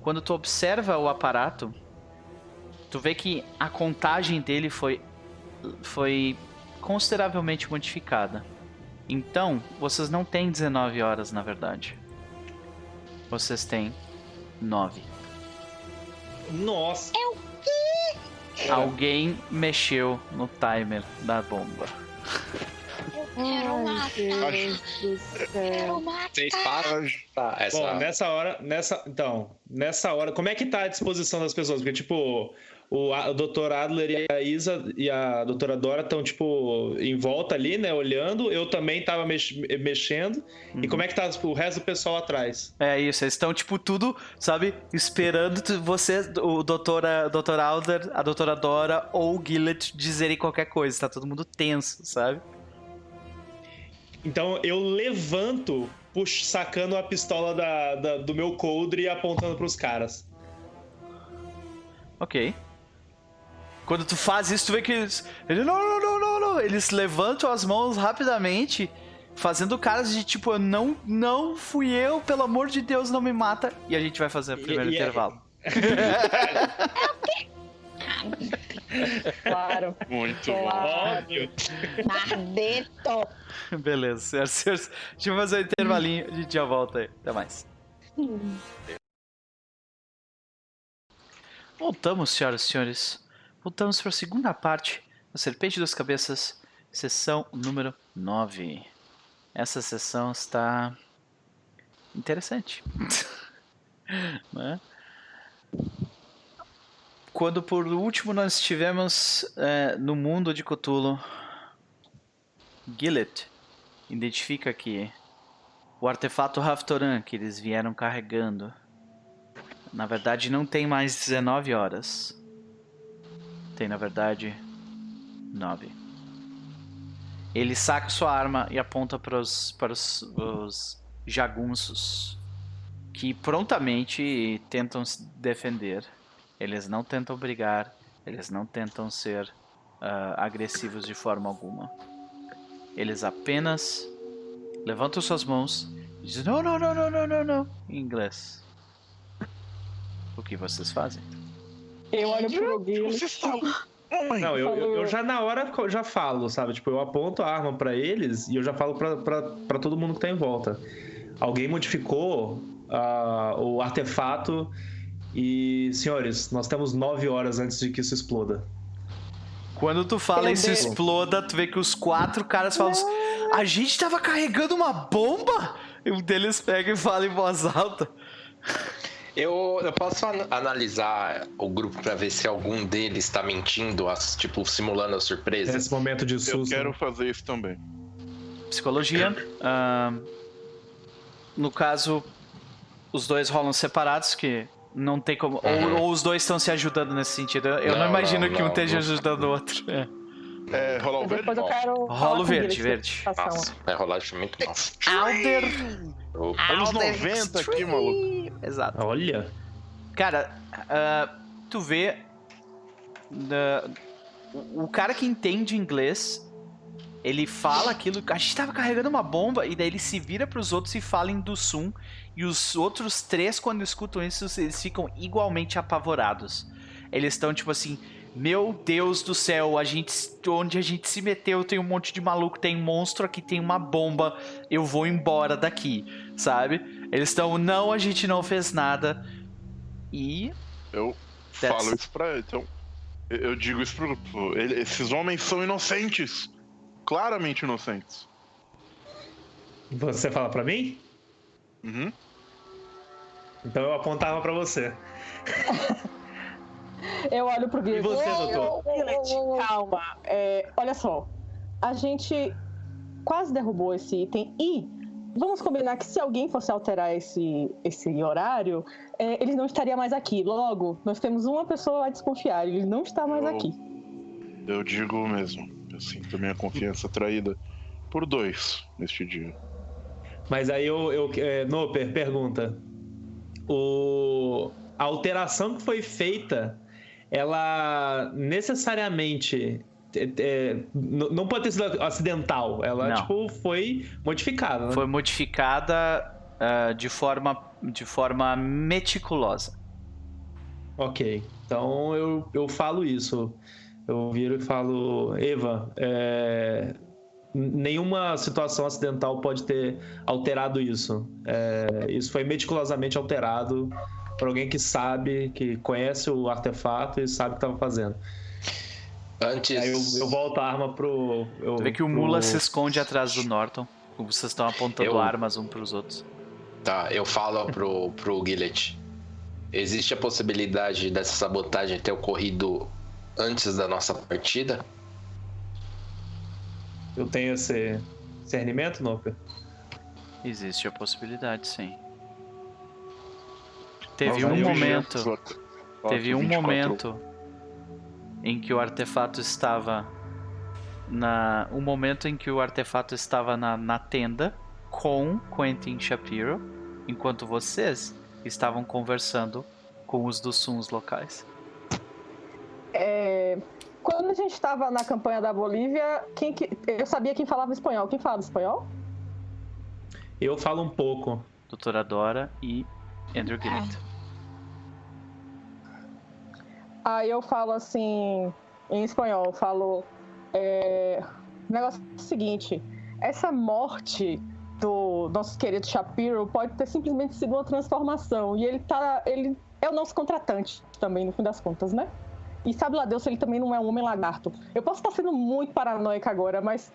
quando tu observa o aparato, tu vê que a contagem dele foi foi consideravelmente modificada. Então, vocês não têm 19 horas, na verdade. Vocês têm 9. Nossa. Alguém mexeu no timer da bomba. Meu Quero matar. Céu. Quero matar. Sem espaço. Tá, essa... Bom, nessa hora, nessa, então, nessa hora, como é que tá a disposição das pessoas? Porque, tipo, o, a- o Dr. Adler e a Isa e a doutora Dora estão, tipo, em volta ali, né, olhando. Eu também tava mex- mexendo. E como é que tá o resto do pessoal atrás? É isso, eles estão, tipo, tudo, sabe, esperando você, o doutora, doutor Alder, a doutora Dora ou o Gillet dizerem qualquer coisa. Tá todo mundo tenso, sabe? Então eu levanto, puxo, sacando a pistola da, da- do meu coldre e apontando pros caras. Ok. Quando tu faz isso, tu vê que eles. Ele, não, não, não, não, não. Eles levantam as mãos rapidamente, fazendo caras de tipo, eu não, não fui eu, pelo amor de Deus, não me mata. E a gente vai fazer o primeiro e é- intervalo. Claro. Muito. Claro. Óbvio. Mardito. Beleza, senhoras e senhores. Deixa eu fazer um intervalinho, a gente já volta aí. Até mais. Voltamos, senhoras e senhores. Voltamos para a segunda parte da Serpente das Cabeças, sessão número 9. Essa sessão está interessante. né? Quando por último nós estivemos eh, no mundo de Cthulhu, Gillet identifica que o artefato Raftoran que eles vieram carregando, na verdade não tem mais 19 horas. Tem na verdade 9. Ele saca sua arma e aponta para os, para os, os jagunços que prontamente tentam se defender. Eles não tentam brigar, eles não tentam ser ah, agressivos de forma alguma. Eles apenas levantam suas mãos e dizem: Não, não, não, não, não, não, não, em inglês. O que vocês fazem? Eu olho pro Gil. Você está. Não, eu, eu, eu já na hora já falo, sabe? Tipo, eu aponto a arma pra eles e eu já falo pra, pra, pra todo mundo que tá em volta. Alguém modificou ah, o artefato e, senhores, nós temos nove horas antes de que isso exploda. Quando tu fala isso exploda, tu vê que os quatro caras falam: A gente tava carregando uma bomba? E um deles pega e fala em voz alta. Eu, eu posso an- analisar o grupo pra ver se algum deles tá mentindo, as- tipo, simulando a surpresa. Nesse momento de Eu susto. quero fazer isso também. Psicologia. ahn, no caso, os dois rolam separados, que não tem como. ou- Uhum. Ou, os dois estão se ajudando nesse sentido. Eu não, Não, imagino não, que um não, esteja não. ajudando o outro. É. É, rolar o verde? Eu quero. Rola o verde, verde. Nossa, vai rolar isso muito mal. Alder. Anos Alder 90 aqui, Extreme. maluco. Exato. Olha. Cara, ah, tu vê. da- o cara que entende inglês, ele fala aquilo. A gente tava carregando uma bomba, e daí ele se vira pros outros e fala em Dussum. E os outros três, quando escutam isso, eles ficam igualmente apavorados. Eles estão tipo assim. Meu Deus do céu, a gente, onde a gente se meteu tem um monte de maluco, tem monstro aqui, tem uma bomba, eu vou embora daqui, sabe? Eles estão, não, a gente não fez nada. E Eu That's- falo isso pra ele. Então, eu- digo isso pro grupo. Esses homens são inocentes. Claramente inocentes. Você fala pra mim? Uhum. Então eu apontava pra você. Eu olho pro Gil. E você, doutor? Calma. É, olha só. A gente quase derrubou esse item e vamos combinar que se alguém fosse alterar esse, esse horário, é, ele não estaria mais aqui. Logo, nós temos uma pessoa a desconfiar. Ele não está mais Eu- aqui. Eu digo mesmo. Eu sinto minha confiança traída por dois neste dia. Mas aí eu. eu é, Noper, pergunta. O, a alteração que foi feita, ela necessariamente. É, é, não pode ter sido acidental. Ela, Não. tipo, foi modificada. Né? foi modificada ah, de, forma, de forma meticulosa. Ok. Então eu, eu falo isso. Eu viro e falo, Eva, é, nenhuma situação acidental pode ter alterado isso. É, isso foi meticulosamente alterado por alguém que sabe, que conhece o artefato e sabe o que estava fazendo. Antes. Aí eu, eu volto a arma pro. Eu, vê que o pro- Mula se esconde atrás do Norton. Vocês estão apontando Eu- armas um pros outros. Tá, eu falo pro, pro Gillet. Existe a possibilidade dessa sabotagem ter ocorrido antes da nossa partida? Eu tenho esse discernimento, Noper? Existe a possibilidade, sim. Teve um momento. Teve um 24 momento em que o artefato estava na um momento em que o artefato estava na, na tenda com Quentin Shapiro, enquanto vocês estavam conversando com os dos Suns locais. É, Quando a gente estava na campanha da Bolívia, quem que... eu sabia quem falava espanhol. Quem falava espanhol? Eu falo um pouco. Doutora Dora e Andrew Gillett. Aí eu falo assim, em espanhol, falo. É, o negócio é o seguinte: essa morte do nosso querido Shapiro pode ter simplesmente sido uma transformação. E ele tá. Ele é o nosso contratante também, no fim das contas, né? E sabe lá Deus ele também não é um homem lagarto. Eu posso estar sendo muito paranoica agora, mas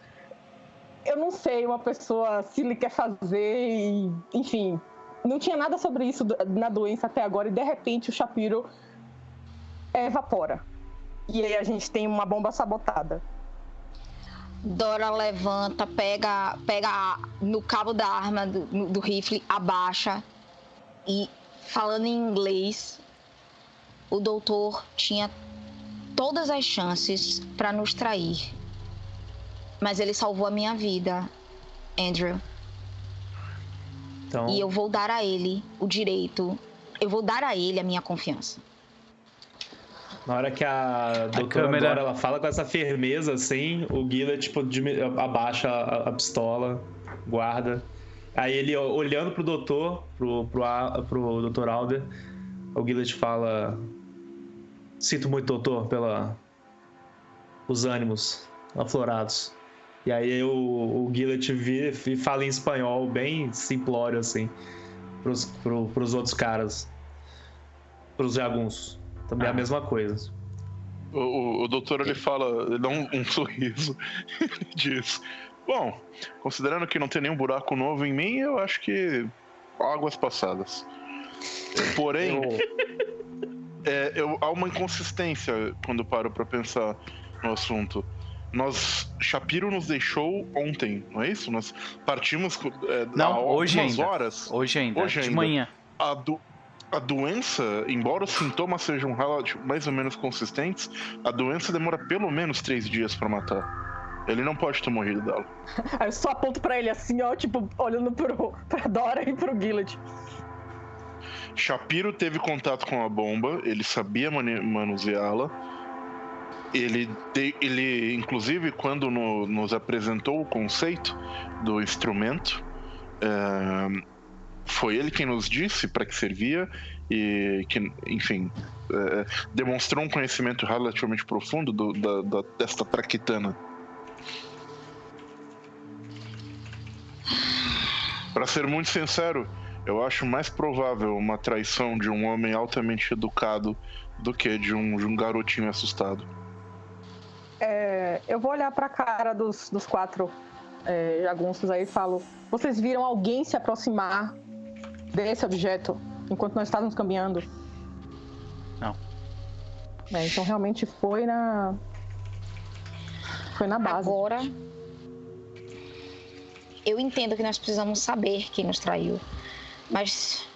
eu não sei uma pessoa se ele quer fazer e, enfim, não tinha nada sobre isso na doença até agora e de repente o Shapiro evapora. E aí a gente tem uma bomba sabotada. Dora levanta, pega, pega no cabo da arma do, do rifle, abaixa e falando em inglês, o doutor tinha todas as chances para nos trair. Mas ele salvou a minha vida, Andrew. Então, E eu vou dar a ele o direito, eu vou dar a ele a minha confiança. Na hora que a doutora câmera- Dora ela fala com essa firmeza assim, o Guilherme tipo, abaixa a, a pistola, guarda. Aí ele ó, olhando pro doutor, pro, pro, A- pro doutor Alder, o Guilherme fala: Sinto muito, doutor, pela os ânimos aflorados. E aí o, o vira e fala em espanhol, bem simplório, assim, pros, pro, pros outros caras. Pros jagunços. Também é a Ah. mesma coisa. O, o, o doutor ele fala, ele dá um, um sorriso e diz: Bom, considerando que não tem nenhum buraco novo em mim, eu acho que águas passadas. Porém, é, eu- há uma inconsistência quando paro pra pensar no assunto. Nós. Shapiro nos deixou ontem, não é isso? Nós partimos é, Não, há hoje algumas ainda. horas. Hoje ainda, Hoje de ainda. manhã. A, do- a doença, embora os sintomas sejam mais ou menos consistentes, a doença demora pelo menos três dias pra matar. Ele não pode ter morrido dela. Aí eu só aponto pra ele assim, ó, tipo, olhando pro, pra Dora e pro Gillet. Shapiro teve contato com a bomba, ele sabia manuseá-la. Ele, ele, inclusive, quando no- nos apresentou o conceito do instrumento, eh, foi ele quem nos disse para que servia e que, enfim, eh, demonstrou um conhecimento relativamente profundo do- da, da- desta traquitana. Para ser muito sincero, eu acho mais provável uma traição de um homem altamente educado do que de um, de um garotinho assustado. É, eu vou olhar pra cara dos, dos quatro é, jagunços aí e falo: Vocês viram alguém se aproximar desse objeto enquanto nós estávamos caminhando? Não. É, então realmente foi na. Foi na base. Agora, eu entendo que nós precisamos saber quem nos traiu. Mas,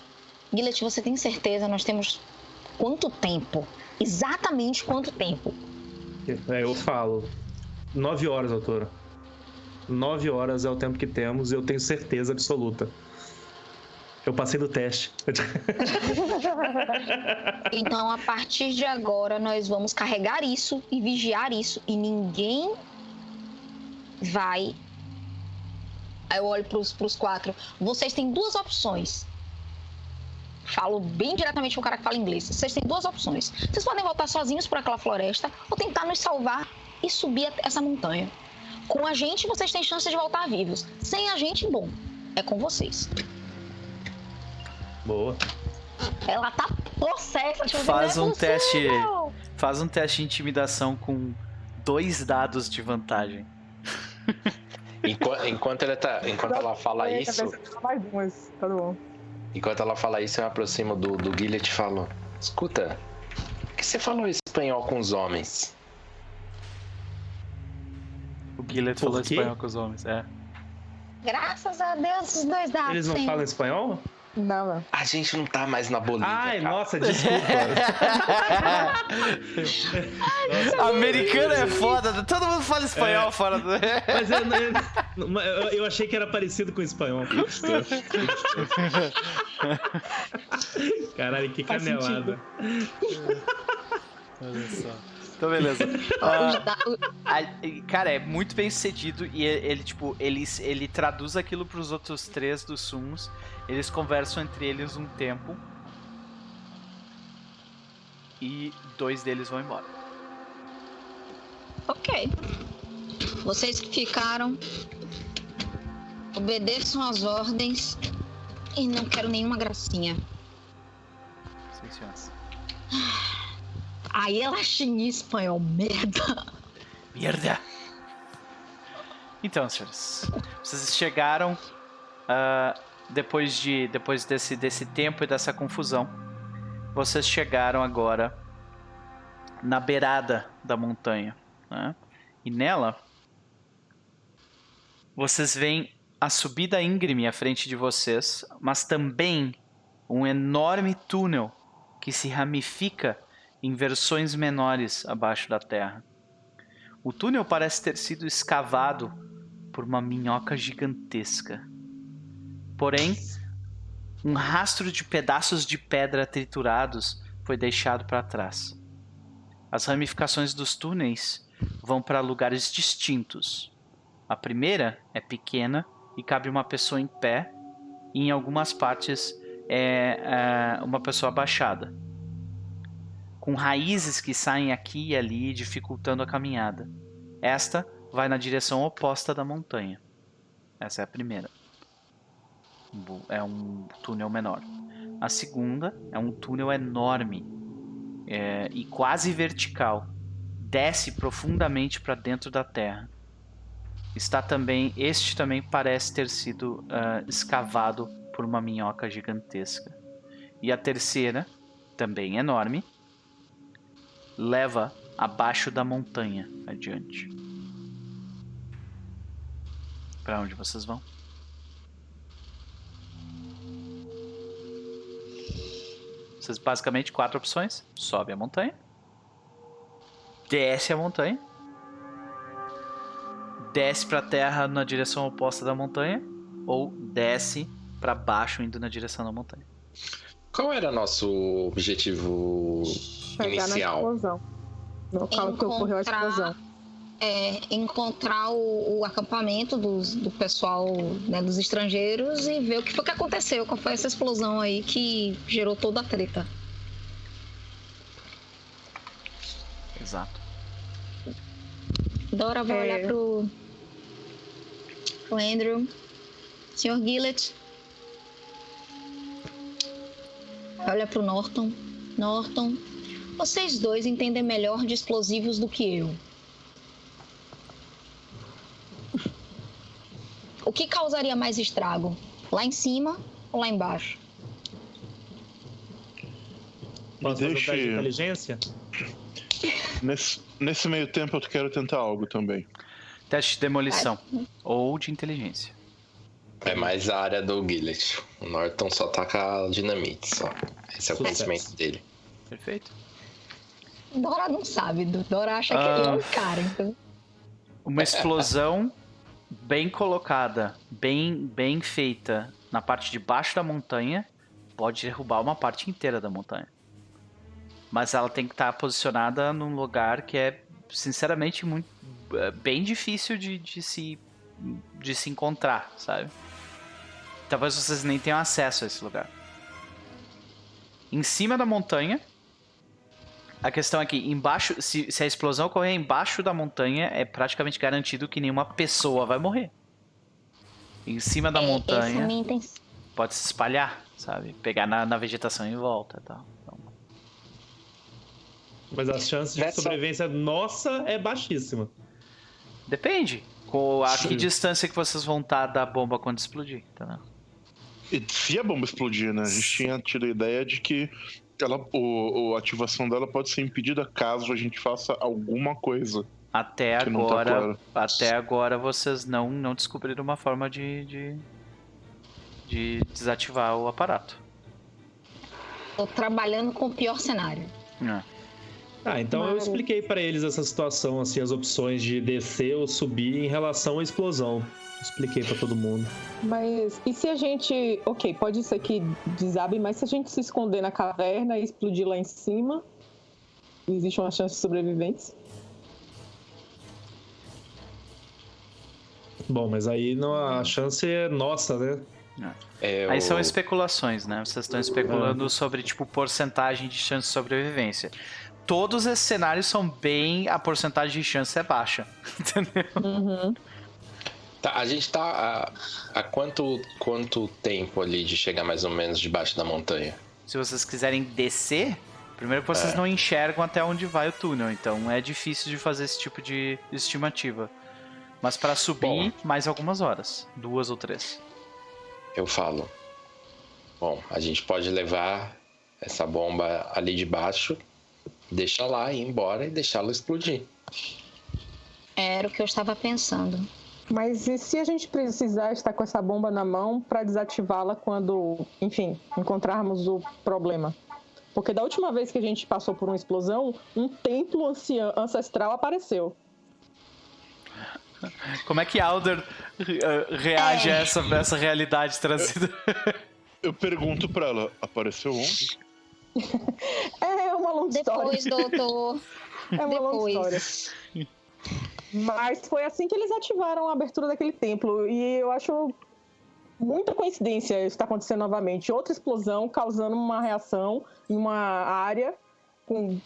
Gillet, você tem certeza? Nós temos quanto tempo? Exatamente quanto tempo? É, eu falo. Nove horas, doutora. Nove horas é o tempo que temos e eu tenho certeza absoluta. Eu passei do teste. Então, a partir de agora, nós vamos carregar isso e vigiar isso. E ninguém vai. Aí eu olho pros, pros quatro. Vocês têm duas opções. Falo bem diretamente com o cara que fala inglês. Vocês têm duas opções. Vocês podem voltar sozinhos por aquela floresta ou tentar nos salvar e subir essa montanha. Com a gente, vocês têm chance de voltar vivos. Sem a gente, bom, é com vocês. Boa. Ela tá possessa, tipo, Faz é um teste. Faz um teste de intimidação com dois dados de vantagem. Enquanto, enquanto, ela, tá, enquanto ela fala É, isso, cabeça, Mais umas, tá bom. enquanto ela fala isso, eu me aproximo do, do Gillet e falo: Escuta, por que você falou espanhol com os homens? O Por falou quê? espanhol com os homens, é. Graças a Deus, os dois dados. Eles não sim. falam espanhol? Não, não. A gente não tá mais na Bolívia. Ai, cara. nossa, desculpa. Americano é foda, todo mundo fala espanhol fora do. Mas eu, eu, eu- achei que era parecido com espanhol. Caralho, que canelada. Olha só. Então, beleza. Ah, o- a- cara, é muito bem sucedido e ele, ele, tipo, ele, ele traduz aquilo pros outros três dos sumos. Eles conversam entre eles um tempo. E dois deles vão embora. Ok. Vocês que ficaram, obedeçam às ordens e não quero nenhuma gracinha. Sim, senhores. Aí ela em espanhol, merda. Merda! Então, senhores, vocês chegaram ah, depois de depois desse, desse tempo e dessa confusão. Vocês chegaram agora na beirada da montanha, né? E nela vocês veem a subida íngreme à frente de vocês, mas também um enorme túnel que se ramifica em versões menores abaixo da terra. O túnel parece ter sido escavado por uma minhoca gigantesca. Porém, um rastro de pedaços de pedra triturados foi deixado para trás. As ramificações dos túneis vão para lugares distintos. A primeira é pequena e cabe uma pessoa em pé, e em algumas partes é, é uma pessoa abaixada com raízes que saem aqui e ali, dificultando a caminhada. Esta vai na direção oposta da montanha. Essa é a primeira. É um túnel menor. A segunda é um túnel enorme é, e quase vertical. Desce profundamente para dentro da terra. Está também, este também parece ter sido ah, escavado por uma minhoca gigantesca. E a terceira, também enorme, leva abaixo da montanha adiante. Para onde vocês vão? Vocês basicamente quatro opções: sobe a montanha, desce a montanha, desce para a terra na direção oposta da montanha ou desce para baixo indo na direção da montanha. Qual era nosso objetivo Chegar na inicial? explosão. No local que ocorreu a Encontrar- explosão. É, encontrar o, o acampamento dos, do pessoal, né, dos estrangeiros e ver o que foi que aconteceu, qual foi essa explosão aí que gerou toda a treta. Exato. Dora vai É. olhar pro, pro Andrew. Senhor Gillett. Olha pro Norton. Norton, vocês dois entendem melhor de explosivos do que eu. O que causaria mais estrago? Lá em cima ou lá embaixo? Posso Deixe- teste de inteligência? Nesse, nesse meio tempo eu quero tentar algo também. Teste de demolição ou de inteligência. É mais a área do Gillet. O Norton só taca dinamite, só. Esse é o Sucesso. conhecimento dele. Perfeito. Dora não sabe, Dora acha que ele é um cara, então. Uma explosão bem colocada, bem, bem feita na parte de baixo da montanha pode derrubar uma parte inteira da montanha. Mas ela tem que estar posicionada num lugar que é, sinceramente, muito, é, bem difícil de, de se, de se encontrar, sabe? Talvez vocês nem tenham acesso a esse lugar. Em cima da montanha, a questão é que embaixo, se, se a explosão ocorrer embaixo da montanha, é praticamente garantido que nenhuma pessoa vai morrer. Em cima da É, é montanha intenção. pode se espalhar, sabe? Pegar na, na vegetação em volta e tal. Então, Mas as chances de sobrevivência nossa é baixíssima. Depende. Com a que distância que vocês vão estar da bomba quando explodir, entendeu? E se a bomba explodir, né? A gente tinha tido a ideia de que ela, o, o- a ativação dela pode ser impedida caso a gente faça alguma coisa. Até tá agora, claro. até agora vocês não, não descobriram uma forma de, de, de desativar o aparato. Tô trabalhando com o pior cenário. É. Ah, então eu expliquei pra eles essa situação, assim, as opções de descer ou subir em relação à explosão. Expliquei pra todo mundo. Mas e se a gente. Ok, pode ser que desabe, mas se a gente se esconder na caverna e explodir lá em cima, existe uma chance de sobreviventes? Bom, mas aí não, a chance é nossa, né? É, Aí o- são especulações, né? Vocês estão especulando sobre, tipo, porcentagem de chance de sobrevivência. Todos esses cenários são bem. A porcentagem de chance é baixa. Entendeu? Uhum. Tá, a gente tá há, há quanto, quanto tempo ali de chegar mais ou menos debaixo da montanha? Se vocês quiserem descer, primeiro que vocês É. não enxergam até onde vai o túnel, então é difícil de fazer esse tipo de estimativa. Mas para subir, mais algumas horas, duas ou três. Eu falo. Bom, a gente pode levar essa bomba ali de baixo, deixar lá, ir embora e deixá-la explodir. Era o que eu estava pensando. Mas e se a gente precisar estar com essa bomba na mão para desativá-la quando, enfim, encontrarmos o problema? Porque da última vez que a gente passou por uma explosão, um templo ancestral apareceu. Como é que Alder eh, reage a essa, essa realidade trazida? Eu pergunto pra ela, apareceu onde? É uma longa Depois, história. doutor. É uma longa história. Mas foi assim que eles ativaram a abertura daquele templo. E eu acho muita coincidência isso estar acontecendo novamente. Outra explosão causando uma reação em uma área com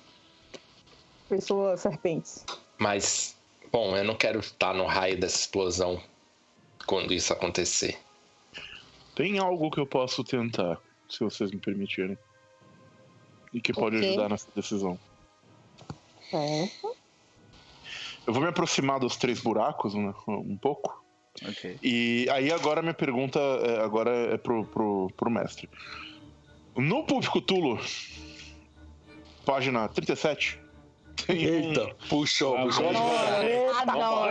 pessoas serpentes. Mas, bom, eu não quero estar no raio dessa explosão quando isso acontecer. Tem algo que eu posso tentar, se vocês me permitirem. E que pode O quê? ajudar nessa decisão. É. Eu vou me aproximar dos três buracos né, um pouco. ok. E aí agora minha pergunta é, agora é pro, pro, pro mestre. No Público Tulo, página 37, tem um, Eita, puxou, puxou. Adoro.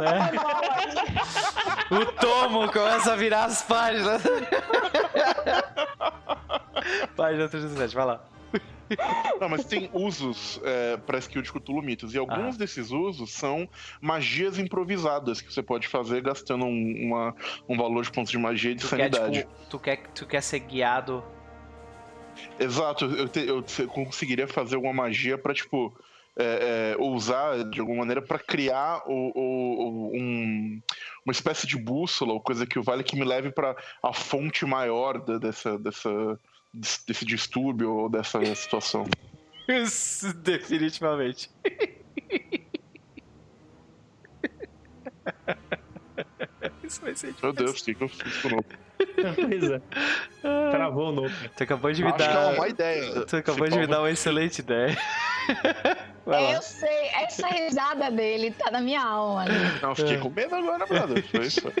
Né? O tomo começa a virar as páginas. Página 37, vai lá. Não, mas tem usos é, para skill de Cthulhu Mitos. E alguns Ah. desses usos são magias improvisadas que você pode fazer gastando um, uma- um valor de pontos de magia e de Tu quer, sanidade. tipo, tu quer, tu quer ser guiado. Exato, eu, te- eu conseguiria fazer alguma magia pra, tipo, é, é, usar de alguma maneira pra criar o, o- o- um- uma espécie de bússola ou coisa que o vale que me leve pra a fonte maior da- dessa, dessa, desse distúrbio ou dessa situação. Definitivamente. Isso vai ser Meu Deus, o que, que eu fiz com o? Pois é. Travou o novo. Tu acabou de me Acho que é uma dar. má ideia. Tu acabou de me dar uma excelente ideia. Vai lá. Eu sei, essa risada dele tá na minha alma. né? Não, fiquei com medo agora, brother. Foi isso.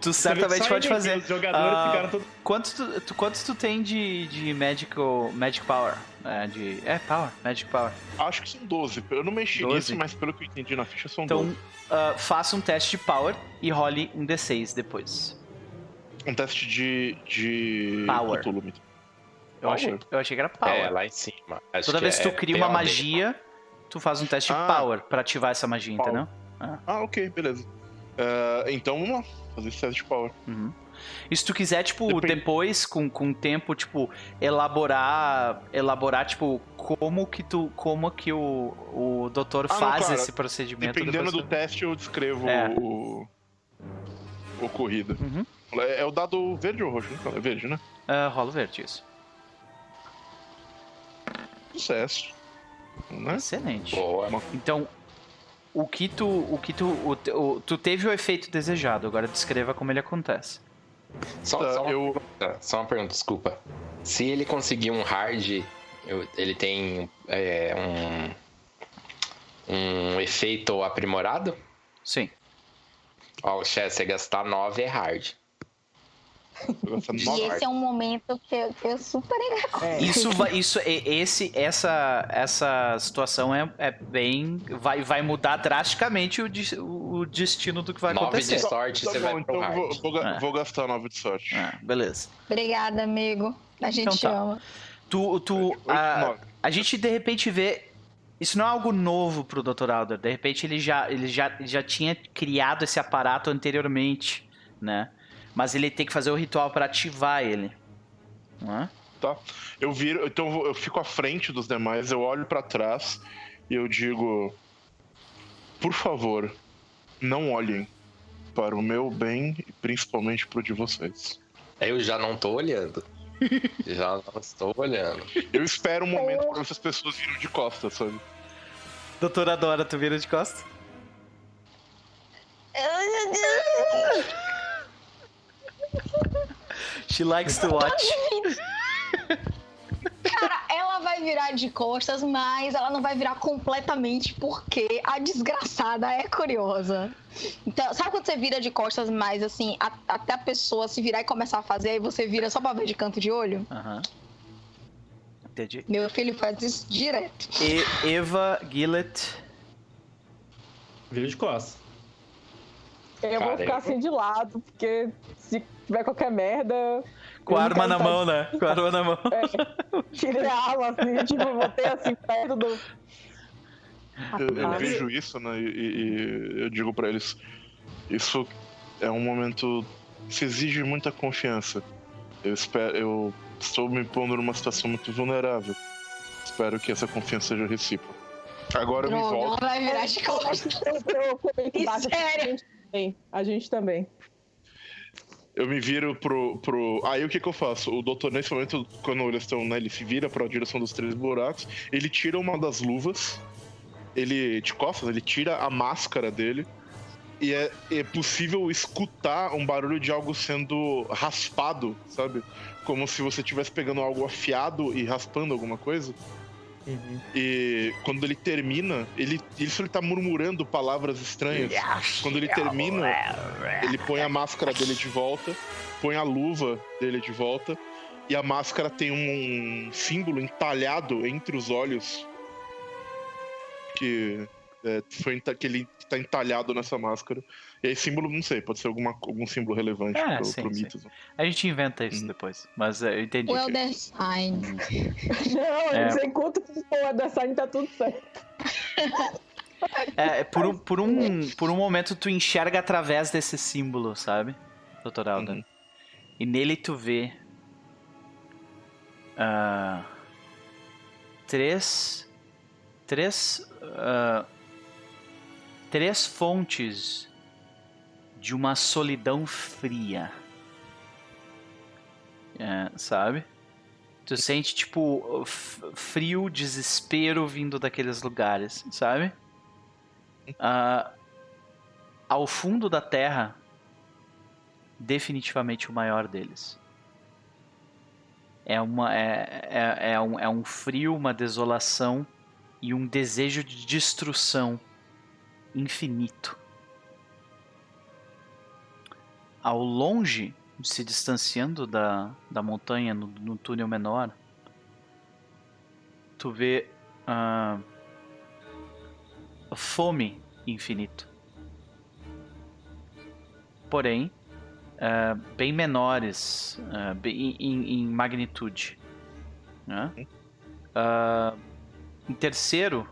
Tu certamente pode fazer. Os jogadores Ah, ficaram todos. Quanto tu, tu- quanto tu tem de, de magical, magic power? É, de, é, power, magic power. Acho que são 12. Eu não mexi 12? nisso, mas pelo que eu entendi na ficha são Então, 12. ah, faça um teste de power e role um D6 depois. Um teste de. de. Power. Cthulhu. Eu Power? achei, eu achei que era power. É, lá em cima. Acho Toda que vez que é tu cria uma mesmo. magia, tu faz um teste Ah. de power pra ativar essa magia, Power. entendeu? Ah, ok, beleza. Ah, então vamos lá, fazer esse teste de power. Uhum. E se tu quiser, tipo, Depende. depois, com, com o tempo, tipo, elaborar, elaborar, tipo, como que tu, como que o, o doutor Ah, não, faz claro. esse procedimento. Dependendo do tu- teste, eu descrevo É. o. o ocorrido. Uhum. É, é o dado verde ou roxo? É verde, né? Ah, rola verde, isso. Sucesso. Né? Excelente. Boa. Então, o que tu, o que tu, o, o- tu teve o efeito desejado, agora descreva como ele acontece. Só, Tá, só uma eu- pergunta, só uma pergunta, desculpa. Se ele conseguir um hard, eu- ele tem é, um, um efeito aprimorado? Sim. Ó, o Chess, você gastar 9 é hard. E nove esse é um momento que eu, que eu super É. Isso vai, isso, e- esse, essa, essa situação é, é bem, vai, vai mudar drasticamente o, des- o destino do que vai 9 acontecer. de sorte, Tá você bom, vai pro então hard. vou, vou, É. vou gastar 9 de sorte. Ah, beleza. Obrigada, amigo. A gente Então tá. ama. Tu, tu, Oito, a, nove. a gente de repente vê. Isso não é algo novo pro Dr. Alder. De repente ele já, ele já, ele já tinha criado esse aparato anteriormente, né? Mas ele tem que fazer o ritual para ativar ele. Não é? Tá? Eu viro, então eu fico à frente dos demais, eu olho pra trás e eu digo: Por favor, não olhem para o meu bem e principalmente pro de vocês. Eu já não tô olhando. já não estou olhando. Eu espero um momento pra essas pessoas viram de costas, sabe? Doutora Dora, tu vira de costas? She likes to watch. Cara, ela vai virar de costas, mas ela não vai virar completamente porque a desgraçada é curiosa. Então, sabe quando você vira de costas, mas assim, a- até a pessoa se virar e começar a fazer, aí você vira só pra ver de canto de olho? Aham. Entendi. Meu filho faz isso direto. E Eva Gillett. Vira de costas. Eu vou Cara, ficar assim de lado, porque se tiver qualquer merda. Com a arma na tá- mão, né? Com a arma na mão. É, tirei a arma assim, tipo, botei assim perto do. Eu, eu vejo isso, né? E, e- e eu digo pra eles: Isso é um momento que exige muita confiança. Eu espero, eu estou me pondo numa situação muito vulnerável. Espero que essa confiança seja recíproca. Agora eu me Droga, ela volto. vai virar de costas. Sério? A gente também. Eu me viro pro. pro... Aí o que, que eu faço? O doutor, nesse momento, quando eles estão, né? Ele se vira pra direção dos três buracos, ele tira uma das luvas, ele. de costas, ele tira a máscara dele. E é, é possível escutar um barulho de algo sendo raspado, sabe? Como se você estivesse pegando algo afiado e raspando alguma coisa. E quando ele termina, ele, isso ele tá murmurando palavras estranhas. Quando ele termina, ele põe a máscara dele de volta, põe a luva dele de volta, e a máscara tem um símbolo entalhado entre os olhos. Que, é, foi, que ele tá entalhado nessa máscara. E aí, símbolo, não sei, pode ser alguma, algum símbolo relevante É, pro, sim, pro sim. mito. A gente inventa isso Hum. depois. Mas é, eu entendi. O Elder Sign. Não, É. quanto que for da Sign tá tudo certo. É, por, um, por, um, por um momento tu enxerga através desse símbolo, sabe? Dr. Alden. Uhum. E nele tu vê. ah, três. Três. ah, três fontes de uma solidão fria. É, sabe? Tu sente, tipo, frio, desespero vindo daqueles lugares, sabe? Ah, ao fundo da Terra, definitivamente o maior deles. É, uma, é, é, é, um, é um frio, uma desolação e um desejo de destruição infinito. Ao longe, se distanciando da, da montanha no, no túnel menor, tu vê ah, fome infinito. Porém, ah, bem menores ah, bem- em, em magnitude. né? Ah, em terceiro,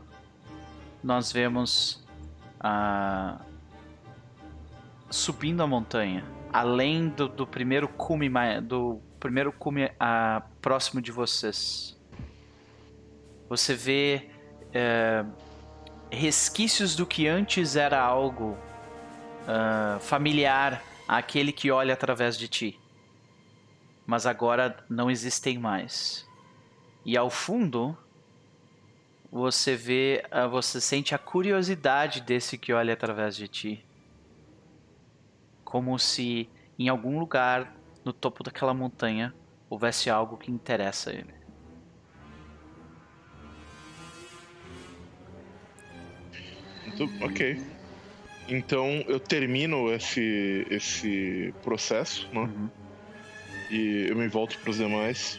nós vemos ah, subindo a montanha, além do, do primeiro cume do primeiro cume ah, próximo de vocês. Você vê eh, resquícios do que antes era algo ah, familiar àquele que olha através de ti. Mas agora não existem mais. E ao fundo, você vê, ah, você sente a curiosidade desse que olha através de ti. Como se em algum lugar no topo daquela montanha houvesse algo que interessa a ele. Então, ok. Então eu termino esse, esse processo, né? Uhum. E eu me volto para os demais.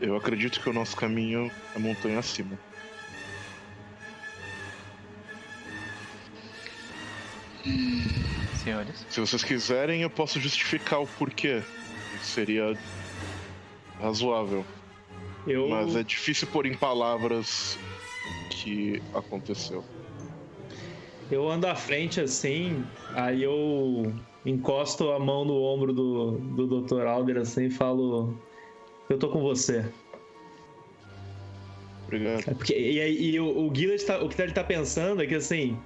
Eu acredito que o nosso caminho é montanha acima. Senhores. Se vocês quiserem, eu posso justificar o porquê. Seria razoável. Eu, Mas é difícil pôr em palavras o que aconteceu. eu ando à frente assim, aí eu encosto a mão no ombro do, do Dr. Alder assim e falo: Eu tô com você. Obrigado. É porque, e, aí- e o, o Gilles tá, o que ele tá pensando é que assim,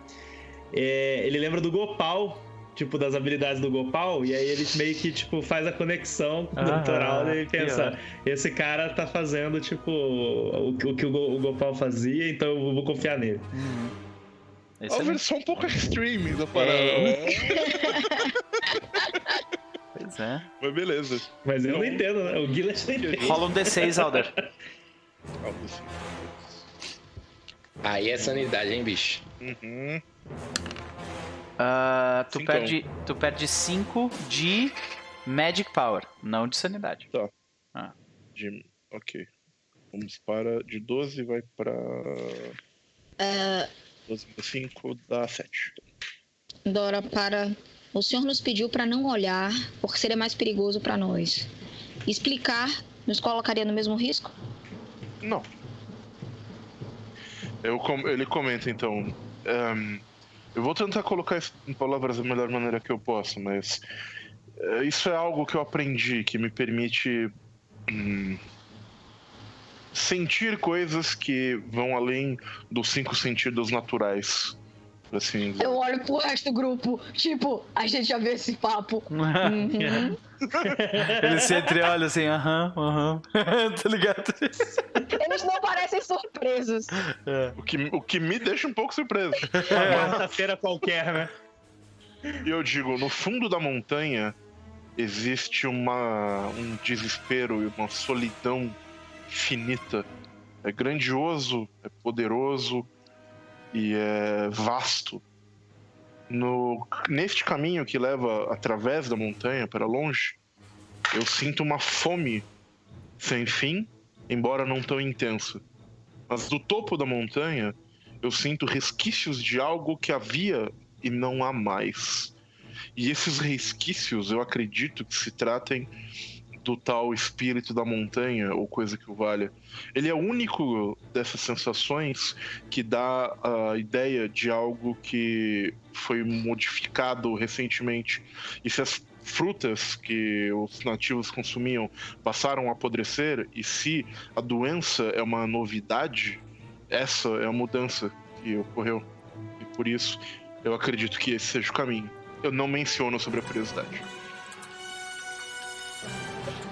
é, ele lembra do Gopal, tipo, das habilidades do Gopal, e aí ele meio que tipo, faz a conexão com o Ah, Dr. Alder e pensa, esse cara tá fazendo, tipo, o, o que o, Go- o Gopal fazia, então eu vou confiar nele. Uhum. É uma Excelente. versão um pouco extreme da parada. É. né? Pois é. Mas beleza. Mas eu não, Não. entendo, né? O Gilles não entende. Rola um D6, Alder. Aí é sanidade, hein, bicho? Uhum. Ah, tu, Cincão. perde, tu perde 5 de Magic Power, não de sanidade. De... Ok. Vamos para. De 12 vai para. 12 mais 5 dá 7. Dora, para. O senhor nos pediu para não olhar, porque seria mais perigoso para nós. Explicar nos colocaria no mesmo risco? Não. Eu Ele comenta então. ehm, eu vou tentar colocar isso em palavras da melhor maneira que eu posso, mas. eh, isso é algo que eu aprendi que me permite. hum, sentir coisas que vão além dos cinco sentidos naturais. Assim dizer. Eu olho pro resto do grupo, tipo, a gente já viu esse papo. Uhum. Ele se entreolha assim, aham, aham. tá ligado? Eles não parecem surpresos. O, que, o que me deixa um pouco surpreso. Uma quarta-feira qualquer, né? E eu digo, no fundo da montanha existe uma, um desespero e uma solidão finita. É grandioso, é poderoso e é vasto. No, neste caminho que leva através da montanha para longe, eu sinto uma fome sem fim, embora não tão intensa. Mas do topo da montanha, eu sinto resquícios de algo que havia e não há mais. E esses resquícios, eu acredito que se tratem do tal espírito da montanha ou coisa que o valha. Ele é o único dessas sensações que dá a ideia de algo que foi modificado recentemente. E se as frutas que os nativos consumiam passaram a apodrecer, e se a doença é uma novidade, essa é a mudança que ocorreu. E por isso eu acredito que esse seja o caminho. Eu não menciono sobre a curiosidade.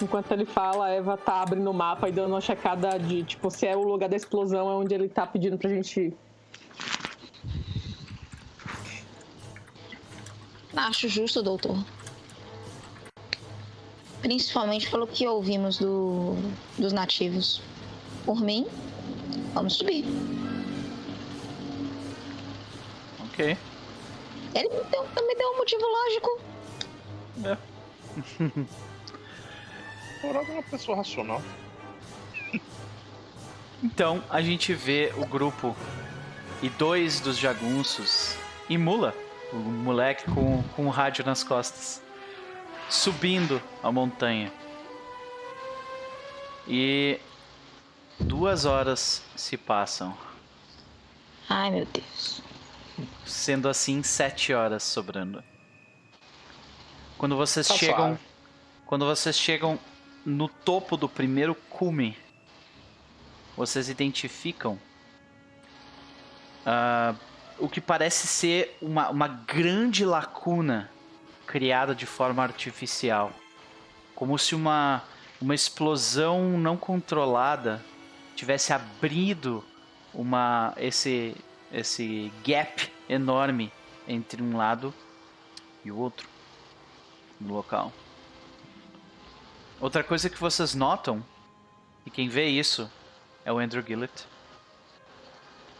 Enquanto ele fala, a Eva tá abrindo o mapa e dando uma checada de, tipo, se é o lugar da explosão, é onde ele tá pedindo pra gente ir. Acho justo, doutor. Principalmente pelo que ouvimos do, dos nativos. Por mim, vamos subir. Ok. Ele me deu, me deu um motivo lógico. Morava é uma pessoa racional. Então a gente vê o grupo e dois dos jagunços e Mula, o moleque com, com o rádio nas costas, subindo a montanha. E duas horas se passam, Ai, meu Deus. sendo assim sete horas sobrando. Quando vocês Tá chegam, suave. quando vocês chegam no topo do primeiro cume, vocês identificam ah, o que parece ser uma, uma grande lacuna criada de forma artificial, como se uma, uma explosão não controlada tivesse abrido uma esse esse gap enorme entre um lado e o outro no local. Outra coisa que vocês notam, e quem vê isso é o Andrew Gillett.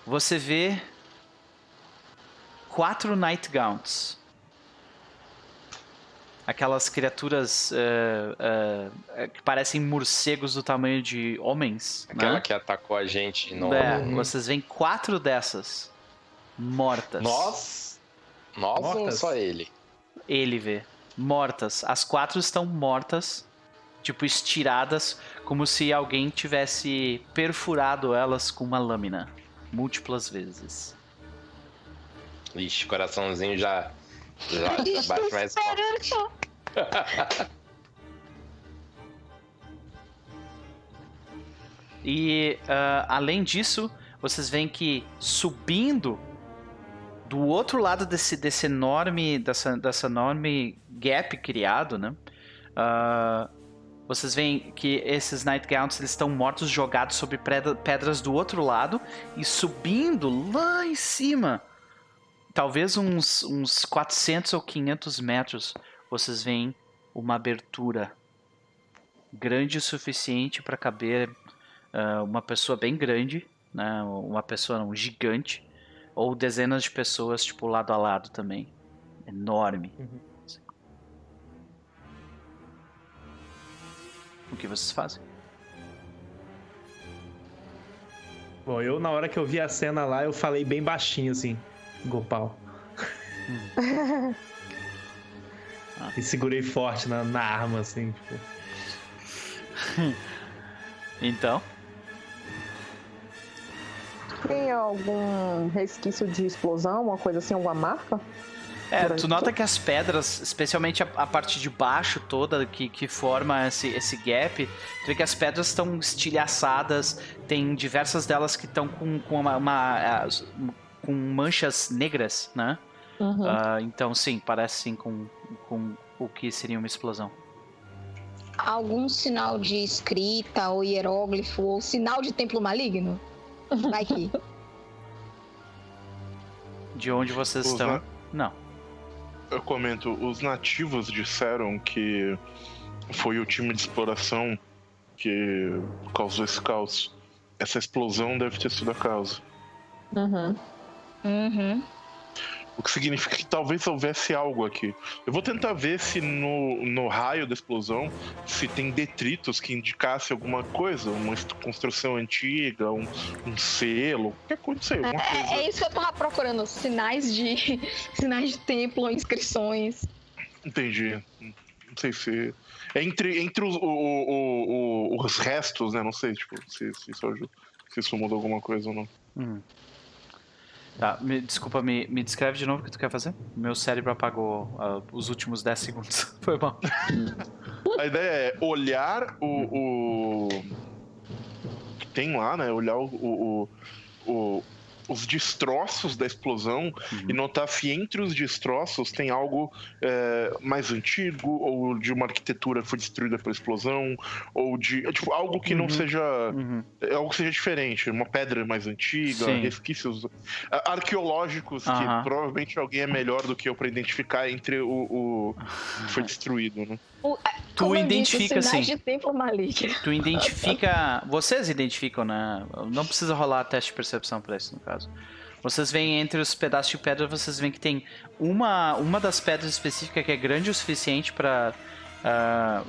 Você vê quatro Nightgaunts. Aquelas criaturas eh, eh, que parecem morcegos do tamanho de homens. Aquela né? que atacou a gente no. É, vocês veem quatro dessas mortas. Nós? Nós ou Mortas? só ele? Ele vê. Mortas. As quatro estão mortas. Tipo, estiradas. Como se alguém tivesse perfurado elas com uma lâmina. Múltiplas vezes. Ixi, coraçãozinho já. Já, já bate mais forte. E ah, além disso, vocês veem que subindo do outro lado desse, desse enorme dessa, dessa enorme gap criado, né? Ah, vocês veem que esses Nightgaunts eles estão mortos jogados sobre pedra- pedras do outro lado e subindo lá em cima, talvez uns, uns 400 ou 500 metros, vocês veem uma abertura grande o suficiente para caber ah, uma pessoa bem grande, né? Uma pessoa não, gigante, ou dezenas de pessoas tipo lado a lado também, enorme. Uhum. O que vocês fazem? Bom, eu na hora que eu vi a cena lá, eu falei bem baixinho assim, Gopal. e segurei forte na, na arma, assim, tipo. Então, Tem algum resquício de explosão, uma coisa assim, alguma marca? É, tu nota que as pedras, especialmente a, a parte de baixo toda que, que forma esse, esse gap, tu vê que as pedras estão estilhaçadas, tem diversas delas que estão com, com uma, uma, as- com manchas negras, né? Uhum. Ah, então sim, parece sim com, com o que seria uma explosão. Algum sinal de escrita ou hieróglifo ou sinal de templo maligno? Vai que. De onde vocês estão? Não. Eu comento, os nativos disseram que foi o time de exploração que causou esse caos. Essa explosão deve ter sido a causa. Uhum. Uhum. O que significa que talvez houvesse algo aqui. Eu vou tentar ver se no, no raio da explosão se tem detritos que indicasse alguma coisa, uma construção antiga, um, um selo, qualquer coisa, não sei, É, coisa. é isso que eu tava procurando. Sinais de. Sinais de templo, inscrições. Entendi. Não sei se. É entre, entre os, o- o- o- os restos, né? Não sei, tipo, se, se isso ajuda. Se isso muda alguma coisa ou não. Hum. Tá, me- desculpa, me, me descreve de novo o que tu quer fazer? Meu cérebro apagou ah, os últimos 10 segundos. Foi mal. A ideia é olhar o. o... tem lá, né? Olhar o. o- o- os destroços da explosão Uhum. e notar se entre os destroços tem algo é, mais antigo ou de uma arquitetura que foi destruída pela explosão ou de tipo algo que não Uhum. seja Uhum. É algo que seja diferente, uma pedra mais antiga, Sim. resquícios arqueológicos que provavelmente alguém é melhor do que eu pra identificar entre o, o que foi destruído, né? O- é, Tu disse, identifica, sinais sim. de templo maligno. Tu identifica. Vocês identificam, né? Não precisa rolar teste de percepção pra isso, no caso. Vocês veem entre os pedaços de pedra, vocês veem que tem uma, uma das pedras específicas que é grande o suficiente pra. ah,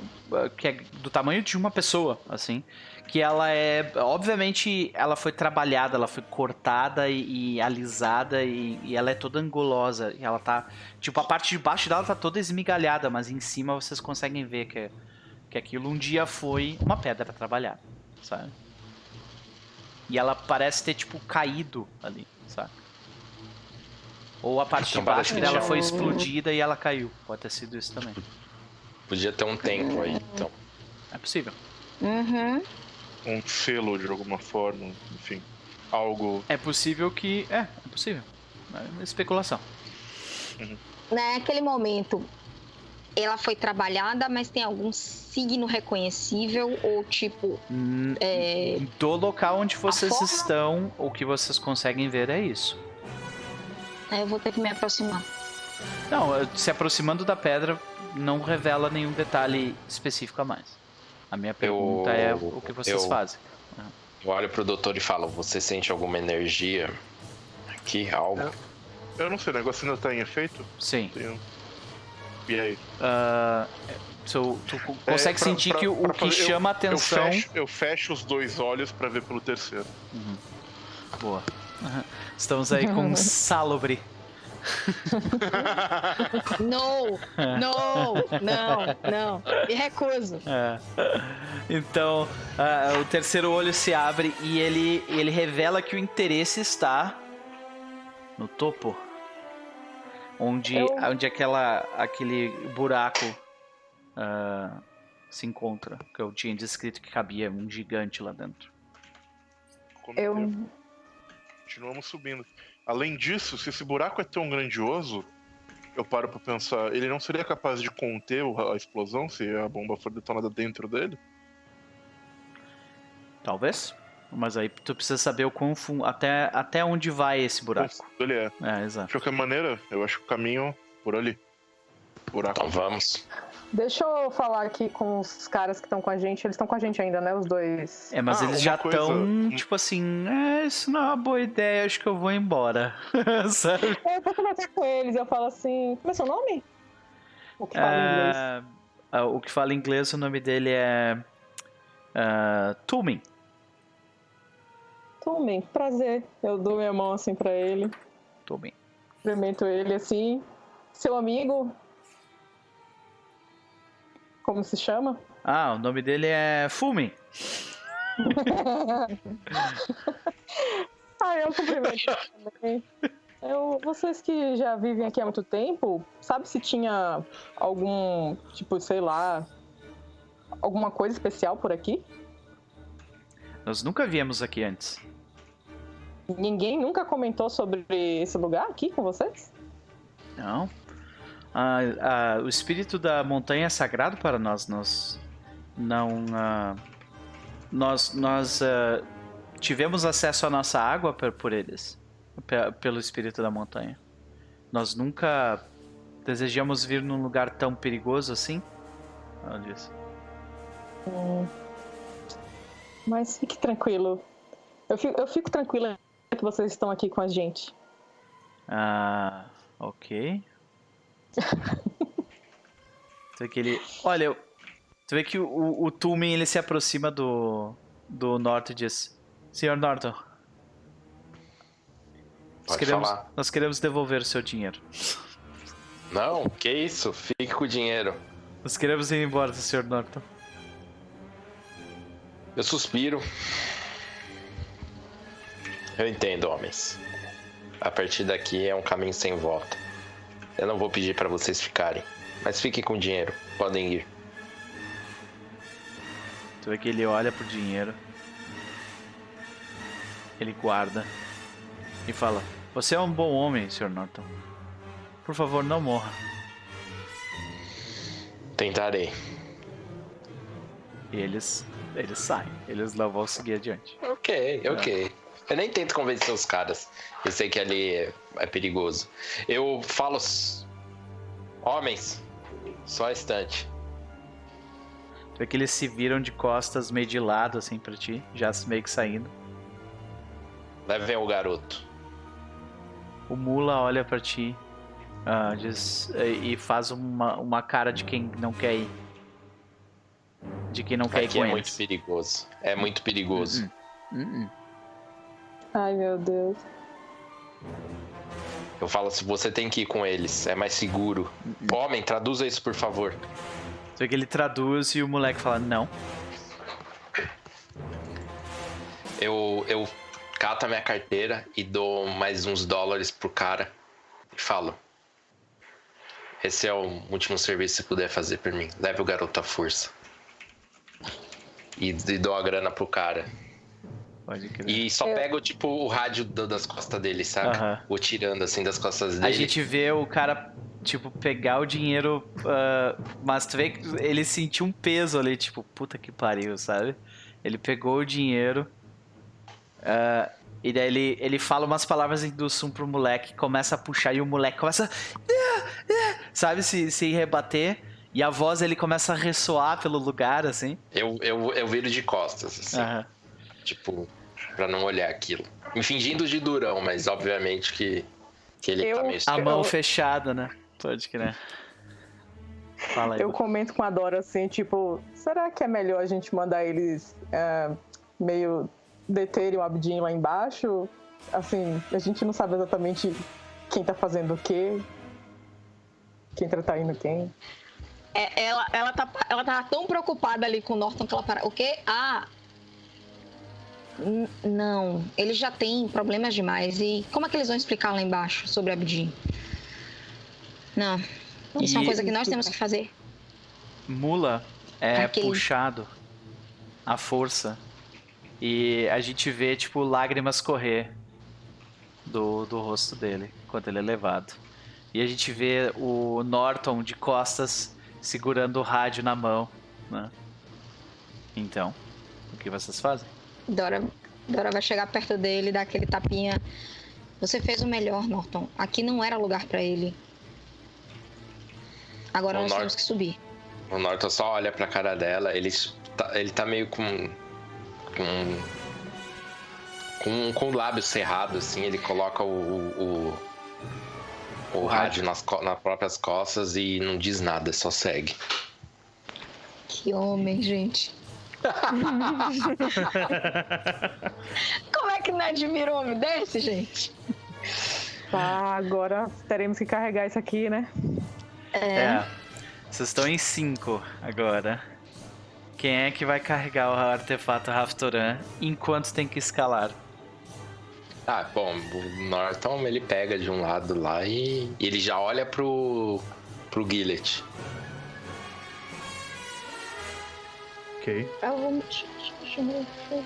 que é do tamanho de uma pessoa, assim. Que ela é. Obviamente, ela foi trabalhada, ela foi cortada e, e alisada e, e ela é toda angulosa. E ela tá. Tipo, a parte de baixo dela tá toda esmigalhada, mas em cima vocês conseguem ver que, que aquilo um dia foi uma pedra trabalhada, sabe? E ela parece ter, tipo, caído ali, sabe? Ou a parte Então de baixo dela foi um- explodida e ela caiu. Pode ter sido isso também. Podia ter um templo aí, então. É possível. Uhum. Um selo de alguma forma, enfim, algo. É possível que. É, é possível. É especulação. Naquele momento, ela foi trabalhada, mas tem algum signo reconhecível ou tipo. Hum, É... Do local onde vocês forma- estão, o que vocês conseguem ver é isso. aí Eu vou ter que me aproximar. Não, se aproximando da pedra não revela nenhum detalhe específico a mais. A minha pergunta é o que vocês eu- fazem. Eu olho pro doutor e falo, você sente alguma energia aqui? Algo? É. Eu não sei, o negócio ainda tá em efeito? Sim. Tenho... E aí? Ah, so, tu É, consegue pra- sentir pra- que o, pra que fazer- eu- chama a atenção. Eu fecho, eu fecho os dois olhos pra ver pelo terceiro. Boa. Aham. Estamos aí com um Salubre. Não, não, não, não. Me recuso. É. Então, ah, o terceiro olho se abre e ele, ele revela que o interesse está no topo. Onde, Eu- onde aquela, aquele buraco ah, se encontra. Que eu tinha descrito que cabia um gigante lá dentro. Como Eu. Continuamos subindo. Além disso, se esse buraco é tão grandioso, eu paro pra pensar, ele não seria capaz de conter a explosão se a bomba for detonada dentro dele? Talvez. Mas aí tu precisa saber o quão fun- até, até onde vai esse buraco. Ele é. É, exato. De qualquer maneira, eu acho que o caminho por ali. Buraco. Então vamos. Deixa eu falar aqui com os caras que estão com a gente. Eles estão com a gente ainda, né? Os dois. É, mas Ah, eles já coisa- estão, tipo assim, é, isso não é uma boa ideia, acho que eu vou embora. Sabe? Eu vou conversar com eles. Eu falo assim: Como é seu nome? O que fala em inglês. Ah, o que fala inglês, o nome dele é. Uh, Tumin. Tumen, prazer. Eu dou minha mão assim pra ele. Tumin. Cumprimento ele assim. Seu amigo. Como se chama? Ah, o nome dele é Fumin. Ah, eu cumprimento também. Eu, vocês que já vivem aqui há muito tempo, sabe se tinha algum, tipo, sei lá, alguma coisa especial por aqui? Nós nunca viemos aqui antes. Ninguém nunca comentou sobre esse lugar aqui com vocês? Não. Ah, ah, o espírito da montanha é sagrado para nós. Nós não. ah, nós nós ah, tivemos acesso à nossa água por, por eles, pe- pelo espírito da montanha. Nós nunca desejamos vir num lugar tão perigoso assim. Ela disse. Mas fique tranquilo. Eu fico, eu fico tranquila que vocês estão aqui com a gente. Ah, ok. Tu vê que ele. Olha, tu vê que o, o Tumin ele se aproxima do, do Norton e diz: Senhor Norton, nós queremos, nós queremos devolver o seu dinheiro. Não, que isso? Fique com o dinheiro. Nós queremos ir embora, Senhor Norton. Eu suspiro. Eu entendo, homens. A partir daqui é um caminho sem volta. Eu não vou pedir pra vocês ficarem, mas fiquem com o dinheiro. Podem ir. Tu vê que ele olha pro dinheiro. Ele guarda. E fala: Você é um bom homem, Sr. Norton. Por favor, não morra. Tentarei. E eles, eles saem. Eles não vão seguir adiante. Ok, ok. Eu nem tento convencer os caras. Eu sei que ali é, é perigoso. Eu falo. Homens, só um instante. Tu vê que eles se viram de costas meio de lado, assim, pra ti. Já meio que saindo. Levem o garoto. O Mula olha pra ti. ah, diz, e faz uma, uma cara de quem não quer ir. De quem não quer ir Aqui com é eles. muito perigoso. É muito perigoso. Uh-uh. Ai, meu Deus. Eu falo se você tem que ir com eles, é mais seguro. Homem, traduza isso, por favor. Vê que ele traduz e o moleque fala: Não. Eu, eu cato a minha carteira e dou mais uns dólares pro cara e falo: Esse é o último serviço que você puder fazer por mim. Leve o garoto à força. E, e dou a grana pro cara. Pode crer. E só Eu- pego, tipo, o rádio do- das costas dele, sabe? Vou tirando, assim, das costas dele. A gente vê o cara, tipo, pegar o dinheiro, ah, mas tu vê que ele sentiu um peso ali, tipo, puta que pariu, sabe? Ele pegou o dinheiro, ah, e daí ele, ele fala umas palavras em Dulsum pro moleque, começa a puxar e o moleque começa, a, "Ah, ah", sabe, se, se rebater. E a voz ele começa a ressoar pelo lugar, assim. Eu, eu, eu viro de costas, assim. Aham. Tipo, pra não olhar aquilo. Me fingindo de durão, mas obviamente que, que ele Eu- tá meio. A Eu- mão fechada, né? Pode crer. Fala aí. Eu comento com a Dora assim, tipo, será que é melhor a gente mandar eles é, meio deterem o Abdin lá embaixo? Assim, a gente não sabe exatamente quem tá fazendo o quê, quem tá traindo quem. É, ela, ela, tá, ela tá tão preocupada ali com o Norton que ela para. O quê? Ah. Não, eles já têm problemas demais. E como é que eles vão explicar lá embaixo sobre Abdi? Não. Isso é uma coisa que nós temos que fazer. Mula é Aquele- puxado à força. E a gente vê, tipo, lágrimas correr do, do rosto dele enquanto ele é levado. E a gente vê o Norton de costas segurando o rádio na mão. Né? Então, o que vocês fazem? Dora, Dora vai chegar perto dele, dar aquele tapinha. Você fez o melhor, Norton. Aqui não era lugar pra ele. Agora O nós Nor- temos que subir. O Norton só olha pra cara dela, ele tá, ele tá meio com. com. com, com o lábio cerrado, assim, ele coloca o. o, o, o rádio nas, nas próprias costas e não diz nada, só segue. Que homem, gente. Como é que não admira um homem desse, gente? Tá, agora teremos que carregar isso aqui, né? É. Vocês estão em 5 agora. Quem é que vai carregar o artefato Raftoran enquanto tem que escalar? Ah, bom, o Norton ele pega de um lado lá e, e ele já olha pro. pro Gillet. Ok. Eu vou.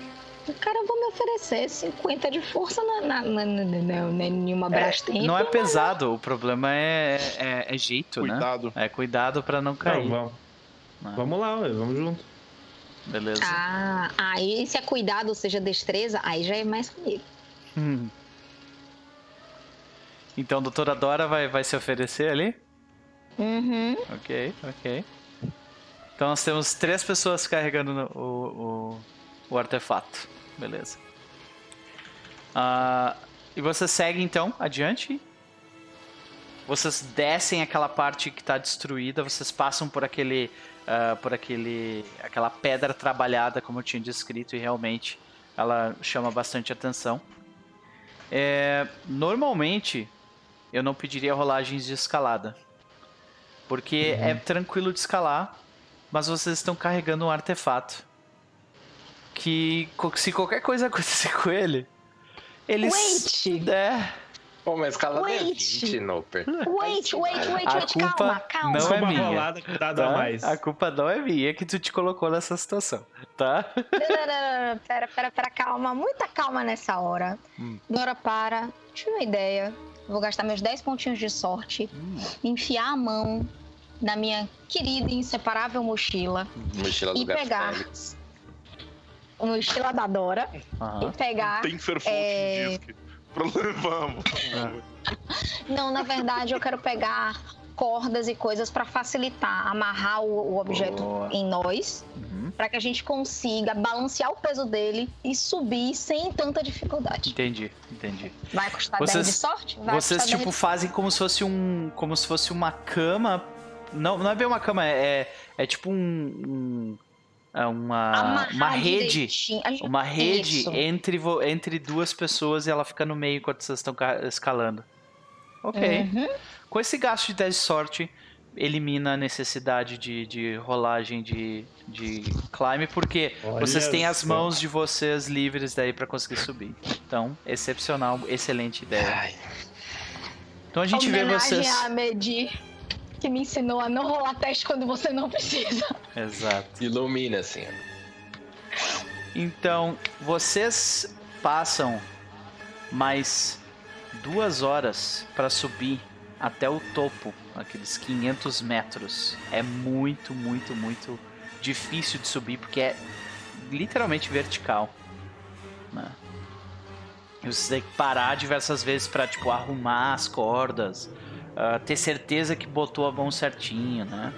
Cara, eu vou me oferecer 50 de força na, na, na, na, na- na- nenhuma Brastemp. Não é pesado, o problema é, é, é jeito, né? Cuidado. É cuidado pra não cair. Não, vamos. Ah. Vamos lá, vamos junto. Beleza. Ah, aí se é cuidado, ou seja, destreza, aí já é mais comigo. Hum. Então a doutora Dora vai, vai se oferecer ali? Uhum. Ok, ok. Então nós temos três pessoas carregando o, o, o artefato. Beleza. Ah, e você segue então adiante? Vocês descem aquela parte que está destruída, vocês passam por aquele, ah, por aquele, aquela pedra trabalhada, como eu tinha descrito, e realmente ela chama bastante atenção. É, normalmente eu não pediria rolagens de escalada, porque é tranquilo de escalar, mas vocês estão carregando um artefato que se qualquer coisa acontecer com ele, eles Wait! é, Pô, mas é Wait. 20, Noper. Wait, wait, wait, A wait, culpa calma, calma. não é uma minha. rolada que dá a tá? mais. A culpa não é minha que tu te colocou nessa situação, tá? Não, não, não, não, pera, pera, pera, calma, muita calma nessa hora. Hum. Dora, para, tive uma ideia. Vou gastar meus 10 pontinhos de sorte, enfiar a mão na minha querida e inseparável mochila, Mochila do E pegar. Félix. mochila da Dora, Aham. e pegar. Tem Fairfold É. Vamos. Não, na verdade, eu quero pegar cordas e coisas para facilitar, amarrar o, o objeto Boa. em nós, Uhum. para que a gente consiga balancear o peso dele e subir sem tanta dificuldade. Entendi, entendi. Vai custar Vocês- 10 de sorte? Vai Vocês, custar tipo, 10 de fazem como se fosse um. Como se fosse uma cama. Não, não é bem uma cama, é, é tipo um. um- é uma, Amarrar uma rede. Uma rede Isso. entre, vo- entre duas pessoas e ela fica no meio enquanto vocês estão ca- escalando. Ok. Uhum. Com esse gasto de 10 de sorte, elimina a necessidade de, de rolagem de, de climb, porque Olha vocês têm as mãos de vocês livres daí pra conseguir subir. Então, excepcional, excelente ideia. Ai, Então a gente vê Homenagem vocês. a Medir, que me ensinou a não rolar teste quando você não precisa. Exato. ilumina, assim. Então, vocês passam mais duas horas para subir até o topo, aqueles 500 metros. É muito, muito, muito difícil de subir porque é literalmente vertical. Né? E você tem que parar diversas vezes para tipo arrumar as cordas, ah, ter certeza que botou a mão certinho, né?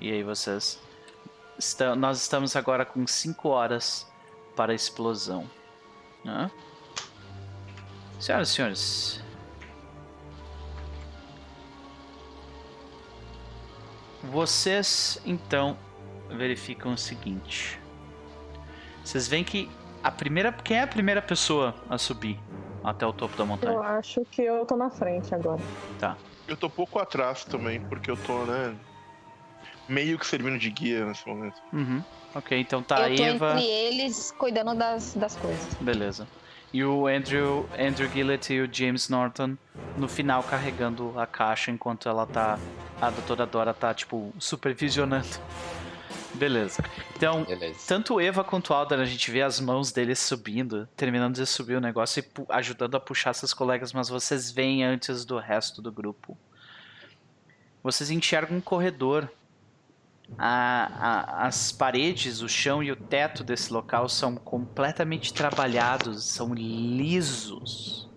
E aí vocês. Está, nós estamos agora com 5 horas para a explosão. Né? Senhoras e senhores. Vocês então verificam o seguinte. Vocês veem que a primeira. Quem é a primeira pessoa a subir até o topo da montanha? Eu acho que eu tô na frente agora. Tá. Eu tô pouco atrás também, porque eu tô, né? Meio que servindo de guia nesse momento. Uhum. Ok, então tá a eu tô Eva. entre eles cuidando das, das coisas. Beleza. E o Andrew, Andrew Gillett e o James Norton no final carregando a caixa enquanto ela tá. A doutora Dora tá, tipo, supervisionando. Beleza. Então, Beleza. tanto Eva quanto Alder, a gente vê as mãos deles subindo, terminando de subir o negócio e ajudando a puxar seus colegas, mas vocês veem antes do resto do grupo. Vocês enxergam um corredor. A- a- as paredes, o chão e o teto desse local são completamente trabalhados, são lisos.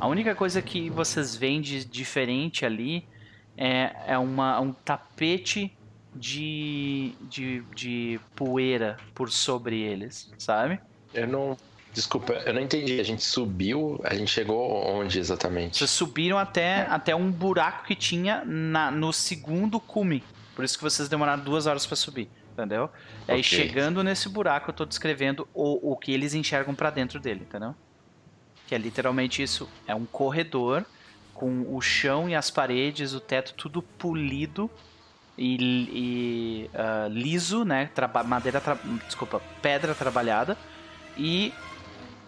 A única coisa que vocês veem de diferente ali é, é uma, um tapete de, de, de poeira por sobre eles, sabe? Eu não. Desculpa, eu não entendi. A gente subiu, a gente chegou onde exatamente? Vocês subiram até, até um buraco que tinha na, no segundo cume. Por isso que vocês demoraram duas horas pra subir, entendeu? E Aí chegando nesse buraco, eu tô descrevendo o, o que eles enxergam pra dentro dele, entendeu? Que é literalmente isso. É um corredor com o chão e as paredes, o teto tudo polido e, e, ah, liso, né? Traba- madeira, desculpa, pedra trabalhada e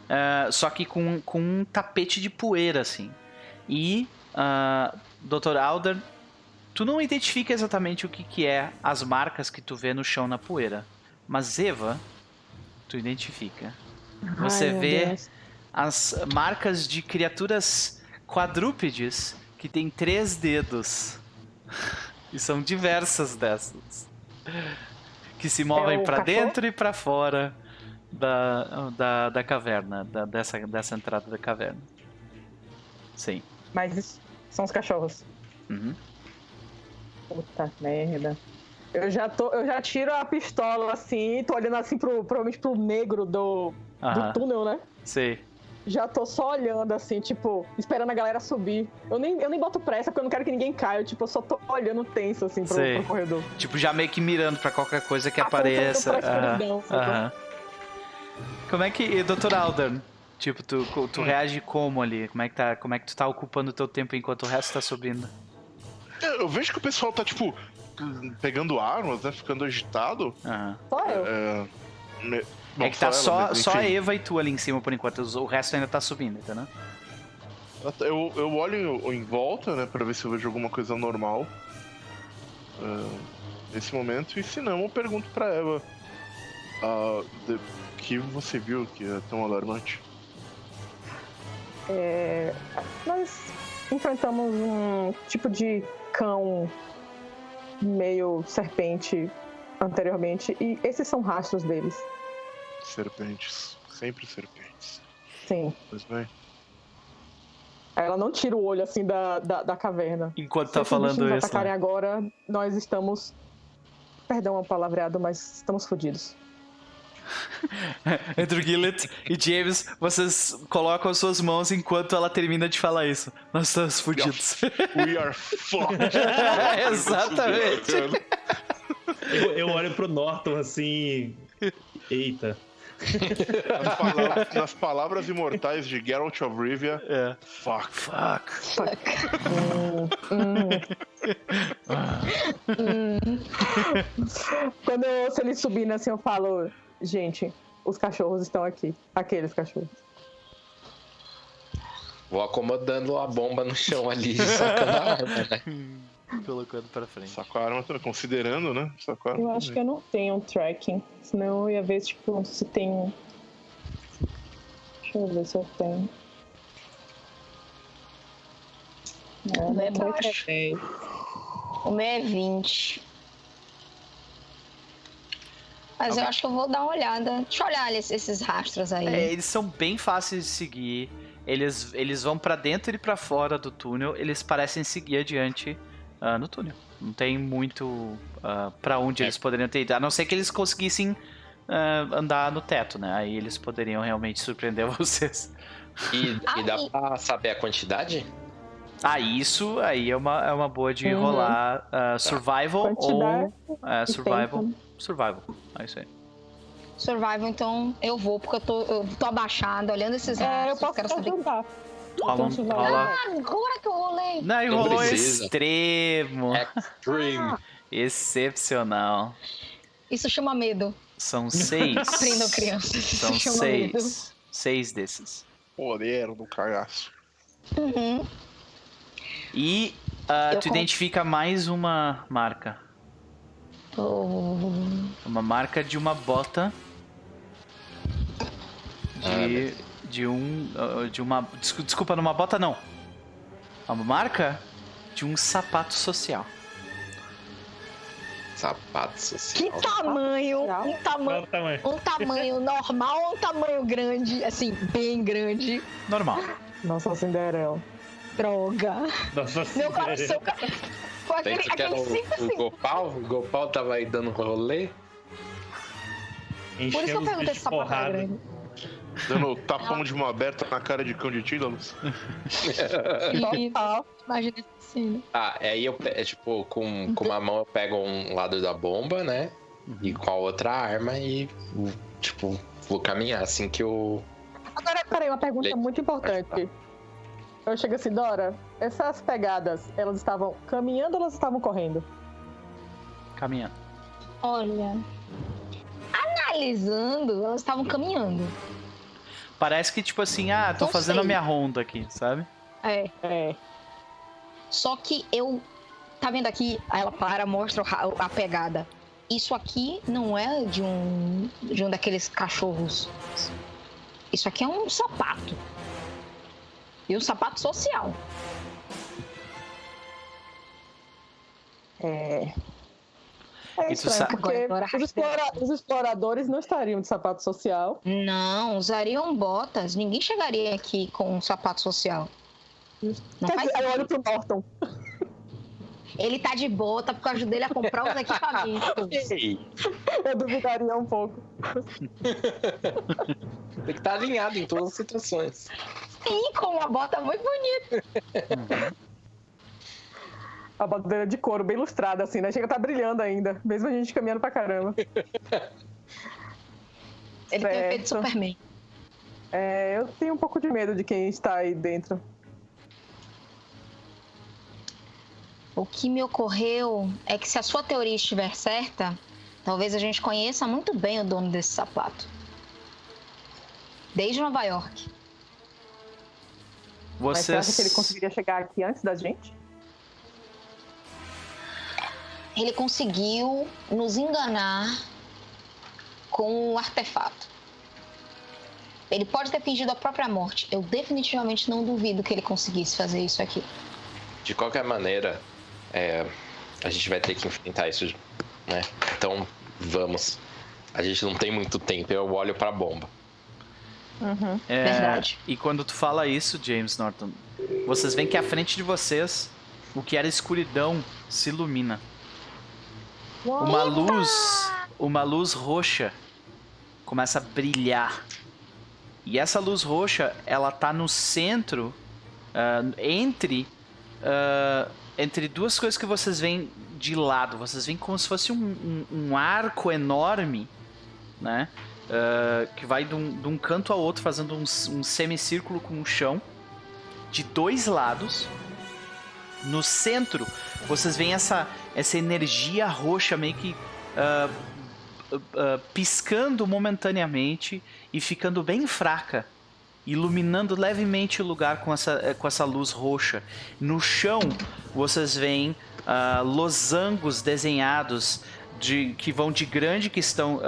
ah, só que com, com um tapete de poeira assim. E ah, Dr. Alder, tu não identifica exatamente o que, que é as marcas que tu vê no chão na poeira, mas Eva, tu identifica. Você Ai, vê as marcas de criaturas quadrúpedes que têm três dedos. E são diversas dessas. Que se movem É cachorro? dentro e pra fora da, da, da caverna, da- dessa, dessa entrada da caverna. Sim. Mas são os cachorros. Uhum. Puta merda. Eu já, tô, eu já tiro a pistola assim, tô olhando assim pro, provavelmente pro negro do, do túnel, né? Sei. Já tô só olhando assim, tipo, esperando a galera subir. Eu nem, eu nem boto pressa porque eu não quero que ninguém caia. Eu, tipo, eu só tô olhando tenso assim pro, pro corredor. Tipo, já meio que mirando pra qualquer coisa que Apontando apareça. pra escuridão, aham. Como é que, Dr. Alder, tipo, tu, tu reage como ali? Como é, que tá, como é que tu tá ocupando o teu tempo enquanto o resto tá subindo? É, Eu vejo que o pessoal tá, tipo, pegando armas, né? Ficando agitado. Aham. Só eu. É, bom, é que tá ela, só, mas, só a. Eva e tu ali em cima por enquanto, o resto ainda tá subindo, entendeu? Eu, eu olho em volta, né, pra ver se eu vejo alguma coisa normal ah, nesse momento, e se não, eu pergunto pra Eva de- o que você viu que é tão alarmante. É, nós enfrentamos um tipo de cão meio serpente anteriormente e esses são rastros deles. Serpentes, sempre serpentes. Sim. Pois bem. Ela não tira o olho assim da, da, da caverna. Enquanto Se tá esses bichos falando nos isso. atacarem né? agora, nós estamos. Perdão a palavreado, mas estamos fodidos. Andrew Gillett e James, vocês colocam as suas mãos enquanto ela termina de falar isso. Nós estamos fudidos. We are fucked. Exatamente. Eu, eu olho pro Norton assim. Eita. Nas, palavras, nas palavras imortais de Geralt of Rivia, É. fuck. Fuck. Hum. Quando eu, se eles subirem assim, eu falo, gente, os cachorros estão aqui. Aqueles cachorros. Vou acomodando a bomba no chão ali, sacando a arma, né? Colocando pra frente. Sacou a arma considerando, né? Sacou a arma Eu acho que eu não tenho um tracking. Senão eu ia ver, tipo, se tem. um- Deixa eu ver se eu tenho. Não, O meu é baixo. O meu é 20. Mas eu acho que eu vou dar uma olhada. Deixa eu olhar esses, rastros aí. É, eles são bem fáceis de seguir. Eles, eles vão pra dentro e pra fora do túnel. Eles parecem seguir adiante ah, no túnel. Não tem muito ah, pra onde É. eles poderiam ter ido. A não ser que eles conseguissem ah, andar no teto, né? Aí eles poderiam realmente surpreender vocês. E, e dá pra saber a quantidade? Ah, isso aí é uma, é uma boa de Uhum. rolar ah, survival Quantidade ou e survival. tempo. Survival. É isso aí. Survival, então eu vou, porque eu tô, eu tô abaixada, olhando esses É, eu posso quero te saber. ajudar. Rola, rola... Ah, agora que eu rolei. Não, e rolou extremo. Extreme. Excepcional. Isso chama medo. São seis. Aprendam, crianças. São chama medo. seis. Seis desses. Poder do cagaço. Uhum. E ah, Eu tu con- identifica mais uma marca. Oh. Uma marca de uma bota. Ah, De, de um. ah, De uma. descu- Desculpa, numa bota não. Uma marca de um sapato social. Sapato Que social. tamanho? Um tamanho, um tamanho normal ou um tamanho grande? Assim, bem grande. Normal. Nossa, Cinderela. Droga. Nossa Meu coração. Com aquele, Pensa que era aquele cinco o, o segundos. Gopal? O Gopal tava aí dando rolê. Por isso que eu perguntei se sapato era grande. Dando tapão de mão aberta na cara de cão de Tídalos. Total. Imagina essa cena. Ah, aí eu, é tipo, com, com uma mão eu pego um lado da bomba, né? E com a outra arma e, tipo, vou caminhar assim que eu. Agora, peraí, uma pergunta Leite. muito importante. Eu chego assim, Dora, essas pegadas, elas estavam caminhando ou elas estavam correndo? Caminhando. Olha. Analisando, elas estavam caminhando. Parece que, tipo assim, ah, tô fazendo a sei. minha ronda aqui, sabe? É. É. Só que eu. Tá vendo aqui? Ela para, mostra a pegada. Isso aqui não é de um. de um daqueles cachorros. Isso aqui é um sapato. E um sapato social. É. É tu estranho, porque Agora, agora os, explora- os exploradores não estariam de sapato social. Não, usariam botas. Ninguém chegaria aqui com um sapato social. Não Quer faz dizer, eu olho pro Norton. Ele tá de bota porque eu ajudei ele a comprar os equipamentos. Eu duvidaria um pouco. tem que estar alinhado em todas as situações. Sim, com uma bota muito bonita. A bandeira de couro bem lustrada, assim, né? Chega a tá brilhando ainda, mesmo a gente caminhando pra caramba. Ele tem o efeito Certo. Superman. É, eu tenho um pouco de medo de quem está aí dentro. O que me ocorreu é que se a sua teoria estiver certa, talvez a gente conheça muito bem o dono desse sapato. Desde Nova York. Mas você acha que ele conseguiria chegar aqui antes da gente? Ele conseguiu nos enganar com o artefato. Ele pode ter fingido a própria morte. Eu definitivamente não duvido que ele conseguisse fazer isso aqui. De qualquer maneira, é, a gente vai ter que enfrentar isso, né? Então, vamos. A gente não tem muito tempo, eu olho pra bomba. Uhum. É, Verdade. E quando tu fala isso, James Norton, vocês veem que à frente de vocês, o que era escuridão se ilumina. Uma luz, uma luz roxa começa a brilhar. E essa luz roxa, ela tá no centro, ah, entre ah, entre duas coisas que vocês veem de lado. Vocês veem como se fosse um, um- um arco enorme, né? Ah, que vai de um, de um canto ao outro, fazendo um, um semicírculo com o chão, de dois lados. No centro, vocês veem essa, essa energia roxa meio que ah, ah, piscando momentaneamente e ficando bem fraca, iluminando levemente o lugar com essa, eh, com essa luz roxa. No chão, vocês veem losangos desenhados de, que vão de grande que estão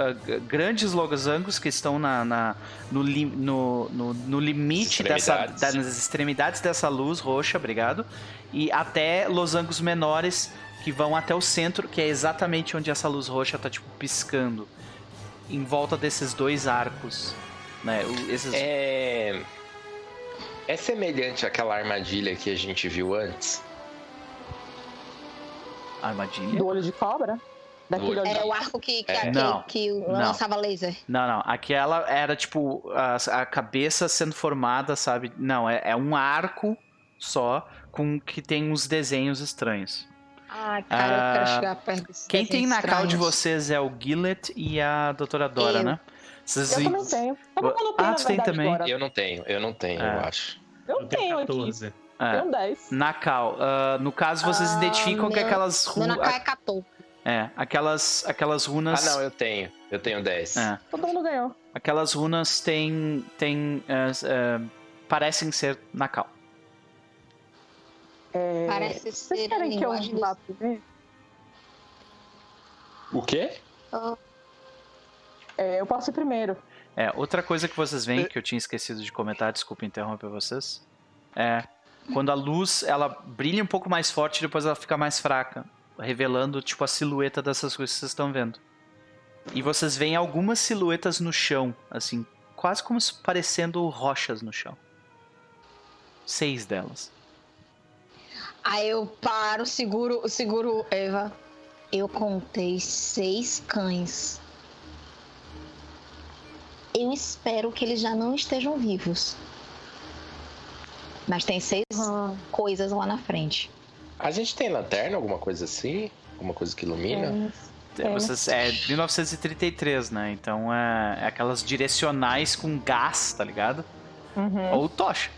grandes losangos que estão na, na- no, li- no, no, no limite dessa, Extremidades. das extremidades dessa luz roxa, obrigado, e até losangos menores que vão até o centro, que é exatamente onde essa luz roxa tá tipo piscando, em volta desses dois arcos, né? Esses É. É semelhante àquela armadilha que a gente viu antes? Armadilha? Do olho de cobra? Daquele Era de o arco que, que, É. que- Não, que não. lançava laser. Não, não. Aquela era tipo a, a cabeça sendo formada, sabe? Não, é, é um arco só com que tem uns desenhos estranhos. Ai, cara, eu Ah, quero chegar perto desses Quem tem na cal de vocês é o Gillet e a Doutora Dora, Eu. né? Vocês Eu também tenho. Eu não anotei, Ah, na tu tem verdade, também? agora. Eu não tenho, eu não tenho, É. eu acho. Eu, tenho aqui. 14. É, Tenho 10. na cal. ah, no caso, vocês Ah, identificam que meu- aquelas Meu runas. Nakai é 14. É, aquelas, aquelas runas. Ah, não, eu tenho. Eu tenho 10. É, Todo mundo ganhou. aquelas runas têm. têm ah, ah, parecem ser na cal. É... Parece Vocês ser a querem que eu vá dos... primeiro? O quê? É, eu posso ir primeiro. É, outra coisa que vocês veem, que eu tinha esquecido de comentar, desculpa interromper vocês, é quando a luz ela brilha um pouco mais forte e depois ela fica mais fraca, revelando tipo a silhueta dessas coisas que vocês estão vendo. E vocês veem algumas silhuetas no chão, assim, quase como se parecendo rochas no chão. Seis delas. Aí eu paro, seguro, seguro Eva. Eu contei seis cães. Eu espero que eles já não estejam vivos. Mas tem seis Ah, coisas lá na frente. A gente tem lanterna, alguma coisa assim? Alguma coisa que ilumina? é, É, É. Vocês, é 1933, né? Então é, é aquelas direcionais com gás, tá ligado? Uhum. Ou tocha.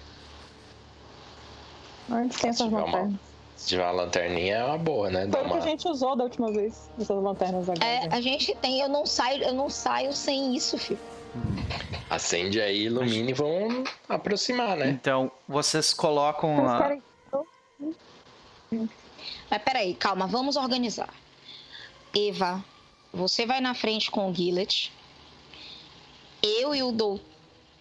Antes tem essas lanternas. Se tiver uma lanterninha é uma boa, né? Foi o que uma... a gente usou da última vez, essas lanternas agora. É, a gente tem, eu não saio, eu não saio sem isso, filho. Acende aí, ilumina e vão aproximar, né? Então, vocês colocam a, querem- Mas peraí, calma, vamos organizar. Eva, você vai na frente com o Gillet. Eu e o doutor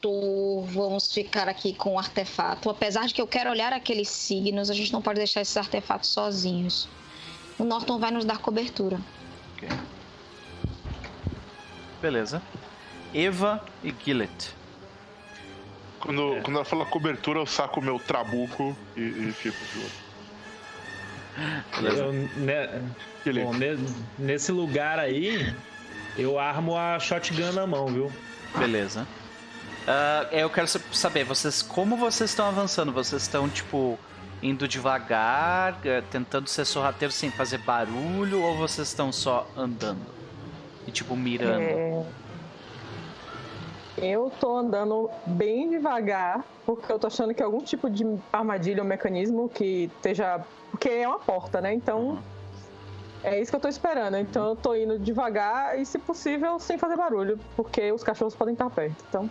vamos ficar aqui com o artefato. Apesar de que eu quero olhar aqueles signos, a gente não pode deixar esses artefatos sozinhos. O Norton vai nos dar cobertura. Beleza. Eva e Gillet. Quando, É. quando ela fala cobertura, eu saco o meu trabuco e, e fico de olho. Beleza. Eu, né, Ele- bom, ne- nesse lugar aí, eu armo a shotgun na mão, viu? Beleza. Ah, eu quero sa- saber, vocês como vocês estão avançando? Vocês estão, tipo, indo devagar, eh, tentando ser sorrateiro sem fazer barulho, ou vocês estão só andando? E, tipo, mirando? É, Eu tô andando bem devagar, porque eu tô achando que algum tipo de armadilha ou mecanismo que esteja. Porque é uma porta, né? Então. É isso que eu tô esperando. Então eu tô indo devagar e, se possível, sem fazer barulho, porque os cachorros podem estar perto. Então.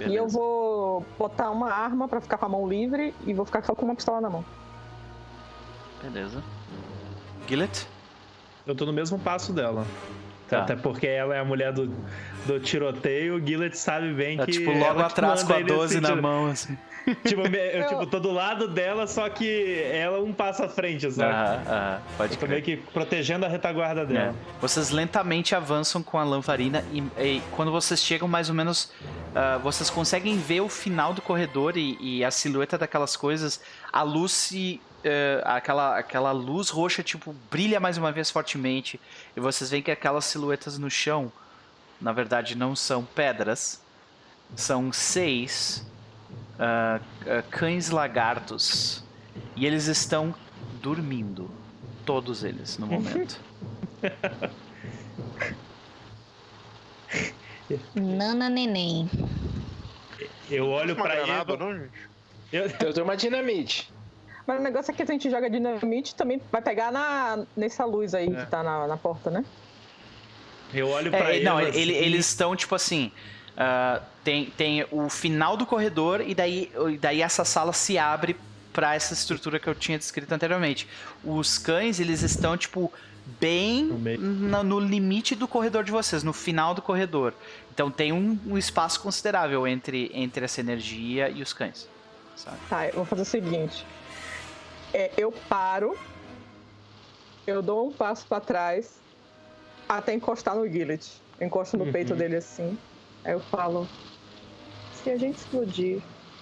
Beleza. E eu vou botar uma arma pra ficar com a mão livre e vou ficar só com uma pistola na mão. Beleza. Gillet? Eu tô no mesmo passo dela. Tá. Até porque ela é a mulher do, do tiroteio, o Gillet sabe bem Tá, que. tipo, logo atrás com a aí nesse 12 na mão, assim. Tipo, eu, Eu- tipo, tô do lado dela, só que ela um passo à frente, sabe? Aham, aham, pode Eu tô meio crer. que protegendo a retaguarda É. dela. Vocês lentamente avançam com a lamparina e, e quando vocês chegam mais ou menos, ah, vocês conseguem ver o final do corredor e, e a silhueta daquelas coisas. A luz se, eh, aquela, aquela luz roxa tipo brilha mais uma vez fortemente e vocês veem que aquelas silhuetas no chão, na verdade não são pedras, são seis ah, cães lagartos e eles estão dormindo, todos eles no momento. Nana Neném. Eu olho pra granada, Eva. não, gente? Eu, Eu tenho uma dinamite. Mas o negócio é que se a gente joga dinamite, também vai pegar na, nessa luz aí É. que tá na, na porta, né? eu olho pra É, não, ele- eles estão tipo assim. ah, tem, tem o final do corredor e daí, e daí essa sala se abre pra essa estrutura que eu tinha descrito anteriormente. Os cães, eles estão tipo bem No no limite do corredor de vocês, no final do corredor. Então tem um, um espaço considerável entre, entre essa energia e os cães. sabe? Tá, eu vou fazer o seguinte. É, eu paro, eu dou um passo pra trás até encostar no Gillet. Encosto no Uhum. peito dele assim. Aí eu falo: se a gente explodir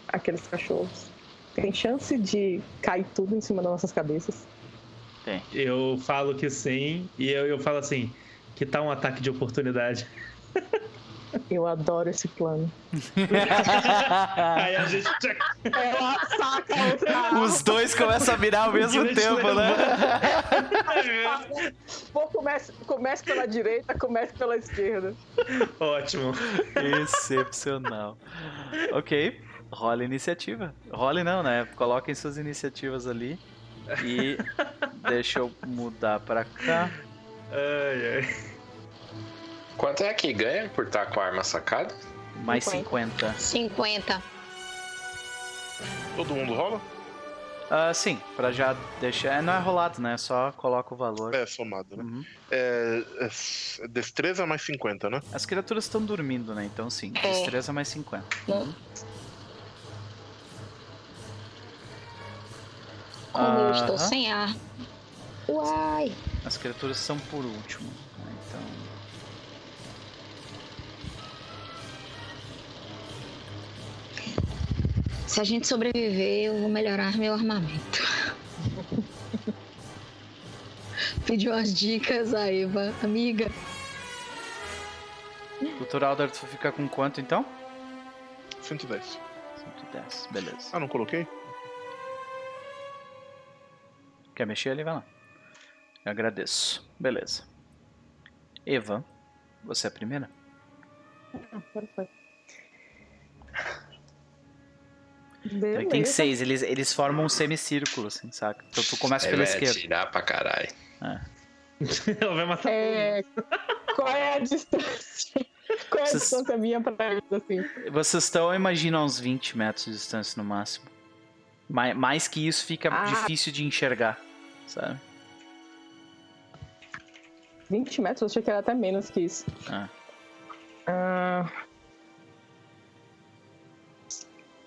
aqueles cachorros, tem chance de cair tudo em cima das nossas cabeças. Eu falo que sim, e eu, eu falo assim: que tal um ataque de oportunidade? Eu adoro esse plano. Aí a gente. Ela saca a outra arma. Os dois começam a mirar ao mesmo tempo, né? Pô, comece, comece pela direita, comece pela esquerda. Ótimo. Excepcional. Ok. Rola iniciativa. Role não, né? Coloquem suas iniciativas ali. E deixa eu mudar pra cá. Ai, ai. Quanto é que ganha por estar com a arma sacada? Mais 50. 50. Todo mundo rola? Ah, sim, pra já deixar. é, Não é rolado, né? Só coloca o valor. É, somado, né? Uhum. É, é destreza mais 50, né? As criaturas estão dormindo, né? Então sim, É. destreza mais 50. Não. Como eu estou sem ar. Uai. As criaturas são por último. né? Então. Se a gente sobreviver, eu vou melhorar meu armamento. Pediu umas dicas a Eva, amiga. O Turalder tu fica com quanto então? 110. 110, beleza. Ah, não coloquei? Quer mexer ali? Vai lá. Eu agradeço. Beleza. Eva, você é a primeira? Agora foi. Então, Beleza. tem seis, eles, eles formam um semicírculo, assim, saca? Então tu começa Ele pela vai esquerda. atirar pra caralho. Ela vai matar. É, qual é a distância? Qual é a Vocês- distância minha pra eles, assim? Vocês estão, imagina, a uns 20 metros de distância no máximo. Mais, mais que isso fica Ah. difícil de enxergar, sabe? 20 metros? Eu achei que era até menos que isso. Ah. Ah.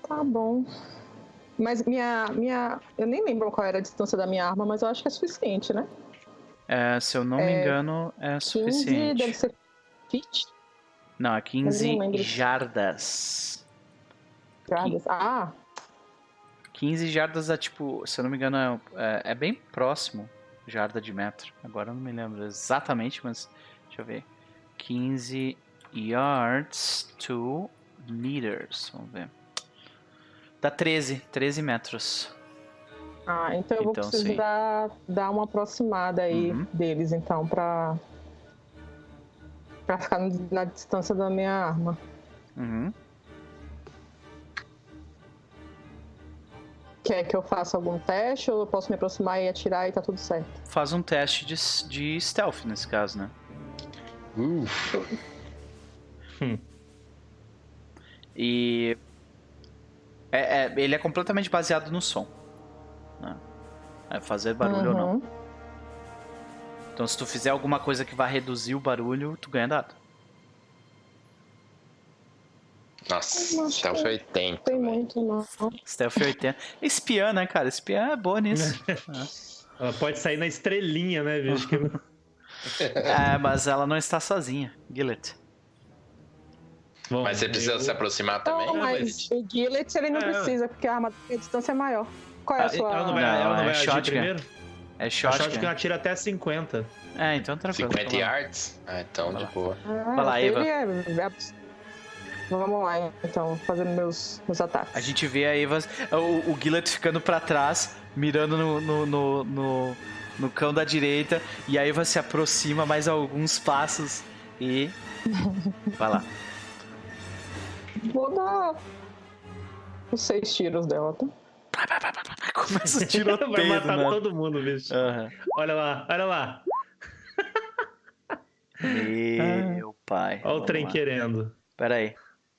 Tá bom. Mas minha, minha. Eu nem lembro qual era a distância da minha arma, mas eu acho que é suficiente, né? É, se eu não me É, engano, é 15 suficiente. deve ser fit. Não, é 15 Eu não jardas. Jardas. Ah, 15 jardas é tipo, se eu não me engano, é, é- é bem próximo. Jarda de metro. Agora eu não me lembro exatamente, mas deixa eu ver. 15 yards to meters. Vamos ver. Dá 13, 13 metros. ah, então eu vou Então, precisar dar uma aproximada aí Uhum. deles, então, pra. pra ficar na distância da minha arma. Uhum. Quer que eu faça algum teste ou eu posso me aproximar e atirar e tá tudo certo? Faz um teste de, de stealth nesse caso, né? Uh, E. É, é- ele é completamente baseado no som. Né? É fazer barulho ou não. Uhum. Então, se tu fizer alguma coisa que vai reduzir o barulho, tu ganha dado. Nossa, stealth 80. Tem velho. muito, não. Stealth 80. Espiã, né, cara? Espiã é boa nisso. Ela pode sair na estrelinha, né, bicho? Que- é, mas ela não está sozinha. Gillet. Bom, Mas você precisa eu- se aproximar também? Não, mas o Gillet ele não É. precisa, porque a arma a distância é maior. Qual é a Ah, sua. Ela não vai, Não, ela não é vai agir shotgun. primeiro? É A shotgun. shotgun atira até 50. É, então tranquilo. 50 Vai lá. yards? Ah, então de boa. Ah, Vai lá, Eva. é- é Vamos lá, então, fazendo meus, meus ataques. A gente vê a Eva, o, o Gillet ficando pra trás, mirando no, no, no, no, no cão da direita, e a Eva se aproxima mais alguns passos e. Vai lá. Vou dar os seis tiros dela, tá? Começa o Vai tiroteio, matar né? todo mundo, bicho. Aham. Olha lá, olha lá. Meu pai. Olha o trem lá. querendo. Pera aí.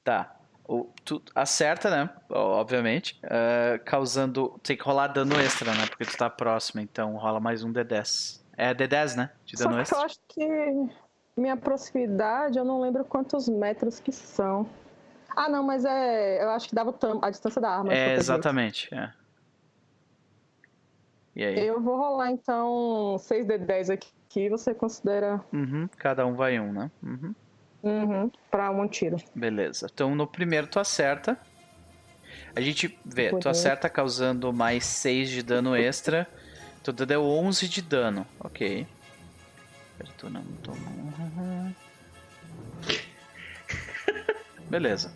Tá. O, tu acerta, né? Obviamente. Ah, causando. Tem que rolar dano extra, né? Porque tu tá próximo, então rola mais um D10. É D10, né? De Só dano que eu extra. acho que minha proximidade, eu não lembro quantos metros que são. Ah, não, mas é. Eu acho que dava a distância da arma. É, exatamente. É. E aí? Eu vou rolar então 6d10 aqui, você considera Uhum, cada um vai um, né? Uhum. Uhum, pra um tiro. Beleza. Então no primeiro tu acerta. A gente vê, tu acerta causando mais 6 de dano extra. Tu deu 11 de dano. Ok. Tu não tomou. Beleza.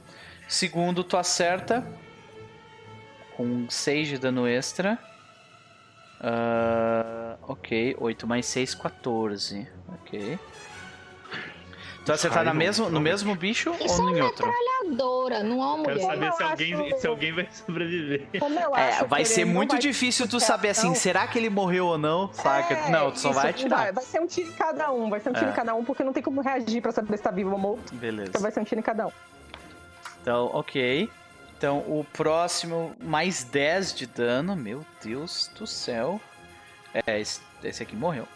Segundo, tu acerta. Com 6 de dano extra. Ah, ok. 8 mais 6, 14. Ok. Tu vai acertar na mesmo, no mesmo bicho Isso ou é em uma outro? metralhadora, não é uma Quero mulher. saber se alguém, acho- se alguém vai sobreviver. Como eu É, acho vai que ser muito vai difícil tu saber assim, será que ele morreu ou não, saca? É, não, tu só isso, vai atirar. Vai, vai ser um tiro em cada um, vai ser um tiro É. em cada um, porque não tem como reagir pra saber se tá vivo ou morto. Beleza. Então vai ser um tiro em cada um. Então, ok. Então, o próximo, mais 10 de dano. Meu Deus do céu. É, esse, esse aqui morreu.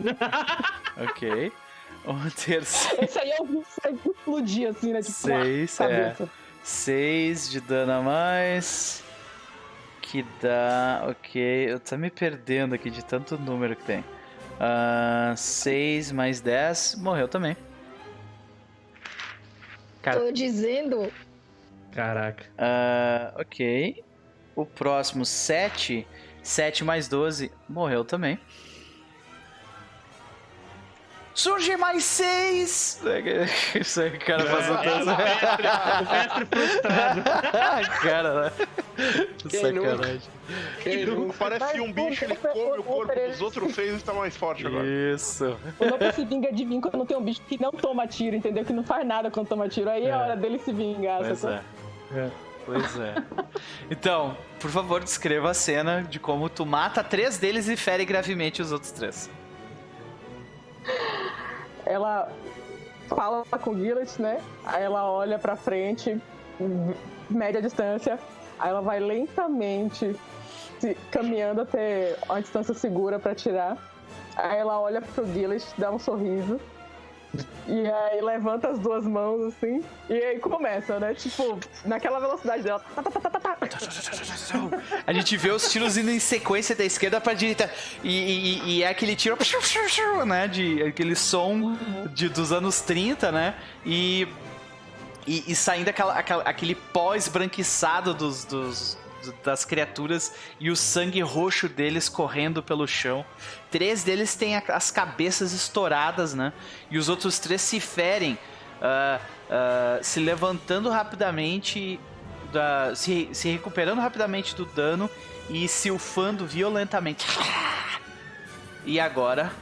ok. O terceiro, Esse aí eu vi sangue explodir assim, né? Tipo, Seis, ah, é. 6 de dano a mais. Que dá. Ok, eu tô me perdendo aqui de tanto número que tem. 6 mais 10, morreu também. Cara, Tô dizendo. Caraca. Ah, ok. O próximo, 7. 7 mais 12, morreu também. Surge mais 6! Isso aí, o cara passou É, tanto. o mestre frustrado. cara, né? Quem nunca? Sacanagem. Quem nunca? Parece um bicho, ele come o corpo dos outros fez e tá mais forte agora. Isso. O Lopo se vinga de mim quando tem um bicho que não toma tiro, entendeu? Que não faz nada quando toma tiro. Aí é, É. hora dele se vingar. Pois é. É. Pois é. Então, por favor, descreva a cena de como tu mata três deles e fere gravemente os outros três. Ela fala com Gillet, né? Aí ela olha pra frente, média distância. Aí ela vai lentamente se- caminhando até uma distância segura pra atirar. Aí ela olha pro Gillet, dá um sorriso. E aí levanta as duas mãos assim. E aí começa, né? Tipo, naquela velocidade dela. Tá, tá, tá. A gente vê os tiros indo em sequência da esquerda pra direita. E, e- e é aquele tiro, né? De aquele som de, dos anos 30, né? E, e, e saindo aquela, aquela- aquele pó esbranquiçado dos, dos- das criaturas e o sangue roxo deles correndo pelo chão. Três deles têm as cabeças estouradas, né? E os outros três se ferem, ah, ah, se levantando rapidamente da- se, se recuperando rapidamente do dano e se ufando violentamente. E agora,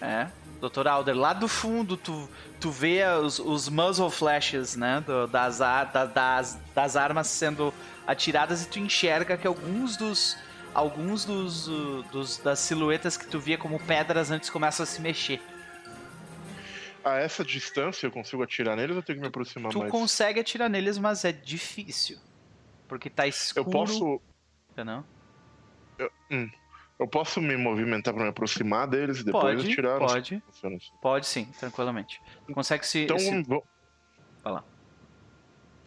é, Dr. Alder, lá do fundo tu, tu vê os, os muzzle flashes, né, do- das, da- das, das armas sendo atiradas e tu enxerga que alguns dos alguns dos, dos das silhuetas que tu via como pedras antes começam a se mexer. A essa distância eu consigo atirar neles ou eu tenho que me aproximar Tu mais? consegue atirar neles, mas é difícil. Porque tá escuro. Eu posso. Entendeu? Eu posso me movimentar pra me aproximar deles e depois Pode, atirar? Não pode. Pode sim, tranquilamente. Consegue se. Então, se... vou... Vai lá.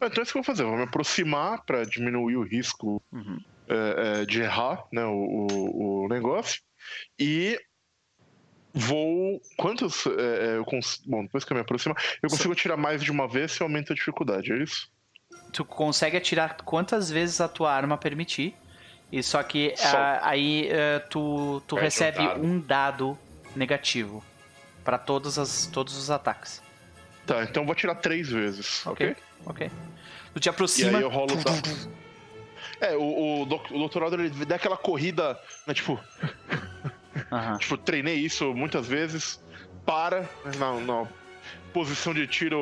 Ah, então é isso que eu vou fazer. Eu vou me aproximar pra diminuir o risco Uhum. é, é, de errar né, o, o- o negócio. E vou. Quantos. é, é, eu cons... Bom, depois que eu me aproximar, eu consigo atirar mais de uma vez se aumenta a dificuldade, é isso? Tu consegue atirar quantas vezes a tua arma permitir. E só que ah, aí eh, tu, tu Perde um recebe dado. um dado negativo pra todos, as, todos os ataques. Tá, então eu vou atirar três vezes, ok? Ok. Tu te E aproxima. aí eu rolo o dado. É, o, o, doc- o doutorado ele dá aquela corrida, né, tipo, Aham. tipo, treinei isso muitas vezes, para na, na posição de tiro.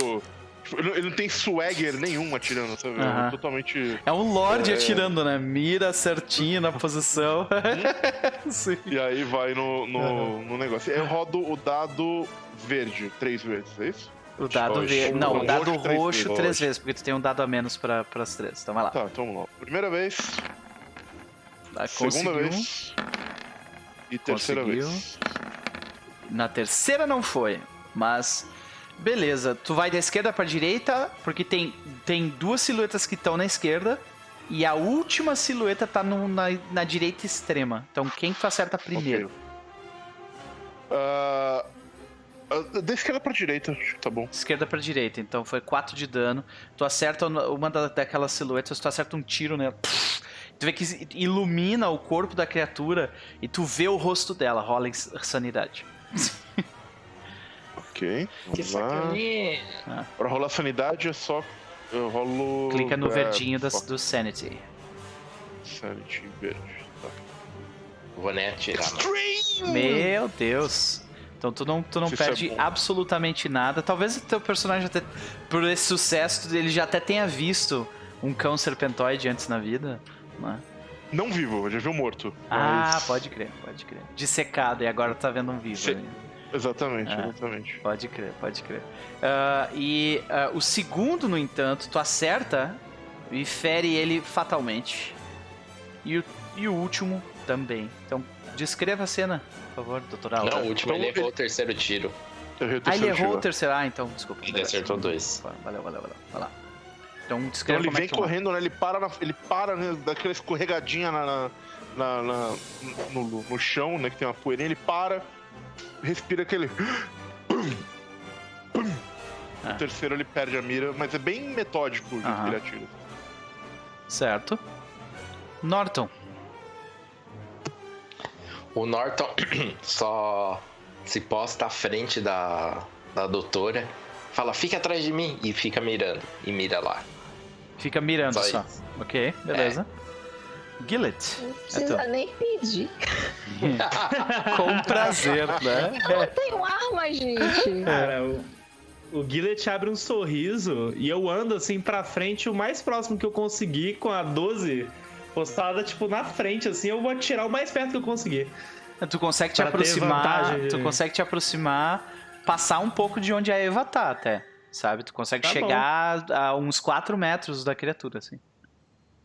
tipo, ele, não- ele não tem swagger nenhum atirando, sabe? É Aham. Totalmente. É um Lorde É. atirando, né? Mira certinho na posição. Sim. E aí vai no, no, no negócio. Eu rodo o dado verde três vezes, é isso? O dado Roxo. verde. Não, o dado três roxo vezes, três roxo. vezes, porque tu tem um dado a menos pra, pras três. Então vai lá. Tá, então vamos lá. Primeira vez, Tá, segunda vez e terceira Conseguiu. vez. Na terceira não foi, mas beleza. Tu vai da esquerda pra direita, porque tem, tem duas silhuetas que estão na esquerda e a última silhueta tá no- na, na direita extrema. Então quem tu acerta primeiro? Ah, ah, da esquerda pra direita, acho que tá bom. Esquerda pra direita, então foi 4 de dano. Tu acerta uma da- daquelas silhuetas, tu acerta um tiro nela. Tu vê que ilumina o corpo da criatura e tu vê o rosto dela. Rola em sanidade. Ok, Que vamos lá. sacaninha. Pra rolar sanidade é só. Eu rolo. Clica no é, verdinho das, do Sanity. Sanity verde. Tá. Vou nem atirar, não. Meu Deus. Então tu não, tu não Isso é perde bom. absolutamente nada. Talvez o teu personagem até, por esse sucesso, ele já até tenha visto um cão serpentoide antes na vida. né? Não vivo, já viu morto. Ah, mas- pode crer, pode crer. Dissecado e agora tá vendo um vivo. Se-. Exatamente, Ah. exatamente. Pode crer, pode crer. Ah, e ah, o segundo, no entanto, tu acerta e fere ele fatalmente. E o, e o último também. Então, descreva a cena, favor, doutor Alta. Não, o último Então, ele errou ele- o terceiro tiro. Eu errei o Ah, ele terceiro errou o tiro. terceiro. Ah, então, desculpa. Ele beleza. acertou dois. Valeu, valeu, valeu. Vai lá. Então, Então descreva ele é vem mata. correndo, né? Ele para, na- ele para né, daquela escorregadinha na, na- na- na- no, no chão, né? Que tem uma poeirinha, ele para, respira aquele. Ah. O terceiro ele perde a mira, mas é bem metódico o jeito que ele atira. Certo. Norton. O Norton só se posta à frente da, da doutora, fala, fica atrás de mim, e fica mirando. E mira lá. Fica mirando Só só. Ok, beleza. Gillet. Não É precisa tu. nem pedir. Com prazer, né? Eu tenho arma, gente. Cara, o, o Gillet abre um sorriso e eu ando assim pra frente o mais próximo que eu conseguir com a 12 postada, tipo, na frente, assim, eu vou atirar o mais perto que eu conseguir. Tu consegue te aproximar. de- Tu consegue te aproximar, passar um pouco de onde a Eva tá até. Sabe? Tu consegue Tá bom. chegar a uns 4 metros da criatura, assim.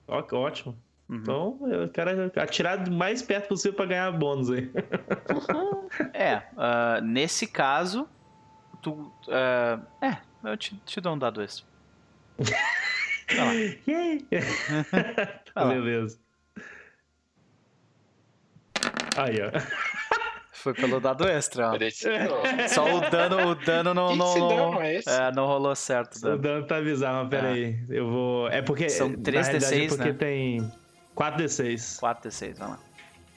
Ó, ótimo. Uhum. Então, eu quero atirar o mais perto possível pra ganhar bônus aí. É, ah, nesse caso, tu. ah, é, eu te, te dou um dado extra. Vai lá. Lá. Beleza. Aí, ó. Foi pelo dado extra, ó. Só o dano, o dano não. Que não, esse não- dano é esse? é, não rolou certo. o O dano. dano tá avisar, mas pera Ah. aí. Eu vou. É porque. São na 3d6, realidade, é porque né? tem 4d6. 4d6, vai lá.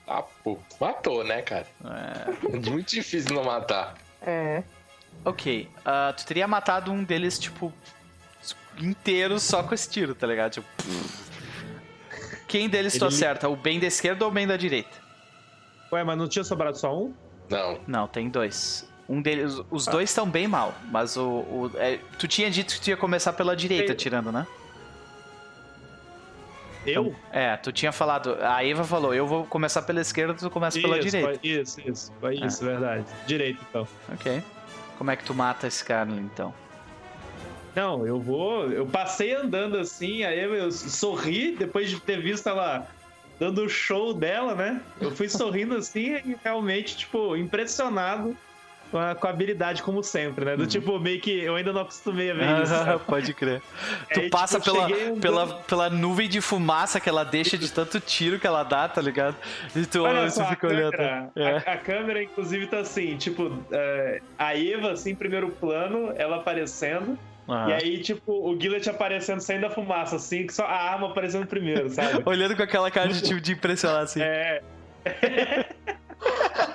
Ah, pô, matou, né, cara? É, Muito difícil não matar. É. ok. ah, tu teria matado um deles, tipo, inteiro só com esse tiro, tá ligado? Tipo. Quem deles tu Ele- acerta? O bem da esquerda ou o bem da direita? Ué, mas não tinha sobrado só um? Não, Não, tem dois. Um deles, os dois estão bem mal, mas o, o- é, tu tinha dito que tu ia começar pela direita tirando, né? Eu? É, tu tinha falado, a Eva falou, eu vou começar pela esquerda, tu começa pela isso, direita. foi- isso, isso. Foi Ah. isso, verdade. Direito, então. Ok. Como é que tu mata esse cara, então? Não, eu vou. Eu passei andando assim, aí eu sorri depois de ter visto ela dando o show dela, né? Eu fui sorrindo assim e realmente, tipo, impressionado com a, com a habilidade, como sempre, né? Do tipo, meio que eu ainda não acostumei a ver isso. sabe? Pode crer. Tu Aí, passa tipo, eu pela, cheguei andando- pela, pela nuvem de fumaça que ela deixa de tanto tiro que ela dá, tá ligado? E tu, Olha só, fica olhando. câmera, É. a, a câmera, inclusive, tá assim, tipo, é, a Eva, assim, em primeiro plano, ela aparecendo, Aham. e aí, tipo, o Gillet aparecendo, saindo da fumaça, assim, que só a arma aparecendo primeiro, sabe? Olhando com aquela cara de, tipo, de impressionar, assim. É.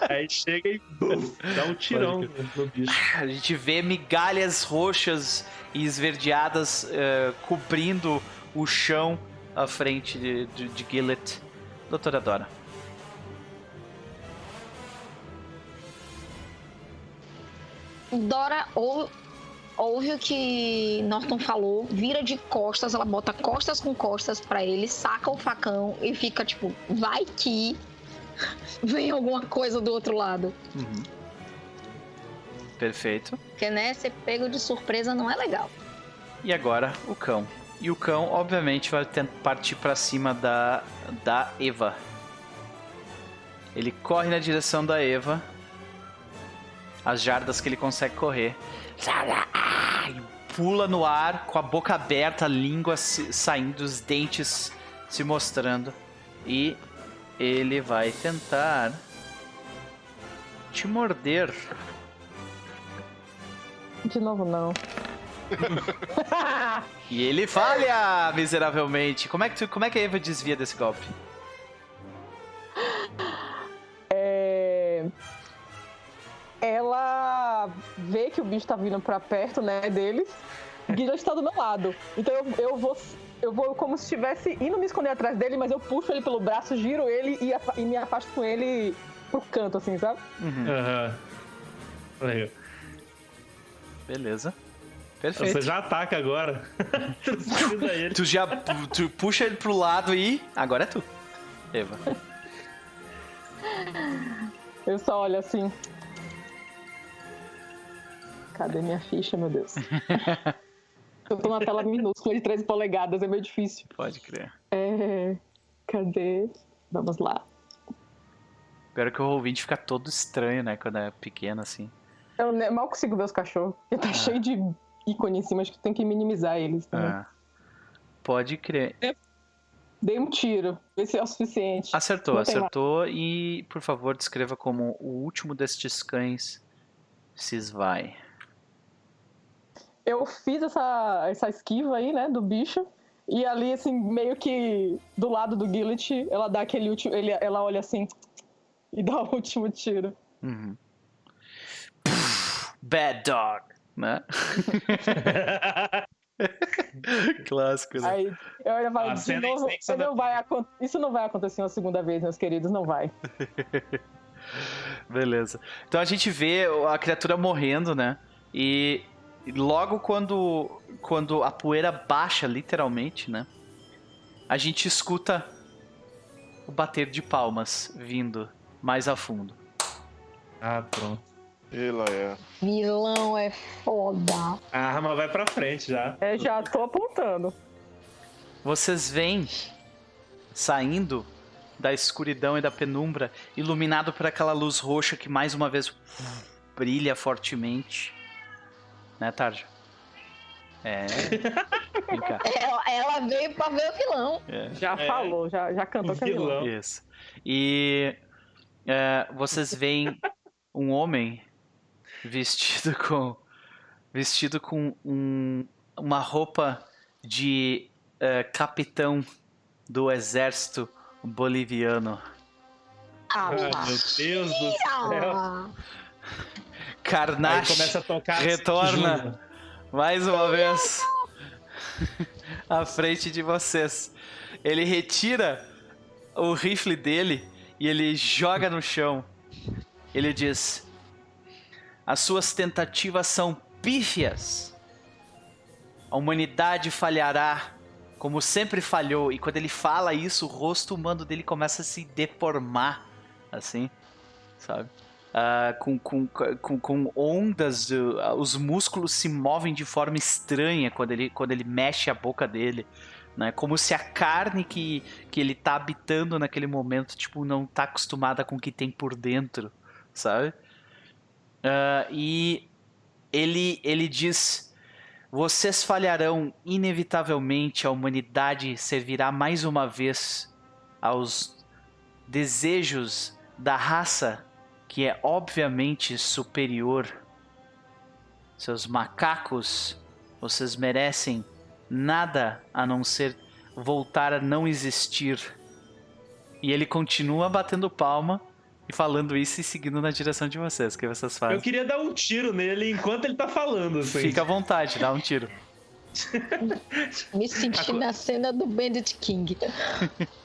Aí chega e bum, dá um tirão no bicho. A gente vê migalhas roxas e esverdeadas eh, cobrindo o chão à frente de, de, de Gillet. Doutora Dora. Dora ou- ouve o que Norton falou, vira de costas, ela bota costas com costas pra ele, saca o facão e fica tipo, vai que vem alguma coisa do outro lado. Uhum. Perfeito. Porque, né, ser pego de surpresa não é legal. E agora o cão. E o cão, obviamente, vai tentar partir pra cima da, da Eva. Ele corre na direção da Eva. As jardas que ele consegue correr. E pula no ar com a boca aberta, a língua saindo, os dentes se mostrando. E ele vai tentar te morder. De novo, não. E ele falha miseravelmente. Como é que, tu, como é que a Eva desvia desse golpe? É... Ela vê que o bicho tá vindo pra perto, né, deles. O Guilherme está do meu lado. Então eu, eu vou. Eu vou como se estivesse indo me esconder atrás dele, mas eu puxo ele pelo braço, giro ele e, e me afasto com ele pro canto, assim, sabe? Aham. Legal. Beleza. Perfeito. Você já ataca agora. Ele. Tu já tu puxa ele pro lado e agora é tu. Eva. Eu só olho assim. Cadê minha ficha, meu Deus? eu tô na tela minúscula de 13 polegadas, é meio difícil. Pode crer. É... Cadê? Vamos lá. Pior que o ouvinte fica todo estranho, né? Quando é pequeno assim. Eu mal consigo ver os cachorros. Porque tá cheio de ícone em cima, acho que tem que minimizar eles. Né? Ah. Pode crer. Dei um tiro, vê se é o suficiente. Acertou, Não acertou. E, por favor, descreva como o último destes cães se esvai. Eu fiz essa, essa esquiva aí, né, do bicho. E ali, assim, meio que do lado do Gillet, ela dá aquele último. Ele, ela olha assim e dá o último tiro. Uhum. Bad dog, né? Clássico, né? Aí eu olho e falo, A de novo, extensa não vai isso não vai acontecer uma segunda vez, meus queridos, não vai. Beleza. Então a gente vê a criatura morrendo, né? E logo quando, quando a poeira baixa, literalmente, né? A gente escuta o bater de palmas vindo mais a fundo. ah, pronto. Ela é. Vilão é foda. A arma vai pra frente já. É, já tô apontando. Vocês veem saindo da escuridão e da penumbra, iluminado por aquela luz roxa que mais uma vez brilha fortemente. Né, Tarja? É. Ela, ela veio pra ver o vilão. É. Já É. falou, já, já cantou é vilão. vilão. Isso. E é, vocês veem um homem vestido com vestido com um- uma roupa de é, capitão do exército boliviano. Ah, Ah, meu Deus do céu. Ah. Aí Carnage começa a tocar. retorna mais uma vez à frente de vocês. Ele retira o rifle dele e ele joga no chão. Ele diz: As suas tentativas são pífias. A humanidade falhará como sempre falhou. E quando ele fala isso, o rosto humano dele começa a se deformar, assim, sabe? Ah, com, com, com, com ondas, uh, os músculos se movem de forma estranha quando ele, quando ele mexe a boca dele. Né? Como se a carne que, que ele tá habitando naquele momento, tipo, não tá acostumada com o que tem por dentro, sabe? Ah, e ele, ele diz: Vocês falharão inevitavelmente, a humanidade servirá mais uma vez aos desejos da raça que é obviamente superior. Seus macacos, vocês merecem nada a não ser voltar a não existir. E ele continua batendo palma e falando isso e seguindo na direção de vocês. O que vocês Eu fazem? queria dar um tiro nele enquanto ele tá falando, assim. Fica à vontade, dá um tiro. Me senti na cena do Bandit King.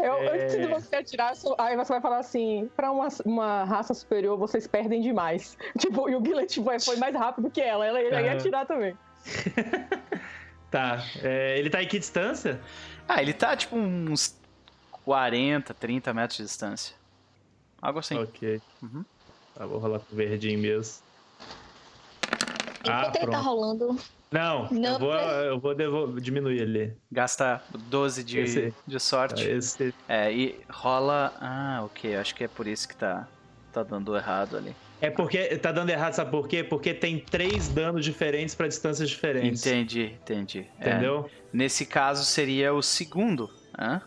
Eu, É. Antes de você atirar, aí você vai falar assim: pra uma, uma raça superior, vocês perdem demais. Tipo, e o Gillet foi, foi mais rápido que ela, ela ia Aham. atirar também. Tá. É, ele tá em que distância? Ah, ele tá tipo uns 40, 30 metros de distância. Algo assim. Ok. Uhum. Tá, vou rolar com o verdinho mesmo. Ah, Enquanto ele tá pronto. rolando. Não, Não, eu vou, mas- eu vou devol- diminuir ele. Gasta 12 de, Esse- de sorte. Esse, É, e rola. Ah, ok. Acho que é por isso que tá, tá dando errado ali. é porque tá dando errado, sabe por quê? Porque tem três danos diferentes pra distâncias diferentes. Entendi, entendi. É, Entendeu? nesse caso seria o segundo. hã?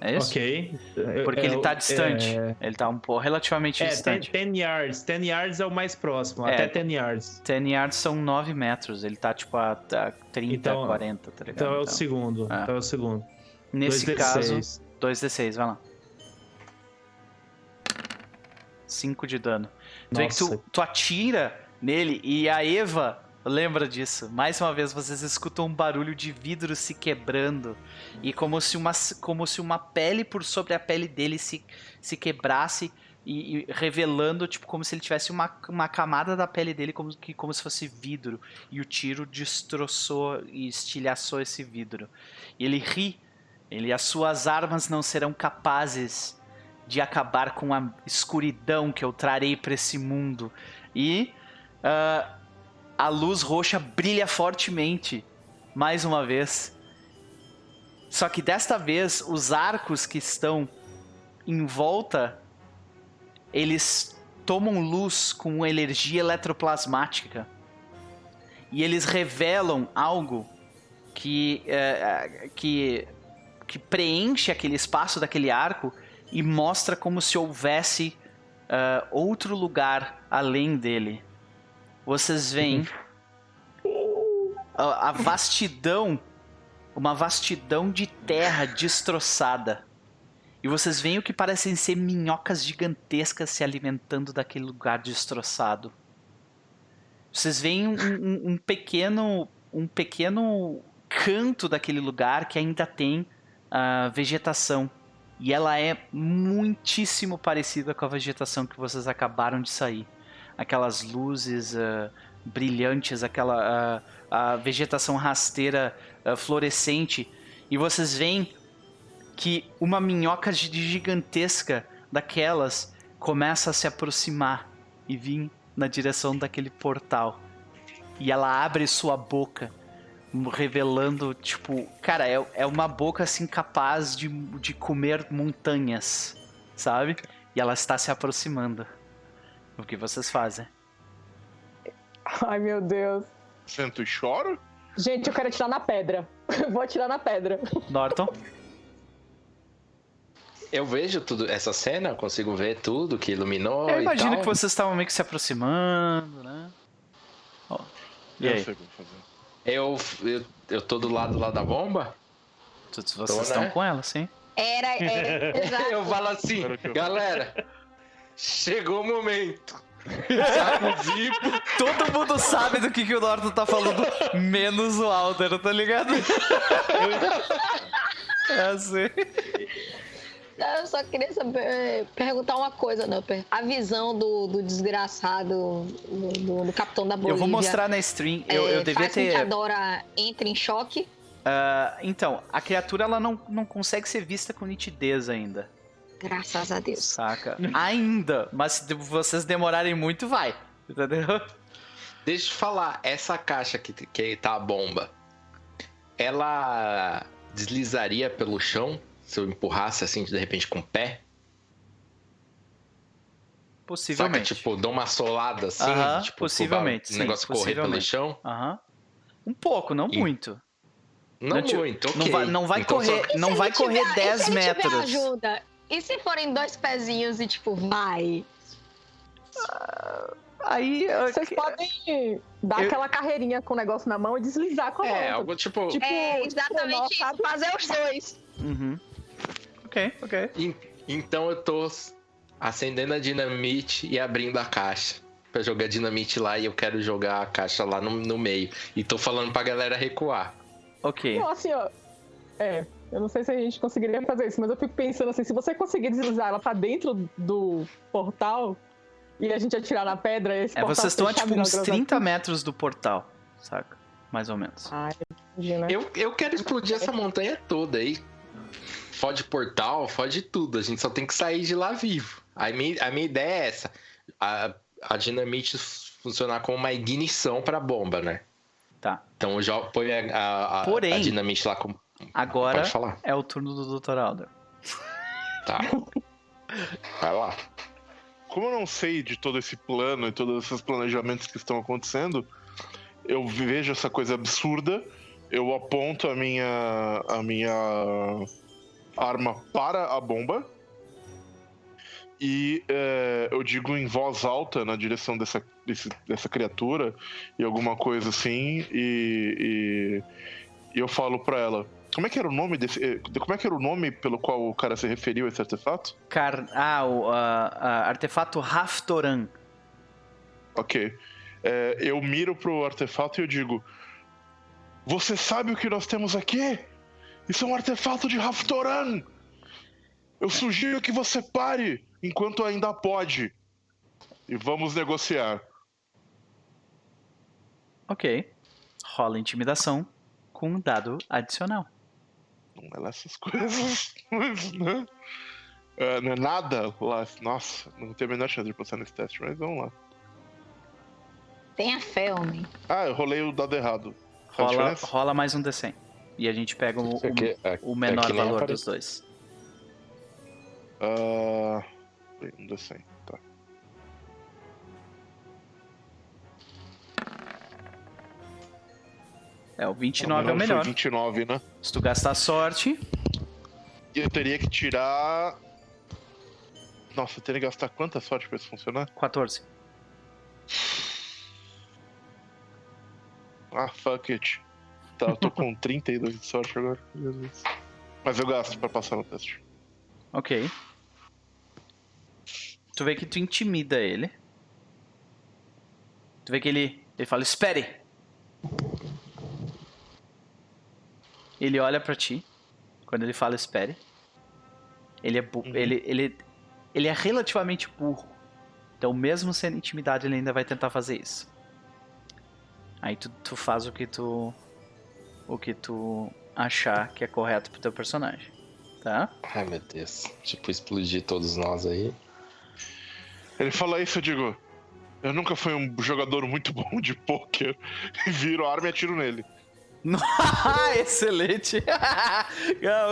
É isso? Ok. Porque É, ele tá distante. É, Ele tá um pouco relativamente é 10, distante. 10 yards. 10 yards é o mais próximo, É. até 10 yards. 10 yards são 9 metros. Ele tá tipo a, a 30, Então- 40, tá ligado? Então é o Então, segundo. É. Então é o segundo. nesse 2d6. caso, 2d6, vai lá. 5 de dano. Tu vê que tu, Nossa. tu atira nele e a Eva lembra disso. Mais uma vez, vocês escutam um barulho de vidro se quebrando. E como se uma, como se uma pele por sobre a pele dele se, se quebrasse. E, e revelando, tipo, como se ele tivesse uma, uma camada da pele dele como, que, como se fosse vidro. E o tiro destroçou e estilhaçou esse vidro. E ele ri. Ele, as suas armas não serão capazes de acabar com a escuridão que eu trarei para esse mundo. E ah, a luz roxa brilha fortemente, mais uma vez. Só que desta vez, os arcos que estão em volta, eles tomam luz com energia eletroplasmática. E eles revelam algo que, eh, que, que preenche aquele espaço daquele arco e mostra como se houvesse ah, outro lugar além dele. Vocês veem a, a vastidão, uma vastidão de terra destroçada. E vocês veem o que parecem ser minhocas gigantescas se alimentando daquele lugar destroçado. Vocês veem um, um- um pequeno, um pequeno canto daquele lugar que ainda tem ah, vegetação. E ela é muitíssimo parecida com a vegetação que vocês acabaram de sair. Aquelas luzes ah, brilhantes, aquela ah, a vegetação rasteira fluorescente. E vocês veem que uma minhoca gi- gigantesca daquelas começa a se aproximar e vir na direção daquele portal. E ela abre sua boca, revelando, tipo, cara, é, é uma boca assim capaz de, de comer montanhas, sabe? E ela está se aproximando. O que vocês fazem? Ai, meu Deus. Sento e choro? Gente, eu quero atirar na pedra. Vou atirar na pedra. Norton? Eu vejo tudo essa cena, eu consigo ver tudo que iluminou Eu e imagino tal. que vocês estavam meio que se aproximando, né? Ó, e Eu aí? sei o que eu vou fazer. Eu, eu, eu tô do lado lá da bomba? Todos vocês Tô, estão né? com ela, sim? Era, era exato. Eu falo assim, eu- galera, chegou o momento. Saca o zipo. Todo mundo sabe do que, que o Norton tá falando, menos o Alder, tá ligado? É assim. Não, Eu só queria saber, eh, perguntar uma coisa, Nupper. A visão do, do desgraçado, do, do- do capitão da Bolívia. Eu vou mostrar na stream. Eu, eh, eu devia faz com que ter. a Dora entre em choque. Ah, então, a criatura ela não, não consegue ser vista com nitidez ainda, Graças a Deus. saca? ainda, mas se vocês demorarem muito, vai. Entendeu? Deixa eu te falar, essa caixa que, que tá a bomba, ela deslizaria pelo chão se eu empurrasse assim, de repente, com o pé? Saca, Possivelmente. tipo, dou uma solada assim, Aham, tipo, possivelmente, o sim, negócio correr pelo chão? Aham. Um pouco, não E- muito. Não, Não muito, ok. Não vai, não vai Então, correr, só- não vai correr tiver- 10 e se ele tiver metros. ajuda? E se forem dois pezinhos e tipo, vai? Aí. eu- Vocês podem dar Eu- aquela carreirinha com o negócio na mão e deslizar com a É, mão. algo tipo... Tipo, É, tipo, exatamente nós, isso. Fazer os dois. Uhum. Ok, ok. En- Então eu tô acendendo a dinamite e abrindo a caixa. Pra jogar dinamite lá e eu quero jogar a caixa lá no, no meio. E tô falando pra galera recuar. Ok. Não, assim, ó. É, eu não sei se a gente conseguiria fazer isso, mas eu fico pensando assim, se você conseguir deslizar ela pra dentro do portal e a gente atirar na pedra, esse É, portal vocês estão a tipo uns milagrosamente- 30 metros do portal, saca? Mais ou menos. Ai, imagina. Eu, eu quero explodir essa montanha toda aí. Fode portal, fode tudo. A gente só tem que sair de lá vivo. A minha, a minha ideia é essa. A, a dinamite funcionar como uma ignição pra bomba, né? Tá. Então eu já põe a, a, a- Porém, a dinamite lá como. Agora é o turno do Dr. Alder. Tá. Vai lá. Como eu não sei de todo esse plano e todos esses planejamentos que estão acontecendo, eu vejo essa coisa absurda, eu aponto a minha. a minha arma para a bomba. E é, eu digo em voz alta na direção dessa, desse- dessa criatura e alguma coisa assim. E, e- e eu falo pra ela: Como é que era o nome desse. eh, Como é que era o nome pelo qual o cara se referiu a esse artefato? Car... Ah, o ah, ah, artefato Raftoran. Ok. É, eu miro pro artefato e eu digo: Você sabe o que nós temos aqui? Isso é um artefato de Raftoran! Eu sugiro que você pare enquanto ainda pode. E vamos negociar. Ok. Rola intimidação com um dado adicional. Não é lá essas coisas. mas, né? É, não é nada lá. Nossa, não tenho a menor chance de passar nesse teste, mas vamos lá. Tenha fé, homem. Ah, eu rolei o dado errado. Faz Rola, diferença? rola mais um D100. E a gente pega o, o- Aqui- aqui- o menor aqui nem valor aparece. dos dois. Ah, um D100, É, o 29 é o melhor. 29, né? Se tu gastar sorte, E eu teria que tirar. Nossa, eu teria que gastar quanta sorte pra isso funcionar? 14. Ah, fuck it. Tá, eu tô com 32 de sorte agora. Jesus. Mas eu gasto pra passar no teste. Ok. Tu vê que tu intimida ele. Tu vê que ele, ele fala, espere! Ele olha pra ti. Quando ele fala espere. Ele é, bu- Uhum. ele, ele, ele é relativamente burro. Então, mesmo sendo intimidado, ele ainda vai tentar fazer isso. Aí tu, tu faz o que tu. O que tu achar que é correto pro teu personagem. Tá? Ai, meu Deus. Tipo, explodir todos nós aí. Ele fala isso, eu digo. Eu nunca fui um jogador muito bom de pôquer. E viro a arma e atiro nele. Excelente! ah,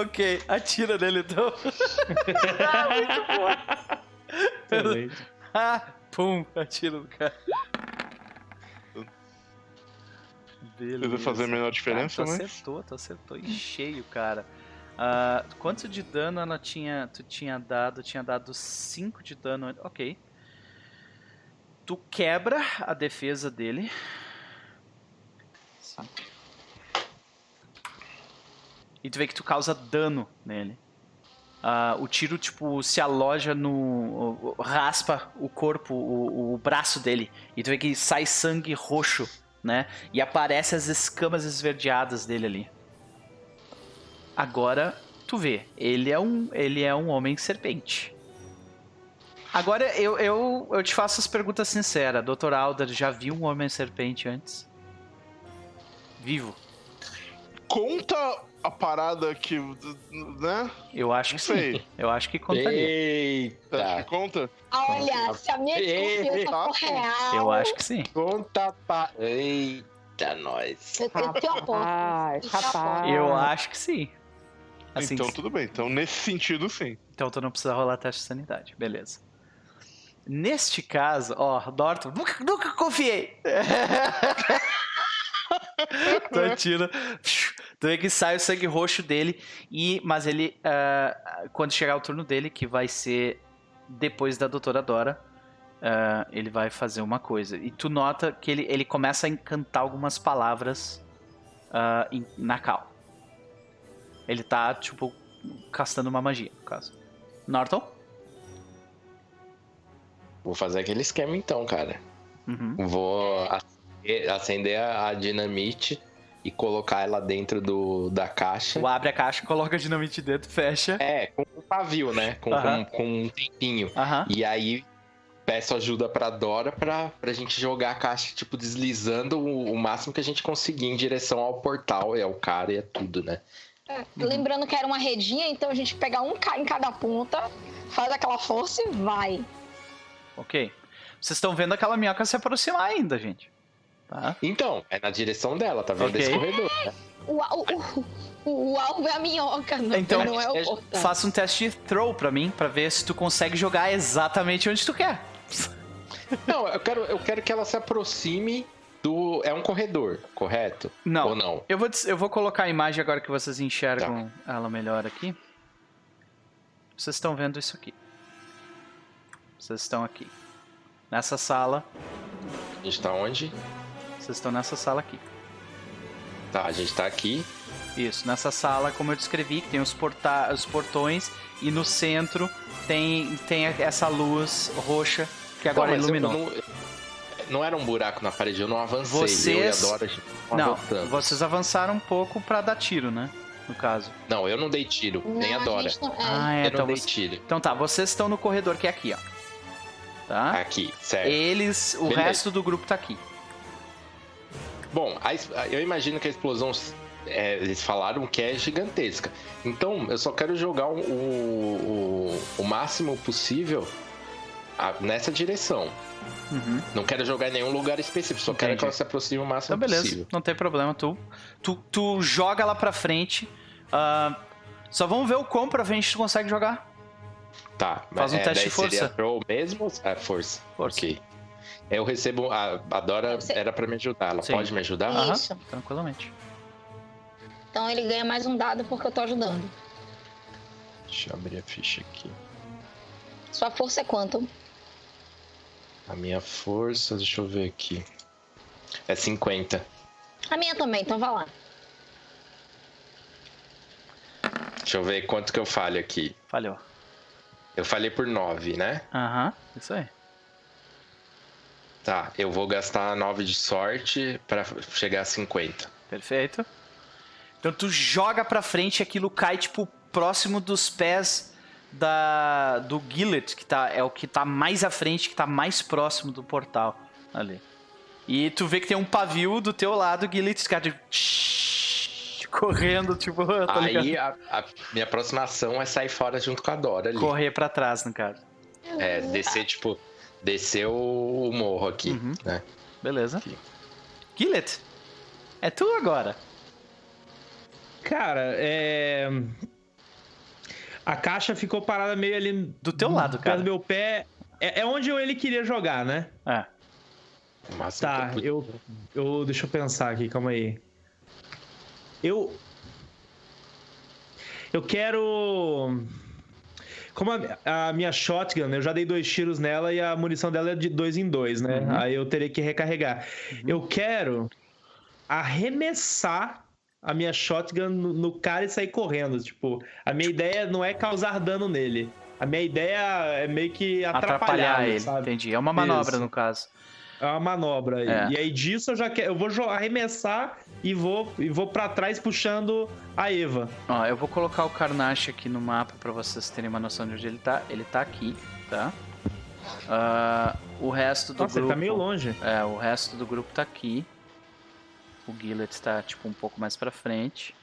ok, atira nele então. Muito bom. Excelente. Ah, pum, atira no cara. Beleza. Vai fazer a menor diferença, ah, tu mas- acertou, tu acertou em cheio, cara. Ah, quanto de dano ela tinha, tu tinha dado? Tinha dado 5 de dano. Ok. Tu quebra a defesa dele. Cinco. E tu vê que tu causa dano nele. Ah, o tiro, tipo, se aloja no. raspa o corpo, o, o braço dele. E tu vê que sai sangue roxo, né? E aparece as escamas esverdeadas dele ali. Agora, tu vê, ele é um, ele é um homem serpente. Agora, eu, eu, eu te faço as perguntas sinceras. Dr. Alder já viu um homem serpente antes? Vivo. Conta a parada que. né? Eu acho Não que sei. sim. Eu acho que contaria. Acha Eita! que conta? Olha, se a minha desconfiança for real. Eu acho que sim. Conta pa... Eita, nós. Eu, eu te aposto. Rapaz, aposto. rapaz. Eu acho que sim. Assim, então tudo bem. Então, nesse sentido, sim. Então tu não precisa rolar teste de sanidade, beleza. Neste caso, ó, Norton, nunca, nunca confiei. tu atira, tu vê que sai o sangue roxo dele, e, mas ele, ah, quando chegar o turno dele, que vai ser depois da Doutora Dora, ah, ele vai fazer uma coisa. E tu nota que ele, ele começa a encantar algumas palavras em- na cal. Ele tá, tipo, castando uma magia, no caso. Norton? Vou fazer aquele esquema então, cara. Uhum. Vou acender- a dinamite e colocar ela dentro do, da caixa. Tu abre a caixa, coloca a dinamite dentro, fecha. É, com um pavio, né? Com, com, com um tempinho. E aí peço ajuda pra Dora pra, pra gente jogar a caixa, tipo, deslizando o, o máximo que a gente conseguir em direção ao portal. É o cara e é tudo, né? É, Lembrando que era uma redinha, então a gente pega um em cada ponta, faz aquela força e vai. Ok. Vocês estão vendo aquela minhoca se aproximar ainda, gente. Tá? Então, é na direção dela, tá vendo Ok. esse corredor, né? O, o, o, o alvo é a minhoca, não, Então, não é o é- portão. Faça um teste de throw pra mim, pra ver se tu consegue jogar exatamente onde tu quer. Não, eu quero, eu quero que ela se aproxime do. É um corredor, correto? Não. Ou não? Eu vou, eu vou colocar a imagem agora que vocês enxergam ela melhor aqui. vocês estão vendo isso aqui. Vocês estão aqui. Nessa sala. A gente tá onde? Vocês estão nessa sala aqui. Tá, a gente tá aqui. Isso, nessa sala, como eu descrevi, que tem os, porta os portões e no centro tem, tem essa luz roxa que agora Não, iluminou. não, não era um buraco na parede, eu não avancei. Vocês- Eu e a Dora, a gente não Não, avançamos. vocês avançaram um pouco pra dar tiro, né? No caso. Não, eu não dei tiro, nem a Não, Dora. gente não- é. Ah, é, eu então, não dei você- tiro. então tá, vocês estão no corredor que é aqui, ó. Tá? Aqui, certo. Eles, o Beleza. resto do grupo tá aqui. Bom, a eu imagino que a explosão. é, eles falaram que é gigantesca. Então, eu só quero jogar o, o, o máximo possível a- nessa direção. Uhum. Não quero jogar em nenhum lugar específico, só quero Entendi. que ela se aproxime o máximo Então, beleza, possível. não tem problema. Tu, tu, tu joga lá pra frente. ah, só vamos ver o quão pra frente tu consegue jogar. Tá, Faz um é, teste de seria força. Throw mesmo? É, força. Força. Ok. Eu recebo. A, a Dora Você- era pra me ajudar. Ela Sim. pode me ajudar? Aham. Isso. Tranquilamente. Então ele ganha mais um dado porque eu tô ajudando. Deixa eu abrir a ficha aqui. Sua força é quanto? A minha força, deixa eu ver aqui. É 50. A minha também, então vai lá. Deixa eu ver quanto que eu falho aqui. Falhou. Eu falei por 9, né? Aham, isso aí. Tá, eu vou gastar 9 de sorte pra chegar a 50. Perfeito. Então tu joga pra frente e aquilo cai, tipo, próximo dos pés da do Gillet, que tá, é o que tá mais à frente, que tá mais próximo do portal ali. E tu vê que tem um pavio do teu lado, Gillet, os caras correndo, tipo, tá? Aí a, a minha aproximação é sair fora junto com a Dora ali. Correr pra trás, no caso. É, descer, tipo, descer o, morro aqui, Uhum. né? Beleza. Aqui. Gillet, é tu agora. Cara, é. A caixa ficou parada meio ali. Do teu lado, cara. Do meu pé. É, é onde ele queria jogar, né? É. Máximo Tá, eu, eu. Deixa eu pensar aqui, calma aí. Eu. Eu quero. Como a, a minha shotgun, eu já dei dois tiros nela e a munição dela é de dois em dois, né? Uhum. Aí eu teria que recarregar. Eu quero arremessar a minha shotgun no, no cara e sair correndo. Tipo, a minha ideia não é causar dano nele. A minha ideia é meio que atrapalhar, Atrapalhar ele, sabe? entendi. É uma manobra, Isso. no caso. É uma manobra aí. É. E aí disso eu já quero. Eu vou arremessar e vou, e vou para trás puxando a Eva. Ó, eu vou colocar o Carnage aqui no mapa pra vocês terem uma noção de onde ele tá. Ele tá aqui, tá? Ah, o resto do Nossa, grupo. ele tá meio longe. É, o resto do grupo tá aqui. O Gillet tá, tipo, um pouco mais pra frente.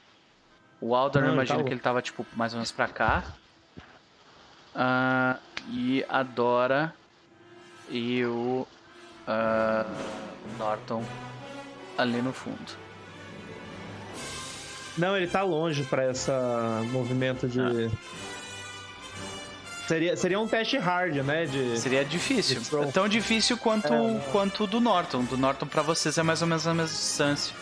O Aldor, Não, eu ele imagino tá que ele tava, tipo, mais ou menos pra cá. Ah, e a Dora e o ah, Norton ali no fundo. Não, ele tá longe pra esse movimento de. Ah. Seria, seria um teste hard, né? De... Seria difícil. Throw. É tão difícil quanto, É, não. quanto o do Norton. Do Norton pra vocês é mais ou menos a mesma distância.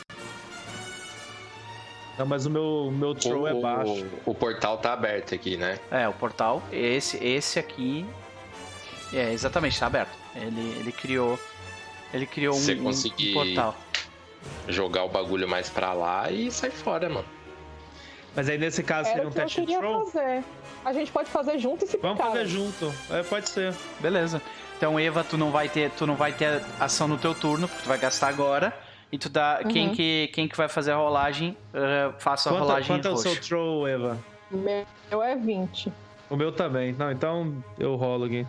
Não, mas o meu, meu throw é o, baixo. o, o portal tá aberto aqui, né? É, o portal, esse, esse aqui. É, exatamente, tá aberto. Ele, ele criou. Ele criou um, um- portal. Jogar o bagulho mais pra lá e sair fora, mano. Mas aí nesse caso Era seria o um eu teste de throw? fazer. A gente pode fazer junto e se Vamos picar. fazer junto. É, pode ser. Beleza. Então, Eva, tu não vai ter, tu não vai ter ação no teu turno, porque tu vai gastar agora. E tu dá. Quem, Uhum. que, quem que vai fazer a rolagem, eh, faça a Quanto, rolagem quanto é o seu throw, Eva? Meu é 20. O meu também. Não, então eu rolo aqui.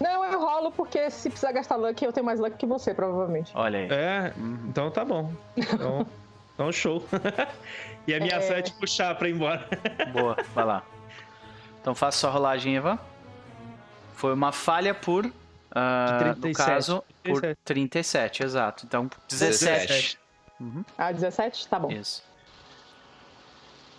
Não, eu rolo porque se precisar gastar luck, eu tenho mais luck que você, provavelmente. Olha aí. É, então tá bom. Então, então show. e a minha É. ação é te puxar pra ir embora. Boa, vai lá. Então faça sua rolagem, Eva. Foi uma falha por. ah, no 37. caso, por 37. 37, exato. Então, 17. 17. Uhum, Ah, 17? Tá bom. isso.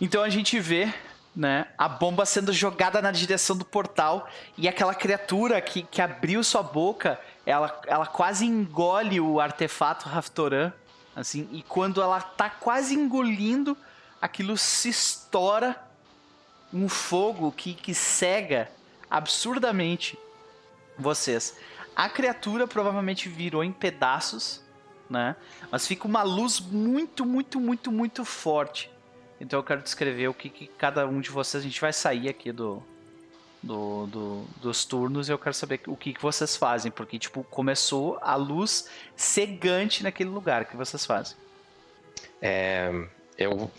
Então a gente vê, né, a bomba sendo jogada na direção do portal e aquela criatura que, que abriu sua boca, ela, ela quase engole o artefato Raftoran, assim, e quando ela tá quase engolindo, aquilo se estoura um fogo que, que cega absurdamente vocês. A criatura provavelmente virou em pedaços, né? Mas fica uma luz muito, muito, muito, muito forte. Então eu quero descrever o que, que cada um de vocês. A gente vai sair aqui do, do, do, dos turnos e eu quero saber o que, que vocês fazem. Porque, tipo, começou a luz cegante naquele lugar. O que vocês fazem? É, eu vou,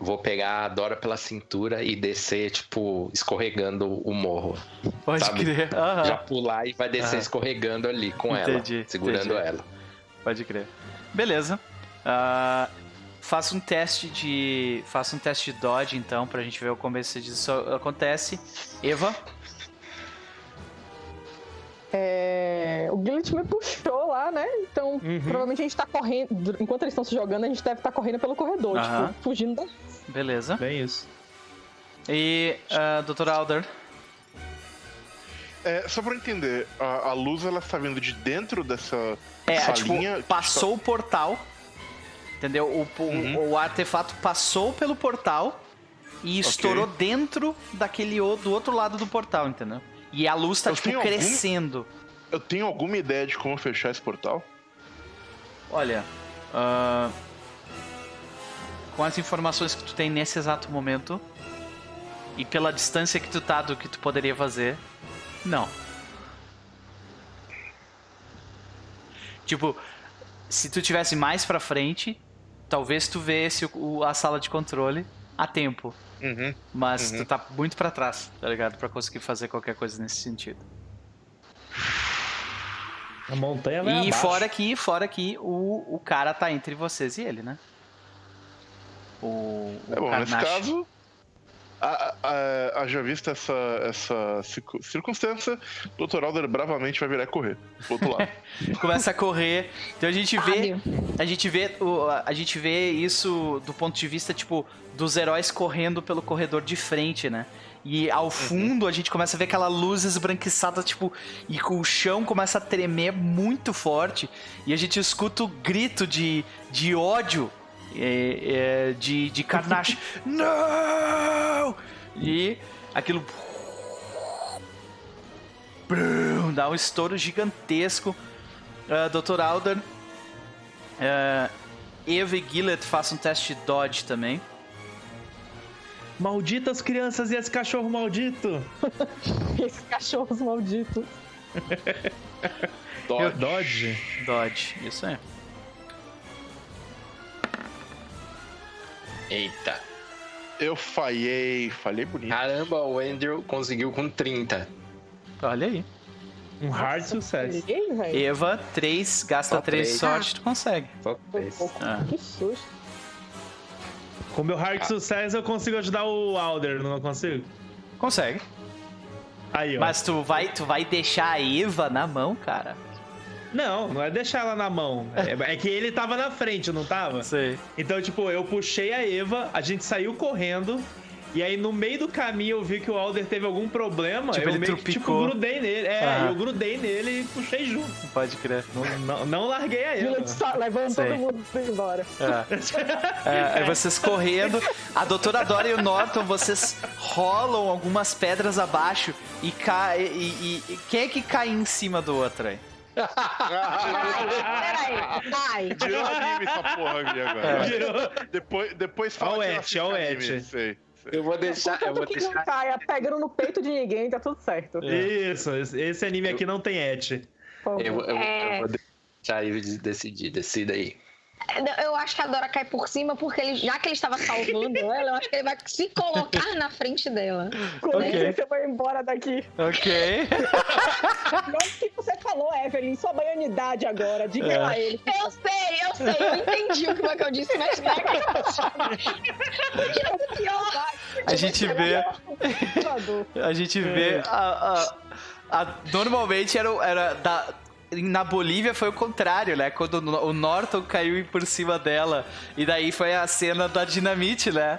vou pegar a Dora pela cintura e descer, tipo, escorregando o morro. Pode Sabe? crer. Aham. Já pular e vai descer Aham. escorregando ali com Entendi, ela, segurando entendi. ela. Pode crer. Beleza. Ah, faça um teste de. Faça um teste de dodge, então, pra gente ver como esse disso acontece. Eva, É, o Gillet me puxou lá, né? Então, Uhum. provavelmente a gente tá correndo. Enquanto eles estão se jogando, a gente deve estar correndo pelo corredor, Aham. tipo, fugindo da. beleza. Bem isso. E ah, Dr. Alder. É, só pra entender, a, a luz ela está vindo de dentro dessa É, salinha. tipo, passou o portal. Entendeu? O, Uhum. o artefato passou pelo portal e estourou dentro daquele do outro lado do portal, entendeu? E a luz tá, Eu tipo, tenho algum- crescendo. Eu tenho alguma ideia de como fechar esse portal? Olha, ah, com as informações que tu tem nesse exato momento e pela distância que tu tá do que tu poderia fazer, não. Tipo, se tu tivesse mais pra frente, talvez tu vesse o- a sala de controle a tempo, Uhum. mas Uhum. tu tá muito pra trás, tá ligado? Pra conseguir fazer qualquer coisa nesse sentido. A montanha vai E abaixo. fora que, fora que o, o cara tá entre vocês e ele, né? O, o É bom, nesse Karnash. caso, a, a, haja vista essa, essa circu- circunstância, o Dr. Alder bravamente vai virar e correr pro outro lado. começa a correr. Então a gente vê, a gente vê, a gente vê isso do ponto de vista tipo dos heróis correndo pelo corredor de frente, né? E ao fundo a gente começa a ver aquela luz esbranquiçada, tipo, e o chão começa a tremer muito forte. E a gente escuta o grito de, de ódio é, é, de, de Karnash. Não! E aquilo Brum, dá um estouro gigantesco. Ah, Dr. Alder. ah, Eva e Gillet façam um teste de dodge também. Malditas crianças e esse cachorro maldito. Esses cachorros malditos. Dodge. Dodge. Dodge, isso aí. Eita. Eu falhei, falhei bonito. Caramba, o Andrew conseguiu com 30. Olha aí. Um hard sucesso. Ei, velho. Eva, 3, gasta Só 3 três. sorte, tu consegue. Só Foi três. pouco. Ah. Que susto. Com meu hard sucesso eu consigo ajudar o Alder, não consigo? Consegue. Aí, ó. Mas tu vai, tu vai deixar a Eva na mão, cara? Não, não é deixar ela na mão. É, é que ele tava na frente, não tava? Sei. Então, tipo, eu puxei a Eva, a gente saiu correndo. E aí, no meio do caminho, eu vi que o Alder teve algum problema. Tipo, eu ele meio que, tipo, grudei nele. É, Aham. eu grudei nele e puxei junto. Pode crer. Não, não, não larguei a só levando Sei. todo mundo embora. É. É, aí vocês correndo, a doutora Dora e o Norton, vocês rolam algumas pedras abaixo e cai. E, e- e- quem é que cai em cima do outro aí? Peraí, vai. Virou anime essa porra aqui agora. Virou. Depois, depois fala Ó o que assisto ó o anime. Sei. Eu vou deixar. Eu vou Contanto que não deixar. caia pegando no peito de ninguém, tá tudo certo. Isso, esse- anime aqui não tem et. Eu, eu, É. eu vou deixar ele decidir. Decida aí. Eu acho que a Dora cai por cima porque ele, já que ele estava salvando ela, eu acho que ele vai se colocar na frente dela. Com Ok. licença, eu vou embora daqui. Ok. Não que você falou, Evelyn, sua baianidade agora. Diga É. a ele. Eu sei, eu sei, eu entendi o que foi que eu disse, mas vai Podia ser pior. A gente vê. A gente vê. A, a- a- normalmente era, o- era da, na Bolívia foi o contrário, né? Quando o Norton caiu por cima dela. E daí foi a cena da dinamite, né?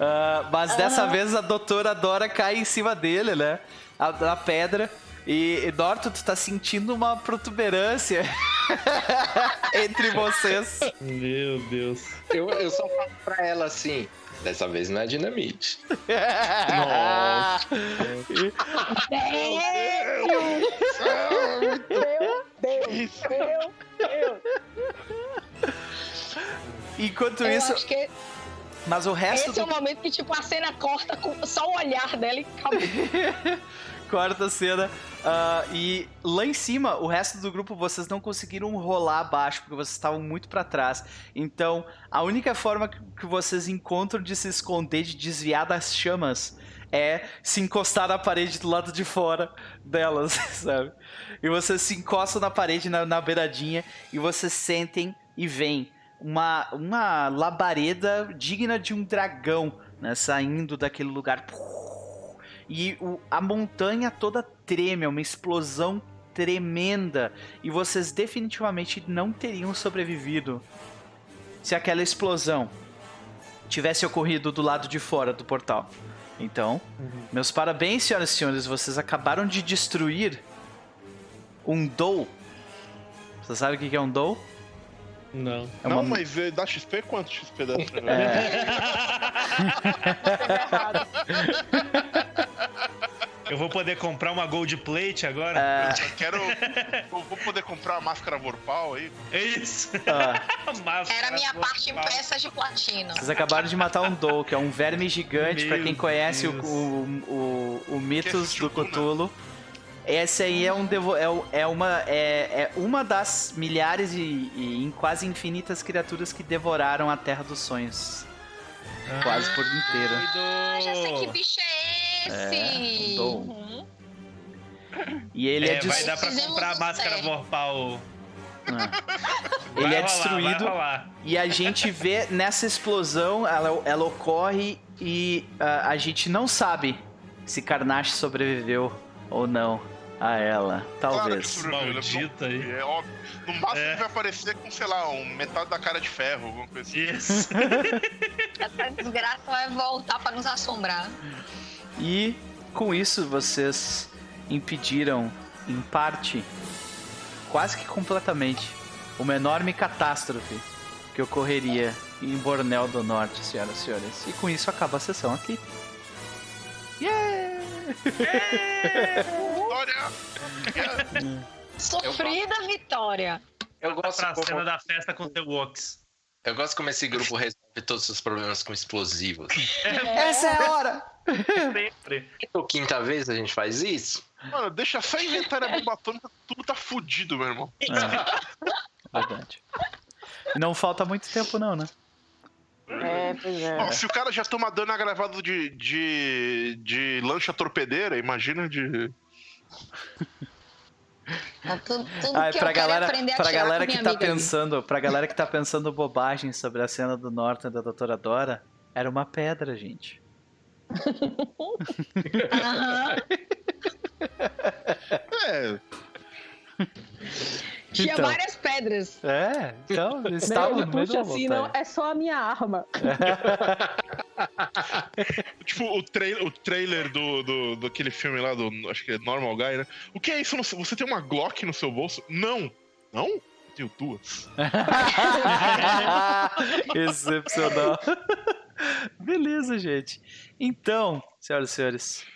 Ah, mas dessa vez a doutora Dora cai em cima dele, né? A- Na pedra. E, e Norton, tu tá sentindo uma protuberância entre vocês. Meu Deus. Eu, eu só falo pra ela assim: Dessa vez não é dinamite. Nossa. Meu Deus, meu Deus. Enquanto Eu isso, acho que mas o resto esse é do o momento que, tipo, a cena corta com só o olhar dela e acabou. quarta cena. ah, e lá em cima, o resto do grupo, vocês não conseguiram rolar abaixo, porque vocês estavam muito pra trás. Então, a única forma que que vocês encontram de se esconder, de desviar das chamas, é se encostar na parede do lado de fora delas, sabe? E vocês se encostam na parede, na, na beiradinha, e vocês sentem e veem uma, uma labareda digna de um dragão, né? Saindo daquele lugar. E o- a montanha toda treme, é uma explosão tremenda. E vocês definitivamente não teriam sobrevivido se aquela explosão tivesse ocorrido do lado de fora do portal. Então, meus parabéns, senhoras e senhores, vocês acabaram de destruir um Dou. Você sabe o que é um Dou? Não. É Não, uma- mas eh, dá XP? Quanto XP dá? pra- É, Eu vou poder comprar uma Gold Plate agora? é, Eu só quero. Eu vou poder comprar a máscara Vorpal aí. É isso. ah, Era a minha do- parte impressa de platina. vocês acabaram de matar um Dou, que é um verme gigante, pra Meu quem conhece o, Deus. o, o, o Mitos Que do. Cthulhu. Esse aí é, um devo é, é uma é, é uma das milhares e, e em quase infinitas criaturas que devoraram a Terra dos Sonhos. Quase por inteiro. Ah, já sei que bicho é esse. É, um dom. Uhum. E ele é, É, vai dar pra comprar a máscara. Vorpal. Ah. Ele Vai é rolar, destruído Vai rolar. e a gente vê nessa explosão, ela, ela ocorre e ah, a gente não sabe se Carnage sobreviveu ou não a ela. Claro Talvez. ele é Maldita aí. É óbvio. No máximo É. ele vai aparecer com, sei lá, um metade da cara de ferro, alguma coisa assim. Isso. Essa desgraça vai voltar pra nos assombrar. E com isso vocês impediram, em parte, quase que completamente, uma enorme catástrofe que ocorreria em Bornel do Norte, senhoras e senhores. E com isso acaba a sessão aqui. Yeah! Vitória! Sofrida vitória. Eu gosto, pra como, cena da festa com The Wox. eu gosto como esse grupo resolve todos os problemas com explosivos. Essa é a hora! Sempre. Pela quinta vez a gente faz isso? Mano, deixa só inventar a bomba atômica, tudo tá fudido, meu irmão. É, verdade. Não falta muito tempo não, né? É, pois é. Se o cara já toma dano agravado de, de, de lancha torpedeira, imagina de. Tá tudo, tudo Ah, que pra é galera, aprender a pra galera que tá amiga ali. pensando, pra galera que tá pensando bobagem sobre a cena do Norton da Doutora Dora, era uma pedra, gente. É, Tinha Então. várias pedras. É, então, eles Não, estavam ele no meio assim, não, é só a minha arma. tipo o, trai o trailer do, do, daquele filme lá, do. Acho que é Normal Guy, né? O que é isso? Você tem uma Glock no seu bolso? Não! Não? Eu Tenho duas. Excepcional. Beleza, gente. Então, senhoras e senhores,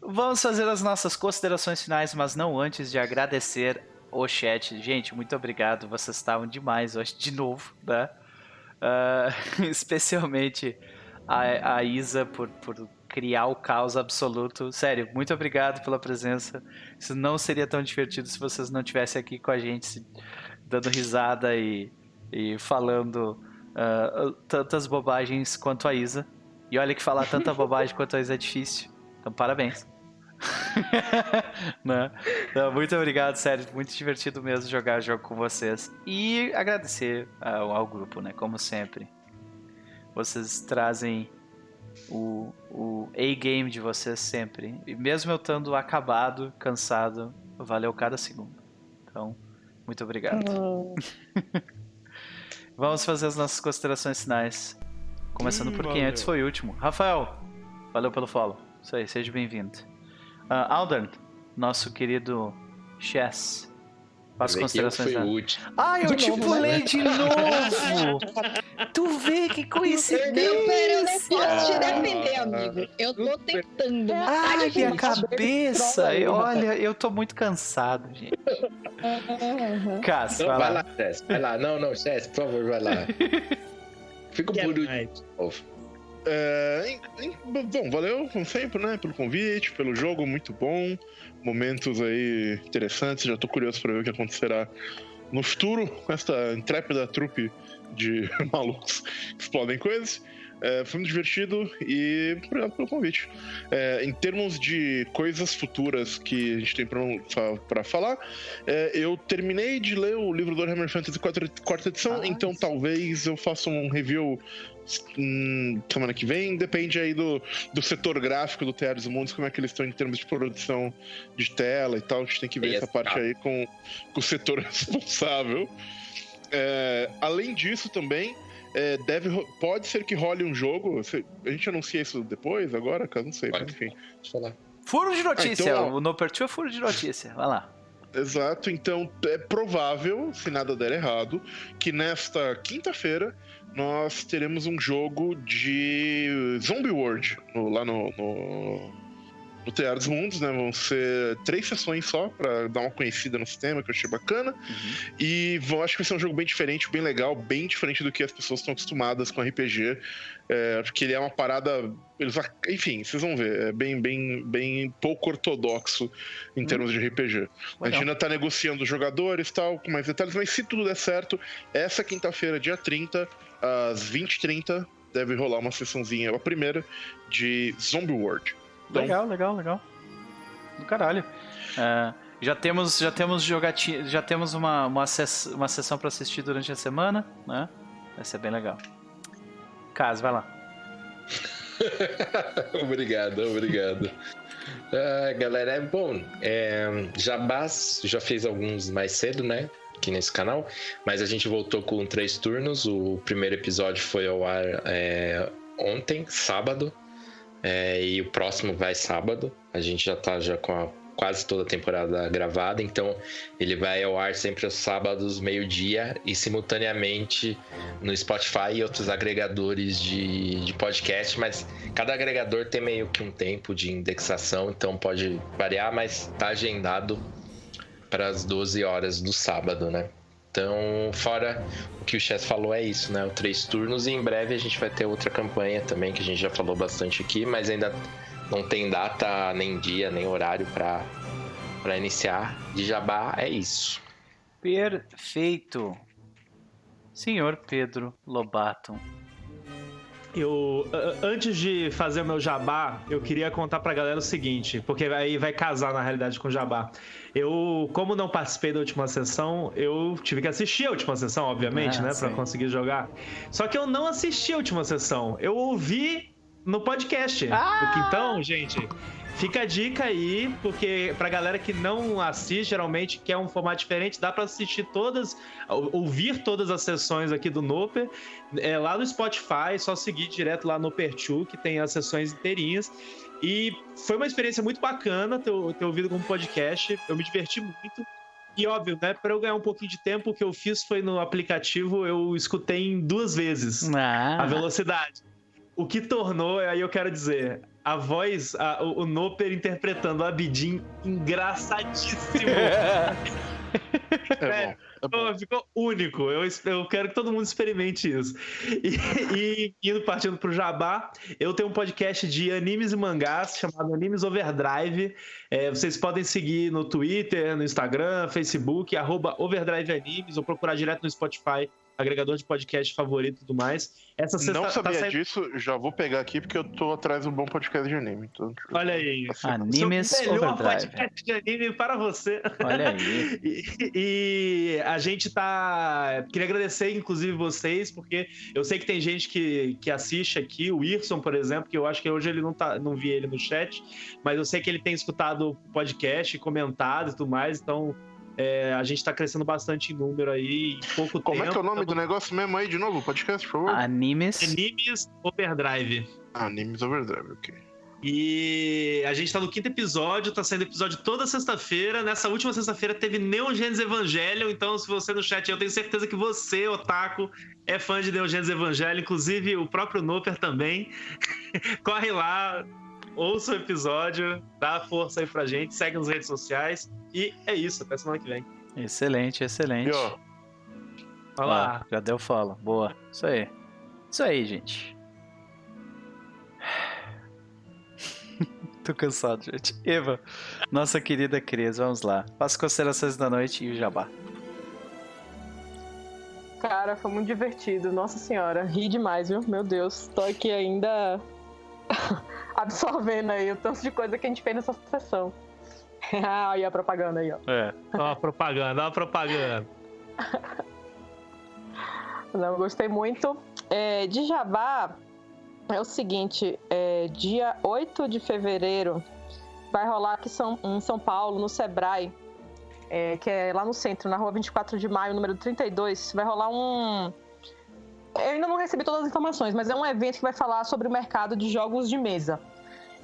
vamos fazer as nossas considerações finais, mas não antes de agradecer o chat. Gente, muito obrigado. Vocês estavam demais hoje, de novo, né? Ah, especialmente a, a Isa por, por criar o caos absoluto. Sério, muito obrigado pela presença. Isso não seria tão divertido se vocês não estivessem aqui com a gente, dando risada e, e falando ah, tantas bobagens quanto a Isa. E olha que falar tanta bobagem quanto a Isa é difícil. Então, parabéns. Né? Então, muito obrigado, sério. Muito divertido mesmo jogar o jogo com vocês. E agradecer ao, ao grupo, né? Como sempre. Vocês trazem o, o A-game de vocês sempre. E mesmo eu estando acabado, cansado, valeu cada segundo. Então, muito obrigado. Vamos fazer as nossas considerações finais. Começando Hum, por quem valeu. antes foi o último. Rafael, valeu pelo follow. Isso aí, seja bem-vindo. Uh, Aldern, nosso querido Chess. Eu considerações. né? útil. Ah, eu te pulei de novo! tu vê que coincidência! Não, pera, eu não posso te defender, amigo. Eu tô tentando Ai, de minha cabeça! Eu, olha, eu tô muito cansado, gente. Cássio, Não, vai vai lá. lá, Chess. Vai lá. Não, não, Chess, por favor, vai lá. Fico por último. É, em- em- bom, valeu, como sempre, né? Pelo convite, pelo jogo, muito bom. Momentos aí interessantes. Já tô curioso pra ver o que acontecerá no futuro com esta intrépida trupe de malucos que explodem coisas. É, foi muito divertido e obrigado pelo convite. É, em termos de coisas futuras que a gente tem pra falar, é, eu terminei de ler o livro do Warhammer Fantasy 4, quarta edição, Ah, então talvez eu faça um review semana que vem. Depende aí do, do setor gráfico do Teatro dos Mundos, como é que eles estão em termos de produção de tela e tal. A gente tem que ver essa parte tá. aí com, com o setor responsável. É, além disso, também. é, deve, pode ser que role um jogo. A gente anuncia isso depois, agora, não sei, mas Pode. enfim. Deixa eu falar. Furo de notícia. Ah, então, o No Pertu é furo de notícia. Vai lá. Exato, então é provável, se nada der errado, que nesta quinta-feira nós teremos um jogo de Zombie World no- lá no, no, no Teatro dos Mundos, né? Vão ser três sessões só pra dar uma conhecida no sistema, que eu achei bacana. Uhum. E vão, acho que vai ser um jogo bem diferente, bem legal, bem diferente do que as pessoas estão acostumadas com RPG. É, porque ele é uma parada. Eles, enfim, vocês vão ver. É bem, bem, bem pouco ortodoxo em termos de RPG. A gente Legal. ainda tá negociando os jogadores e tal, com mais detalhes, mas se tudo der certo, essa quinta-feira, dia 30, às 20h30, deve rolar uma sessãozinha, a primeira, de Zombie World. Então, Legal, legal, legal. Do caralho. É, já temos, já temos jogati... já temos uma, uma, sess... uma sessão pra assistir durante a semana, né? Vai ser bem legal. Caso, vai lá. obrigado, obrigado. Ah, galera, é bom. É, Jabás já fez alguns mais cedo, né? Aqui nesse canal. Mas a gente voltou com três turnos. O primeiro episódio foi ao ar é, ontem, sábado. É, e o próximo vai sábado. A gente já tá já com a- quase toda a temporada gravada. Então ele vai ao ar sempre aos sábados, meio-dia. E simultaneamente no Spotify e outros agregadores de, de podcast. Mas Cada agregador tem meio que um tempo de indexação, então pode variar, mas tá agendado para as 12 horas do sábado, né? Então, fora o que o Chess falou, é isso, né? O três turnos e em breve a gente vai ter outra campanha também, que a gente já falou bastante aqui, mas ainda não tem data, nem dia, nem horário para iniciar. De jabá é isso. Perfeito. Senhor Pedro Lobato. Eu, antes de fazer o meu jabá, eu queria contar pra galera o seguinte, porque aí vai casar na realidade com o jabá. Eu, como não participei da última sessão, eu tive que assistir a última sessão, obviamente, Ah, né, Pra sim. conseguir jogar. Só que eu não assisti a última sessão, eu ouvi no podcast. Porque então, gente, fica a dica aí, porque pra galera que não assiste, geralmente quer um formato diferente, dá pra assistir todas, ou- ouvir todas as sessões aqui do Noper é, lá no Spotify, só seguir direto lá no Perchu, que tem as sessões inteirinhas. E foi uma experiência muito bacana ter, ter ouvido como podcast. Eu me diverti muito. E óbvio, né? Para eu ganhar um pouquinho de tempo, o que eu fiz foi no aplicativo, eu escutei em duas vezes a Ah, velocidade. O que tornou, aí eu quero dizer, a voz, a- o, o Noper interpretando o Abidin engraçadíssimo. É É, bom. É bom. Ficou único. Eu, eu quero que todo mundo experimente isso. E, e indo partindo pro Jabá, eu tenho um podcast de animes e mangás chamado Animes Overdrive. É, vocês podem seguir no Twitter, no Instagram, Facebook, arroba Overdrive Animes, ou procurar direto no Spotify, agregador de podcast favorito e tudo mais. Essa sexta- Não tá sabia saindo- disso, já vou pegar aqui porque eu tô atrás um bom podcast de anime. Então, Olha aí. Animes Seu melhor Overdrive. podcast de anime para você. Olha aí. E, e a gente tá. Queria agradecer, inclusive, vocês, porque eu sei que tem gente que, que assiste aqui, o Wilson, por exemplo, que eu acho que hoje ele não tá. Não vi ele no chat, mas eu sei que ele tem escutado o podcast, comentado e tudo mais, então. É, a gente tá crescendo bastante em número aí em pouco Como tempo. é que é o nome do Estamos- negócio mesmo aí de novo? Podcast, por favor? Animes. Animes Overdrive. Ah, Animes Overdrive, ok. E a gente tá no quinto episódio, tá saindo episódio toda sexta-feira. Nessa última sexta-feira teve Neon Genesis Evangelion, então se você no chat, eu tenho certeza que você, Otaku, é fã de Neon Genesis Evangelion, inclusive o próprio Noper também. Corre lá, ouça o episódio, dá força aí pra gente, segue nas redes sociais. E é isso, até semana que vem. Excelente, excelente. E, ó, Vai lá. Ó, já deu follow. Boa. Isso aí. Isso aí, gente. Tô cansado, gente. Eva, nossa querida Cris, vamos lá. Faça considerações da noite e o jabá. Cara, foi muito divertido. Nossa senhora, ri demais, viu? Meu Deus, tô aqui ainda absorvendo aí o tanto de coisa que a gente fez nessa sessão. ah, e a propaganda aí, ó. É. Ó a propaganda, ó a propaganda. Não, gostei muito. É, de Jabá, é o seguinte: é, dia 8 de fevereiro vai rolar aqui São, em São Paulo, no Sebrae, é, que é lá no centro, na rua 24 de maio, número 32. Vai rolar um. Eu ainda não recebi todas as informações, mas é um evento que vai falar sobre o mercado de jogos de mesa.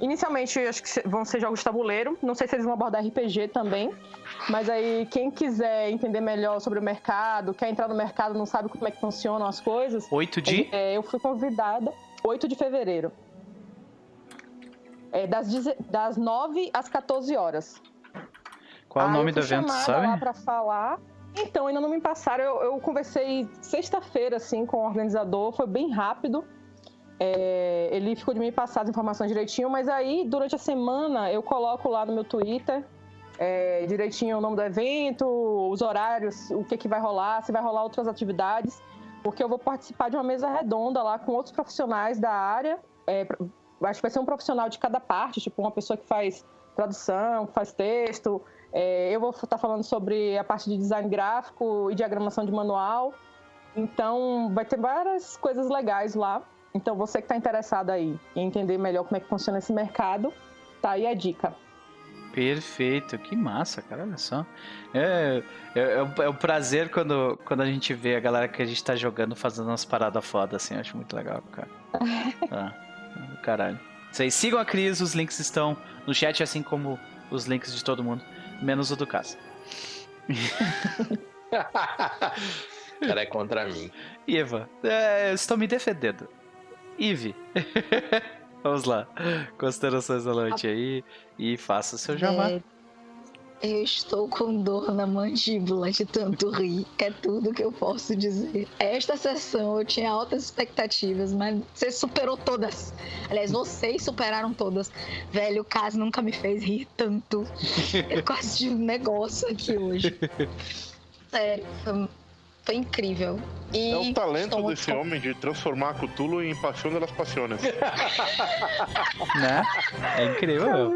Inicialmente, acho que vão ser jogos de tabuleiro. Não sei se eles vão abordar RPG também. Mas aí, quem quiser entender melhor sobre o mercado, quer entrar no mercado, não sabe como é que funcionam as coisas, 8 de. é, eu fui convidada 8 de fevereiro. É, das, das 9 às 14 horas. Qual é o Aí nome eu do evento, sabe? lá pra falar. Então, ainda não me passaram. Eu, eu conversei sexta-feira, assim, com o organizador. Foi bem rápido. É, ele ficou de me passar as informações direitinho. Mas aí, durante a semana, eu coloco lá no meu Twitter é, direitinho o nome do evento, os horários, o que, que vai rolar, se vai rolar outras atividades. Porque eu vou participar de uma mesa redonda lá com outros profissionais da área. É, acho que vai ser um profissional de cada parte, tipo uma pessoa que faz tradução, faz texto. É, eu vou estar falando sobre a parte de design gráfico e diagramação de manual. Então, vai ter várias coisas legais lá. Então, você que está interessado aí em entender melhor como é que funciona esse mercado, tá aí a dica. Perfeito, que massa, cara, olha só. É, é, é, um, é um prazer quando, quando a gente vê a galera que a gente tá jogando fazendo umas paradas foda assim, eu acho muito legal, cara. Ah, caralho. Aí, sigam a Cris, os links estão no chat, assim como os links de todo mundo, menos o do Caso. Cara, é contra mim. Eva, é, eu estou me defendendo. Ive, vamos lá, considerações da noite aí e faça o seu jabá. É, eu estou com dor na mandíbula de tanto rir. É tudo que eu posso dizer. Esta sessão eu tinha altas expectativas, mas você superou todas. Aliás, vocês superaram todas. Velho, o caso nunca me fez rir tanto. Eu quase tive um negócio aqui hoje. Sério, foi, foi incrível. E É o talento desse homem de transformar a Cthulhu em Paixão das Passiones. Né? É incrível.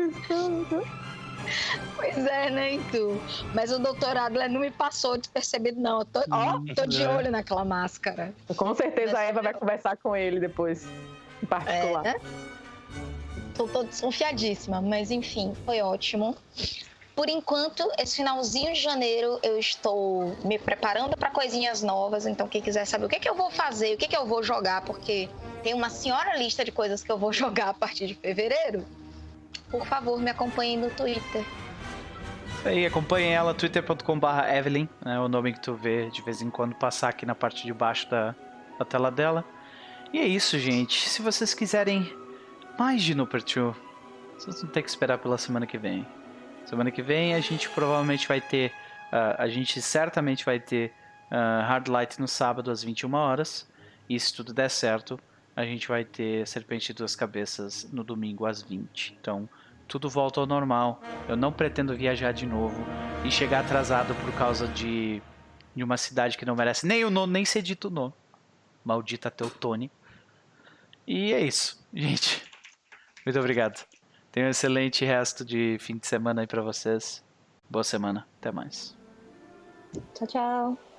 Pois é, né, então. Mas o doutorado ele não me passou despercebido, não. Eu tô, ó, tô de é. olho naquela máscara. Com certeza a Eva vai conversar com ele depois, em particular. É, né? Tô, tô desconfiadíssima, mas enfim, foi ótimo. Por enquanto, esse finalzinho de janeiro eu estou me preparando para coisinhas novas. Então, quem quiser saber o que, que eu vou fazer, o que, que eu vou jogar, porque tem uma senhora lista de coisas que eu vou jogar a partir de fevereiro. Por favor, me acompanhem no Twitter. Aí, acompanhe ela, twitter.com.br Evelyn, é o nome que tu vê de vez em quando passar aqui na parte de baixo da, da tela dela. E é isso, gente. Se vocês quiserem mais de Nooper 2, vocês vão ter que esperar pela semana que vem. Semana que vem a gente provavelmente vai ter, ah, a gente certamente vai ter ah, Hard Light no sábado às 21 horas. E se tudo der certo, a gente vai ter Serpente de Duas Cabeças no domingo às 20. Então, tudo volta ao normal. Eu não pretendo viajar de novo e chegar atrasado por causa de, de uma cidade que não merece nem o nome, nem ser dito o nome. Maldita Teutônia. E é isso, gente. Muito obrigado. Tenha um excelente resto de fim de semana aí pra vocês. Boa semana. Até mais. Tchau, tchau.